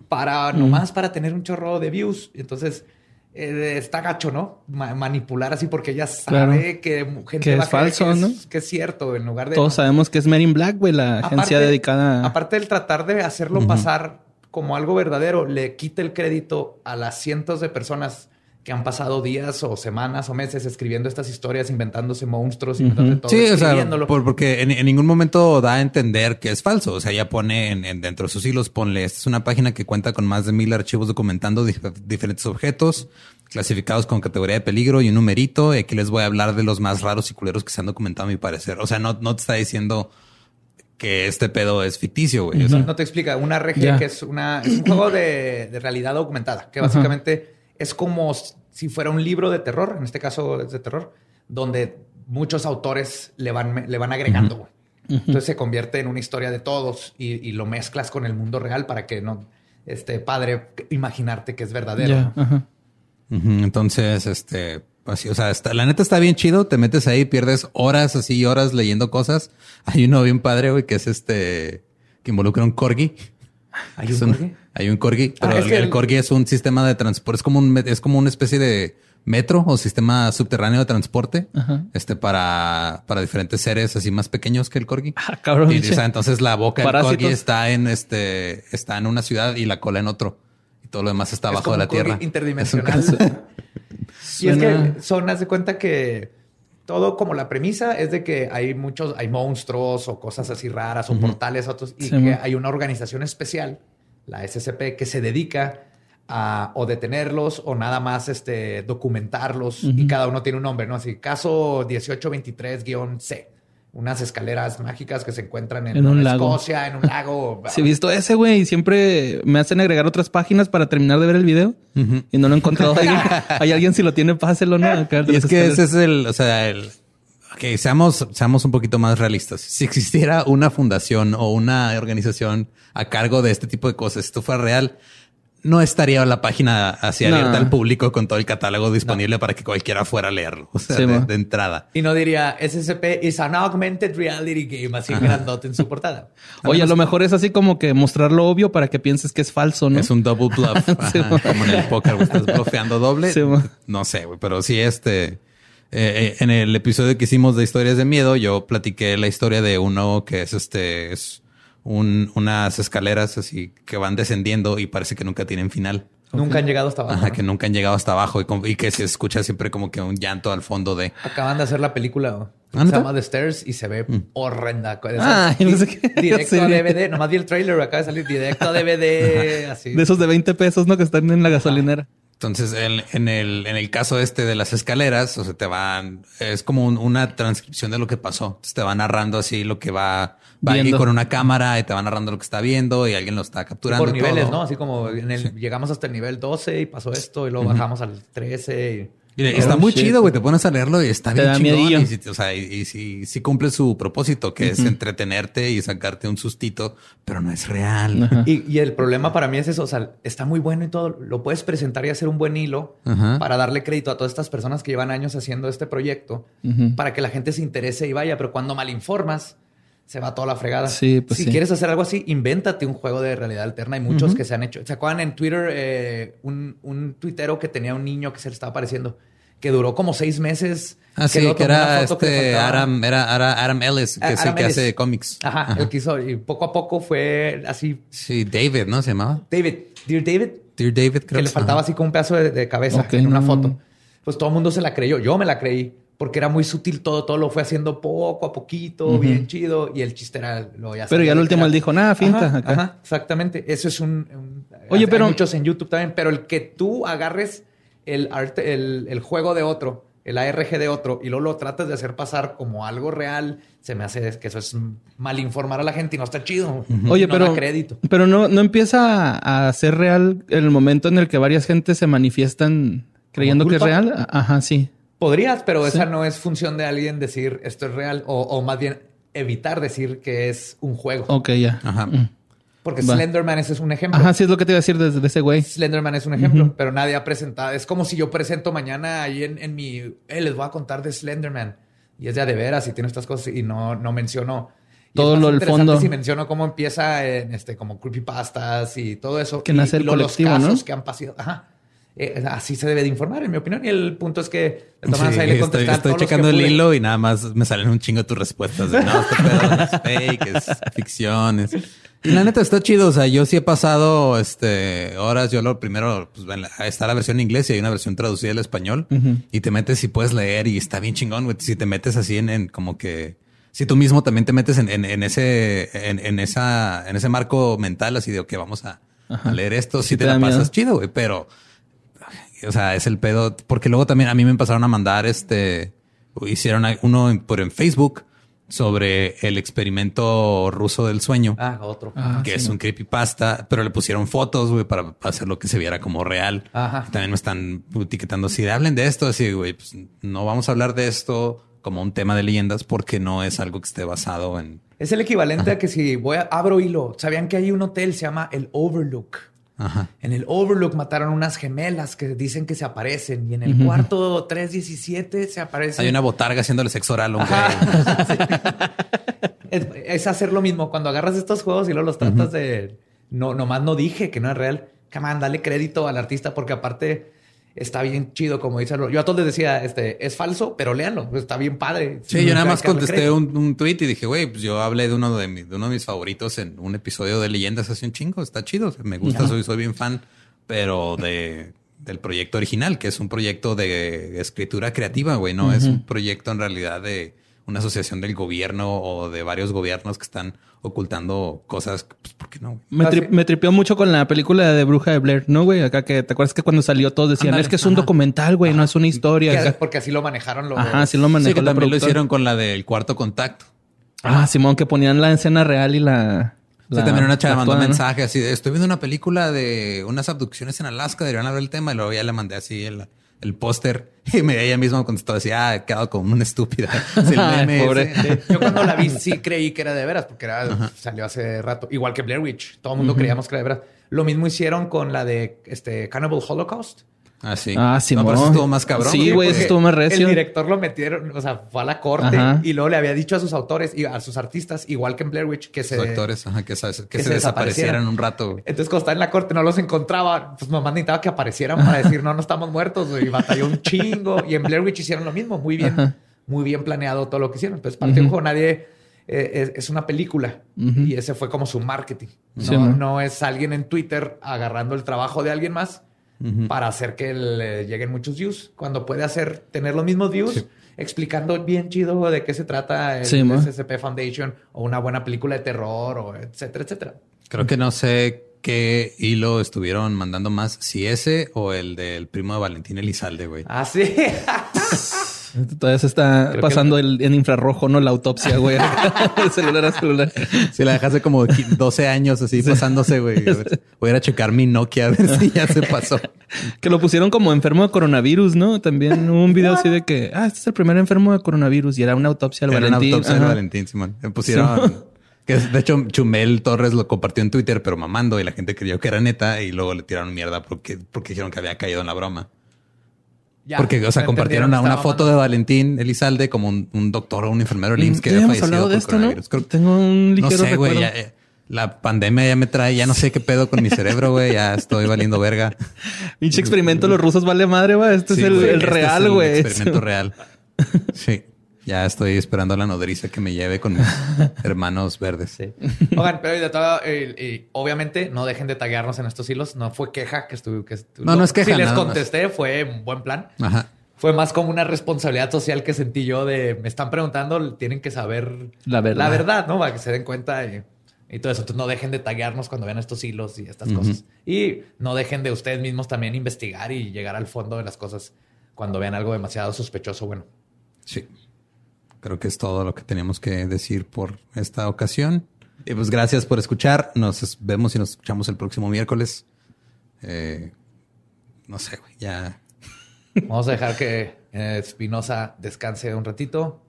para nomás para tener un chorro de views. Entonces eh, está gacho, ¿no? Ma- manipular así porque ella sabe Claro. que gente Que va es a creer falso, que es, ¿no? que es cierto en lugar de Todos sabemos que es in Black, güey, la agencia dedicada a... Aparte del tratar de hacerlo pasar como algo verdadero, le quita el crédito a las cientos de personas que han pasado días o semanas o meses escribiendo estas historias, inventándose monstruos, inventándose todo, Sí, o sea, por- porque en, en ningún momento da a entender que es falso. O sea, ya pone en, en- dentro de sus hilos, ponle, esta es una página que cuenta con más de mil archivos documentando dif- diferentes objetos clasificados con categoría de peligro y un numerito. Y aquí les voy a hablar de los más raros y culeros que se han documentado a mi parecer. O sea, no, no te está diciendo que este pedo es ficticio, güey. O sea, No te explica. Una RG Ya. que es, una, es un juego de, de realidad aumentada, que básicamente es como si fuera un libro de terror, en este caso es de terror, donde muchos autores le van, le van agregando. Entonces se convierte en una historia de todos y, y lo mezclas con el mundo real para que no esté padre imaginarte que es verdadero. Ajá. Entonces, este, así, o sea, está- la neta está bien chido. Te metes ahí, pierdes horas así, horas leyendo cosas. Hay uno bien padre, güey, que es este, que involucra un corgi. ¿Hay un- corgi? Hay un corgi, Ah, pero el, corgi es un sistema de transporte, es como un, es como una especie de metro o sistema subterráneo de transporte, este para, para diferentes seres así más pequeños que el corgi. Ah, cabrón. Y, o sea, entonces la boca del corgi está en este, está en una ciudad y la cola en otro. Y todo lo demás está Es abajo de la tierra. interdimensional. Es Y es que son, haz de cuenta que todo como la premisa es de que hay muchos, hay monstruos o cosas así raras o portales otros y Sí, que hay una organización especial, la SCP, que se dedica a o detenerlos o nada más este documentarlos y cada uno tiene un nombre, ¿no? Así, caso 1823-C. Unas escaleras mágicas que se encuentran en, En un Nueva lago. Escocia, en un lago. Sí, he visto ese, güey, y siempre me hacen agregar otras páginas para terminar de ver el video y no lo he encontrado. Hay, hay alguien si lo tiene, páselo, ¿no? Acá de Y es que escaleras. ese es el, o sea, el, ok, seamos, seamos un poquito más realistas. Si existiera una fundación o una organización a cargo de este tipo de cosas, si esto fuera real, no estaría la página así No. abierta al público con todo el catálogo disponible para que cualquiera fuera a leerlo. O sea, Sí, de, de entrada. Y no diría SCP is an augmented reality game, así grandote en su portada. Oye, a lo mejor es así como que mostrar lo obvio para que pienses que es falso, ¿no? Es un double bluff. Ajá, como en el póker, estás blufeando doble. Sí, no sé, pero sí, este. Eh, eh, en el episodio que hicimos de historias de miedo, yo platiqué la historia de uno que es este, es un, unas escaleras así que van descendiendo y parece que nunca tienen final. Nunca han llegado hasta abajo. Ajá, ¿no? que nunca han llegado hasta abajo y, con- y que se escucha siempre como que un llanto al fondo de. Acaban de hacer la película. ¿Ah, Se llama The Stairs y se ve horrenda. Ah, no sé qué. Directo Sí. a DVD. Nomás vi el trailer. Acaba de salir directo a DVD. Así. De esos de 20 pesos, ¿no? Que están en la gasolinera. Entonces, en, en el, en el caso este de las escaleras, o sea, te van, es como un- una transcripción de lo que pasó. Entonces, te va narrando así lo que va, va Viendo. con una cámara y te va narrando lo que está viendo y alguien lo está capturando. Por y niveles, todo. ¿no? Así como en el, llegamos hasta el nivel 12 y pasó esto y luego bajamos al 13. y- Y está Oh, muy shit. chido, güey. Te pones a leerlo y está Te bien chingón. miedillo. Y, si- o sea, y, y si, si cumple su propósito, que es entretenerte y sacarte un sustito, pero no es real. Y, y el problema para mí es eso. O sea, está muy bueno y todo. Lo puedes presentar y hacer un buen hilo para darle crédito a todas estas personas que llevan años haciendo este proyecto para que la gente se interese y vaya. Pero cuando malinformas, se va toda la fregada. Sí, pues si sí. quieres hacer algo así, invéntate un juego de realidad alterna. Hay muchos que se han hecho. ¿Se acuerdan en Twitter eh, un, un tuitero que tenía un niño que se le estaba apareciendo? que duró como seis meses. Ah, sí, que era foto que le este faltaba. Adam, era, era Adam Ellis, que Ah, es el Adam que Ellis. hace cómics. Ajá, el que hizo. Y poco a poco fue así. Sí, David, ¿no? Se llamaba. David, Dear David, Dear David, creo que le sí. faltaba Ajá. así como un pedazo de, de cabeza Ok, en una no. foto. Pues todo el mundo se la creyó. Yo me la creí porque era muy sutil todo. Todo lo fue haciendo poco a poquito, bien chido. Y el chiste era lo ya Pero ya al último él dijo, nada, finta. Ajá, acá. ajá, exactamente. Eso es un. un- Oye, hay pero- muchos en YouTube también. Pero el que tú agarres el, arte, el, el juego de otro, el ARG de otro, y luego lo tratas de hacer pasar como algo real, se me hace que eso es mal informar a la gente y no está chido. Oye, No pero, da crédito. pero no, no empieza a, ser real el momento en el que varias gentes se manifiestan creyendo que es real. Ajá, sí. Podrías, pero Sí. esa no es función de alguien decir esto es real o, o más bien evitar decir que es un juego. Ok, ya. Ajá. Mm. Porque Va. Slenderman ese es un ejemplo. Ajá, sí es lo que te iba a decir desde ese güey. Slenderman es un ejemplo, pero nadie ha presentado. Es como si yo presento mañana ahí en, en mi... Eh, les voy a contar de Slenderman. Y es de a de veras y tiene estas cosas y no, no menciono... Y Todo es más lo del fondo. Si menciono cómo empieza en este, como creepypastas y todo eso. Que y, nace el y colectivo, los ¿no? casos que han pasado. Ajá. Eh, así se debe de informar, en mi opinión. Y el punto es que de todas Sí, maneras ahí le estoy, estoy todos los que checando el pude. hilo y nada más me salen un chingo tus respuestas. De, no, este pedo es fake, es ficción. es-". Y la neta está chido. O sea, yo sí he pasado este, horas. Yo lo primero, pues ven, está la versión en inglés y hay una versión traducida al español. Y te metes y puedes leer y está bien chingón. güey. Si te metes así en, en como que... Si tú mismo también te metes en, en- en ese, en, en esa, en ese marco mental, así de que vamos a, a leer esto, Sí si te te, la miedo. pasas chido, güey. Pero o sea, es el pedo. Porque luego también a mí me empezaron a mandar este. Hicieron uno en- por en Facebook sobre el experimento ruso del sueño. Ah, otro. Ah, que sí, es no. un creepypasta, pero le pusieron fotos, güey, para hacer lo que se viera como real. Ajá. También me están etiquetando así, hablen de esto, así, güey, pues no vamos a hablar de esto como un tema de leyendas porque no es algo que esté basado en... Es el equivalente a que si voy a abro hilo. ¿Sabían que hay un hotel se llama el Overlook? Ajá. En el Overlook mataron unas gemelas que dicen que se aparecen y en el cuarto 317 se aparecen. Hay una botarga haciéndole sexo oral güey. es, es hacer lo mismo cuando agarras estos juegos y luego los tratas de no nomás no dije que no es real. Come on, dale crédito al artista porque aparte está bien chido como dice. Yo a todos les decía, este es falso, pero léanlo, está bien padre. Sí, yo nada más contesté un, un tweet y dije, güey, pues yo hablé de uno de, mi- de uno de mis favoritos en un episodio de Leyendas hace un chingo. Está chido. Me gusta, soy, soy bien fan, pero de, del proyecto original, que es un proyecto de escritura creativa, güey. No es un proyecto en realidad de una asociación del gobierno o de varios gobiernos que están ocultando cosas. Pues, ¿por qué no? Me, tri- sí. me tripeó mucho con la película de Bruja de Blair, ¿no, güey? Acá que te acuerdas que cuando salió todos decían, es que es un documental, güey, no es una historia. Que- porque así lo manejaron los Ajá, sí lo Sí, que la también lo hicieron con la del cuarto contacto. Ah, Simón, que ponían la escena real y la... Sí, la- también una chava mandó un mensaje así de estoy viendo una película de unas abducciones en Alaska, deberían hablar del tema. Y luego ya le mandé así el, el póster y me, ella misma contestó así, ah, he quedado como una estúpida. Pobre. Yo cuando la vi sí creí que era de veras, porque era, salió hace rato. Igual que Blair Witch. Todo el mundo creíamos que era de veras. Lo mismo hicieron con la de este Cannibal Holocaust. Ah, sí. Ah, No, Simón. pero eso estuvo más cabrón. Sí, güey, eso estuvo más recio. El director lo metieron, o sea, fue a la corte Ajá. y luego le había dicho a sus autores y a sus artistas, igual que en Blair Witch, que se... Los actores, ajá, que, sabes, que, que se, se desaparecieran un rato. güey. Entonces, cuando estaba en la corte, no los encontraba. Pues nomás necesitaba que aparecieran para decir, no, no estamos muertos. güey. Y batalló un chingo. Y en Blair Witch hicieron lo mismo. Muy bien, Ajá. muy bien planeado todo lo que hicieron. Entonces, parte de un juego, nadie... eh, es, es una película. Y ese fue como su marketing. No, Sí, ¿no? no es alguien en Twitter agarrando el trabajo de alguien más para hacer que le lleguen muchos views. Cuando puede hacer, tener los mismos views, explicando bien chido de qué se trata el Sí. SCP Foundation o una buena película de terror o etcétera, etcétera. Creo que no sé qué hilo estuvieron mandando más, si ese o el del primo de Valentín Elizalde, güey. Ah, sí. Todavía se está Creo que- pasando el, en infrarrojo, ¿no? La autopsia, güey. De celular a celular. Si la dejaste como 12 años así pasándose, güey. Voy a ir a checar mi Nokia a ver si ya se pasó. Que lo pusieron como enfermo de coronavirus, ¿no? También hubo un video así de que, ah, este es el primer enfermo de coronavirus y era una autopsia al Era una Valentín. autopsia. Valentín, Simón. Me pusieron... Que es- de hecho Chumel Torres lo compartió en Twitter, pero mamando y la gente creyó que era neta y luego le tiraron mierda porque, porque dijeron que había caído en la broma. Ya, porque, o sea, compartieron a una foto de Valentín Elizalde como un, un doctor o un enfermero del IMSS que ¿Ya había fallecido por de esto, no? coronavirus. Creo- Tengo un no ligero sé, güey. eh, La pandemia ya me trae, ya no sé qué pedo con mi cerebro, güey. Ya estoy valiendo verga. Pinche experimento, los rusos vale madre, güey. Este es el, este real, güey. experimento real. Sí. Ya estoy esperando a la nodriza que me lleve con mis hermanos verdes. Sí. Oigan, pero de todo, eh, y obviamente no dejen de taguearnos en estos hilos. No fue queja que estuve. Que No, no es queja, Si les más. contesté, fue un buen plan. Ajá. Fue más como una responsabilidad social que sentí yo de me están preguntando, tienen que saber La verdad. la verdad, ¿no? Para que se den cuenta y, y todo eso. Entonces no dejen de taguearnos cuando vean estos hilos y estas cosas. Y no dejen de ustedes mismos también investigar y llegar al fondo de las cosas cuando vean algo demasiado sospechoso. Bueno, Sí. Creo que es todo lo que teníamos que decir por esta ocasión. Y pues gracias por escuchar. Nos vemos y nos escuchamos el próximo miércoles. Eh, no sé. Ya. vamos a dejar que eh, Espinosa descanse un ratito,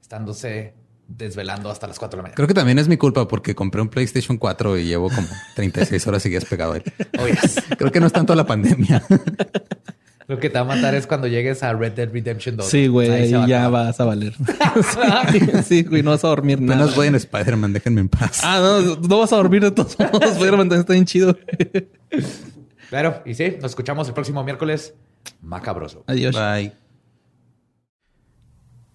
estándose desvelando hasta las 4 de la mañana. Creo que también es mi culpa porque compré un PlayStation 4 y llevo como 36 horas seguidas pegado a él. Oh, yes. Creo que no es tanto la pandemia. Lo que te va a matar es cuando llegues a Red Dead Redemption 2. Sí, güey, Ahí va ya acabar. vas a valer. sí, sí, güey, no vas a dormir nada. Apenas voy en Spider-Man, déjenme en paz. Ah, no, no vas a dormir de todos modos. Spider-Man también está bien chido. Claro, y sí, nos escuchamos el próximo miércoles. Macabroso. Adiós. Bye.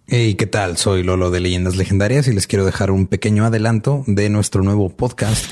Hey, ¿qué tal? Soy Lolo de Leyendas Legendarias y les quiero dejar un pequeño adelanto de nuestro nuevo podcast.